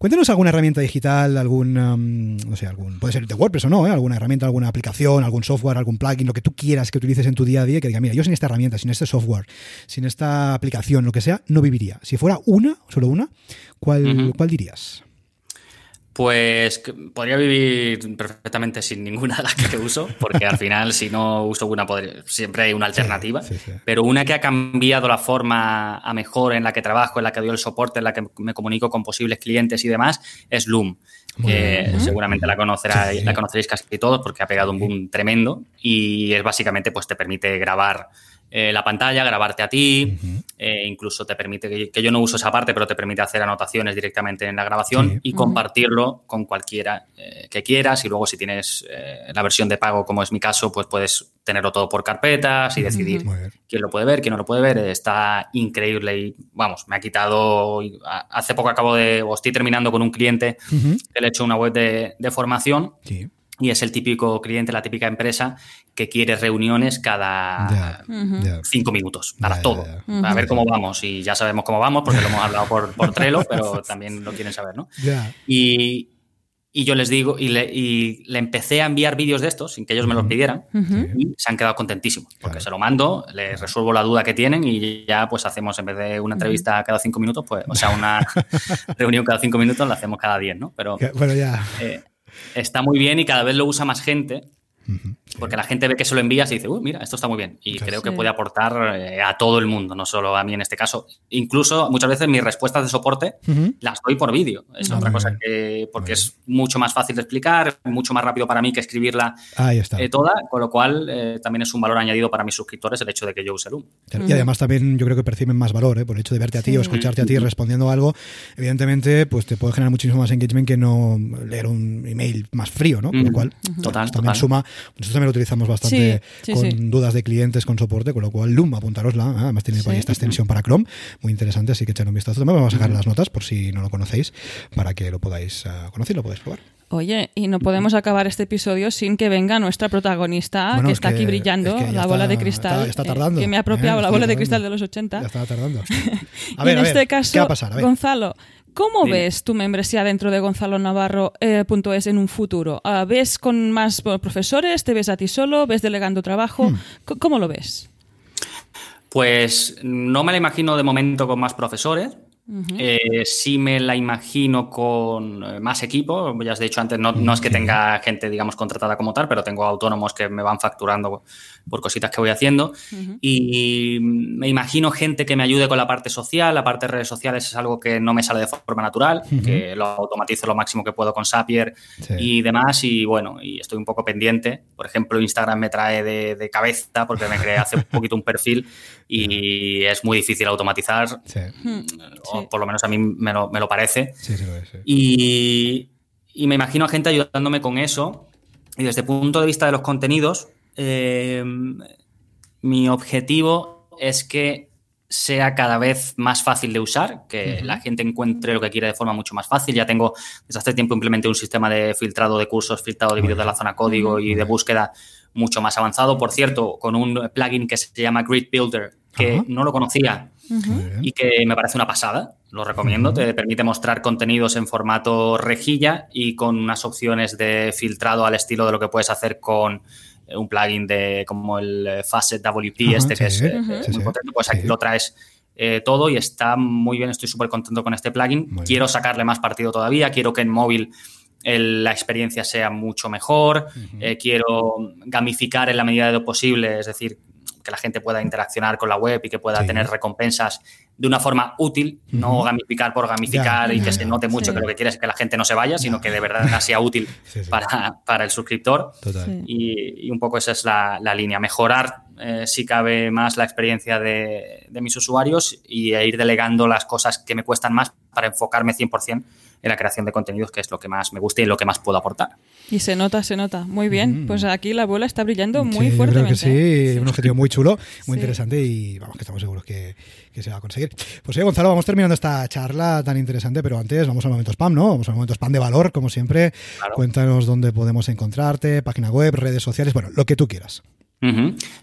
Speaker 1: Cuéntanos alguna herramienta digital, algún, um, no sé, algún, puede ser de WordPress o no, ¿eh? alguna herramienta, alguna aplicación, algún software, algún plugin, lo que tú quieras que utilices en tu día a día, que diga, mira, yo sin esta herramienta, sin este software, sin esta aplicación, lo que sea, no viviría. Si fuera una, solo una, ¿cuál. ¿cuál dirías?
Speaker 3: Pues podría vivir perfectamente sin ninguna de las que uso, porque al final, si no uso una, podría- siempre hay una alternativa.
Speaker 1: sí, sí.
Speaker 3: Pero una que ha cambiado la forma a mejor en la que trabajo, en la que doy el soporte, en la que me comunico con posibles clientes y demás, es Loom. Que
Speaker 1: bien.
Speaker 3: seguramente la, conocerá, la conoceréis casi todos porque ha pegado un boom tremendo y es básicamente pues te permite grabar eh, la pantalla, grabarte a ti, eh, incluso te permite, que, yo no uso esa parte, pero te permite hacer anotaciones directamente en la grabación y compartirlo con cualquiera eh, que quieras. Y luego si tienes la versión de pago, como es mi caso, pues puedes tenerlo todo por carpetas y decidir quién lo puede ver, quién no lo puede ver. Está increíble y, vamos, me ha quitado, hace poco acabo de, o estoy terminando con un cliente que le he hecho una web de, de formación. Sí y es el típico cliente, la típica empresa que quiere reuniones cada cinco minutos para todo, para ver cómo vamos. Y ya sabemos cómo vamos porque lo hemos hablado por, por Trello, pero también lo quieren saber, ¿no? Y, y, yo les digo, y le, y le empecé a enviar vídeos de estos sin que ellos me los pidieran y se han quedado contentísimos porque se lo mando, les resuelvo la duda que tienen y ya pues hacemos en vez de una entrevista cada cinco minutos, pues, o sea, una reunión cada cinco minutos la hacemos cada diez, ¿no? Pero
Speaker 1: bueno, ya.
Speaker 3: Eh, está muy bien y cada vez lo usa más gente. Porque la gente ve que se lo envías y dice, uy, mira, esto está muy bien. Y creo que puede aportar eh, a todo el mundo, no solo a mí en este caso. Incluso muchas veces mis respuestas de soporte las doy por vídeo. Es otra cosa que, porque es mucho más fácil de explicar, mucho más rápido para mí que escribirla eh, toda, con lo cual eh, también es un valor añadido para mis suscriptores el hecho de que yo use Loom.
Speaker 1: Y además también yo creo que perciben más valor, por el hecho de verte a ti o escucharte a ti respondiendo algo. Evidentemente, pues te puede generar muchísimo más engagement que no leer un email más frío, ¿no? Con lo cual,
Speaker 3: total,
Speaker 1: pues, también suma también lo utilizamos bastante con dudas de clientes, con soporte, con lo cual Loom, apuntarosla. ¿eh? Además tiene esta extensión para Chrome, muy interesante, así que echad un vistazo. También vamos a sacar las notas por si no lo conocéis, para que lo podáis uh, conocer, lo podáis probar.
Speaker 2: Oye, y no podemos acabar este episodio sin que venga nuestra protagonista, que está aquí brillando, la bola de cristal.
Speaker 1: Está, tardando.
Speaker 2: que me ha apropiado la bola de cristal de los 80.
Speaker 1: Ya estaba tardando.
Speaker 2: A ver, en este caso, ¿qué va a pasar? Gonzalo, ¿Cómo ves tu membresía dentro de Gonzalo Navarro.es eh, en un futuro? Ah, ¿Ves con más profesores? ¿Te ves a ti solo? ¿Ves delegando trabajo? Hmm. ¿Cómo lo ves?
Speaker 3: Pues no me la imagino de momento con más profesores. Eh, sí me la imagino con eh, más equipo. Ya os he dicho antes, no, es que tenga gente, digamos, contratada como tal, pero tengo autónomos que me van facturando por cositas que voy haciendo. Y me imagino gente que me ayude con la parte social. La parte de redes sociales es algo que no me sale de forma natural, que lo automatizo lo máximo que puedo con Zapier y demás. Y bueno, y estoy un poco pendiente. Por ejemplo, Instagram me trae de, cabeza porque me creé hace un poquito un perfil y es muy difícil automatizar. Hmm. por lo menos a mí me lo, parece. Y, me imagino a gente ayudándome con eso. Y desde el punto de vista de los contenidos, eh, mi objetivo es que sea cada vez más fácil de usar, que la gente encuentre lo que quiere de forma mucho más fácil. Ya tengo, desde hace tiempo implementé un sistema de filtrado de cursos, filtrado de vídeos de la zona código y de búsqueda mucho más avanzado. Por cierto, con un plugin que se llama Grid Builder, que no lo conocía y que me parece una pasada. Lo recomiendo. Te permite mostrar contenidos en formato rejilla y con unas opciones de filtrado al estilo de lo que puedes hacer con un plugin de como el eh, Facet WP, este que es eh, muy potente. Pues aquí lo traes todo y está muy bien. Estoy súper contento con este plugin. quiero sacarle más partido todavía. Quiero que en móvil la experiencia sea mucho mejor. quiero gamificar en la medida de lo posible, es decir, que la gente pueda interaccionar con la web y que pueda tener recompensas de una forma útil, no gamificar por gamificar y que se note mucho que lo que quieres es que la gente no se vaya, sino que de verdad sea útil para, el suscriptor. Y, un poco esa es la, línea, mejorar eh, si cabe más la experiencia de, de mis usuarios y ir delegando las cosas que me cuestan más para enfocarme 100% en la creación de contenidos, que es lo que más me gusta y lo que más puedo aportar.
Speaker 2: Y se nota, se nota. Muy bien. Mm. Pues aquí la abuela está brillando muy fuertemente.
Speaker 1: Yo creo que sí, un objetivo muy chulo, muy interesante y vamos, que estamos seguros que, se va a conseguir. Pues sí, Gonzalo, vamos terminando esta charla tan interesante, pero antes vamos al momento spam, ¿no? Vamos al momento spam de valor, como siempre. Cuéntanos dónde podemos encontrarte, página web, redes sociales, bueno, lo que tú quieras.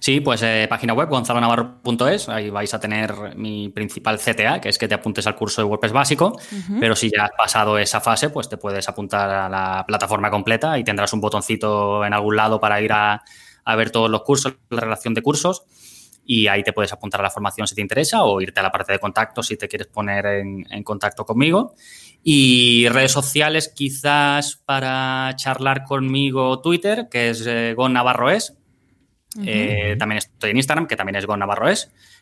Speaker 3: Sí, pues eh, página web gonzalonavarro.es, ahí vais a tener mi principal CTA, que es que te apuntes al curso de WordPress básico, pero si ya has pasado esa fase, pues te puedes apuntar a la plataforma completa y tendrás un botoncito en algún lado para ir a, ver todos los cursos, la relación de cursos, y ahí te puedes apuntar a la formación si te interesa o irte a la parte de contacto si te quieres poner en, contacto conmigo. Y redes sociales, quizás para charlar conmigo, Twitter, que es eh, gonnavarroes, eh, también estoy en Instagram, que también es Gon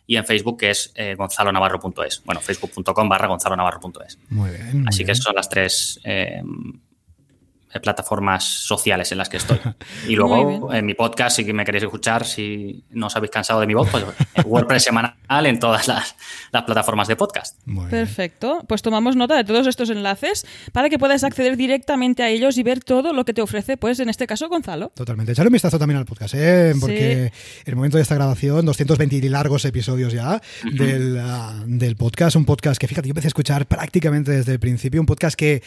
Speaker 3: y en Facebook, que es eh, gonzalonavarro.es. Bueno, facebook.com barra gonzalonavarro.es.
Speaker 1: Muy bien.
Speaker 3: Así que son las tres eh, plataformas sociales en las que estoy. Y luego en mi podcast, si me queréis escuchar, si no os habéis cansado de mi voz, pues WordPress semanal en todas las, plataformas de podcast.
Speaker 2: Perfecto. Pues tomamos nota de todos estos enlaces para que puedas acceder directamente a ellos y ver todo lo que te ofrece, pues en este caso, Gonzalo.
Speaker 1: Totalmente. Echale un vistazo también al podcast, ¿eh? porque en el momento de esta grabación, 220 largos episodios ya del, ah, del podcast, un podcast que fíjate, yo empecé a escuchar prácticamente desde el principio, un podcast que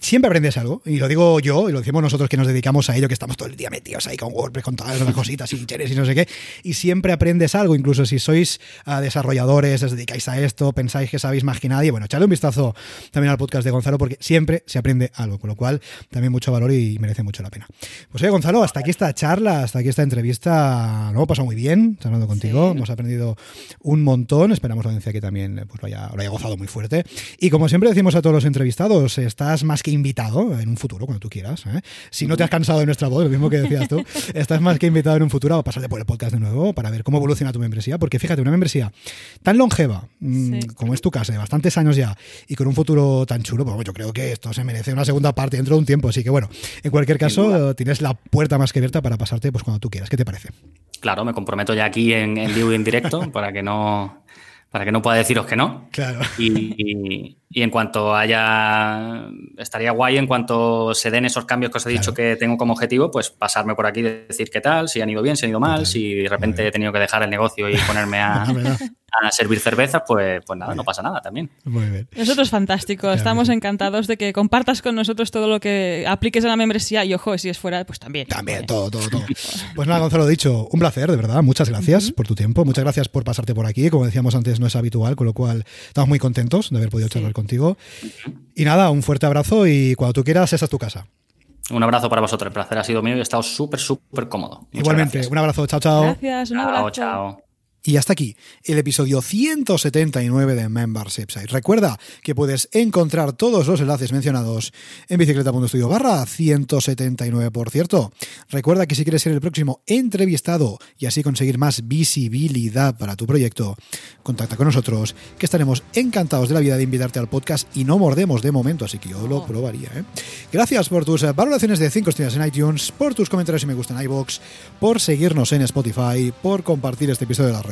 Speaker 1: siempre aprendes algo, y lo digo yo, y lo decimos nosotros que nos dedicamos a ello, que estamos todo el día metidos ahí con WordPress, con todas las cositas y cheres y no sé qué, y siempre aprendes algo, incluso si sois ah, desarrolladores, os dedicáis a esto, pensáis que sabéis más que nadie, bueno, echadle un vistazo también al podcast de Gonzalo, porque siempre se aprende algo, con lo cual también mucho valor y merece mucho la pena. Pues oye, Gonzalo, hasta aquí esta charla, hasta aquí esta entrevista, no, pasado muy bien, charlando contigo, hemos aprendido un montón, esperamos la audiencia que también pues, lo, haya, lo haya gozado muy fuerte, y como siempre decimos a todos los entrevistados, estás más que invitado en un futuro, cuando tú quieras, ¿eh? si no te has cansado de nuestra voz, lo mismo que decías tú, estás más que invitado en un futuro a pasarte por el podcast de nuevo para ver cómo evoluciona tu membresía, porque fíjate, una membresía tan longeva mm, como es tu casa, de bastantes años ya, y con un futuro tan chulo, pues yo creo que esto se merece una segunda parte dentro de un tiempo, así que bueno, en cualquier caso, tienes la puerta más que abierta para pasarte pues cuando tú quieras. ¿Qué te parece?
Speaker 3: Claro, me comprometo ya aquí en, en vivo y en directo para que no para que no pueda deciros que no.
Speaker 1: Claro.
Speaker 3: Y, y en cuanto haya, estaría guay en cuanto se den esos cambios que os he dicho que tengo como objetivo, pues pasarme por aquí y decir qué tal, si han ido bien, si han ido mal, si de repente he tenido que dejar el negocio y ponerme a, a servir cervezas, pues, pues nada, no pasa nada también.
Speaker 1: Muy bien.
Speaker 2: Nosotros fantástico, estamos encantados de que compartas con nosotros todo lo que apliques a la membresía y ojo, si es fuera, pues también.
Speaker 1: También, todo, todo, todo. Pues nada, Gonzalo, dicho, un placer, de verdad, muchas gracias por tu tiempo, muchas gracias por pasarte por aquí, como decíamos antes, no es habitual, con lo cual estamos muy contentos de haber podido charlar contigo. Y nada, un fuerte abrazo y cuando tú quieras, esa es tu casa.
Speaker 3: Un abrazo para vosotros, el placer ha sido mío y he estado súper, súper cómodo.
Speaker 1: Igualmente, un abrazo, chao, chao.
Speaker 2: Gracias, un abrazo.
Speaker 3: Chao, chao.
Speaker 1: Y hasta aquí el episodio 179 de Membership Site. Recuerda que puedes encontrar todos los enlaces mencionados en bicicleta.studio barra 179, por cierto. Recuerda que si quieres ser el próximo entrevistado y así conseguir más visibilidad para tu proyecto, contacta con nosotros, que estaremos encantados de la vida de invitarte al podcast y no mordemos de momento, así que yo lo probaría. ¿eh? Gracias por tus valoraciones de 5 estrellas en iTunes, por tus comentarios si me gustan en iVoox, por seguirnos en Spotify, por compartir este episodio de la red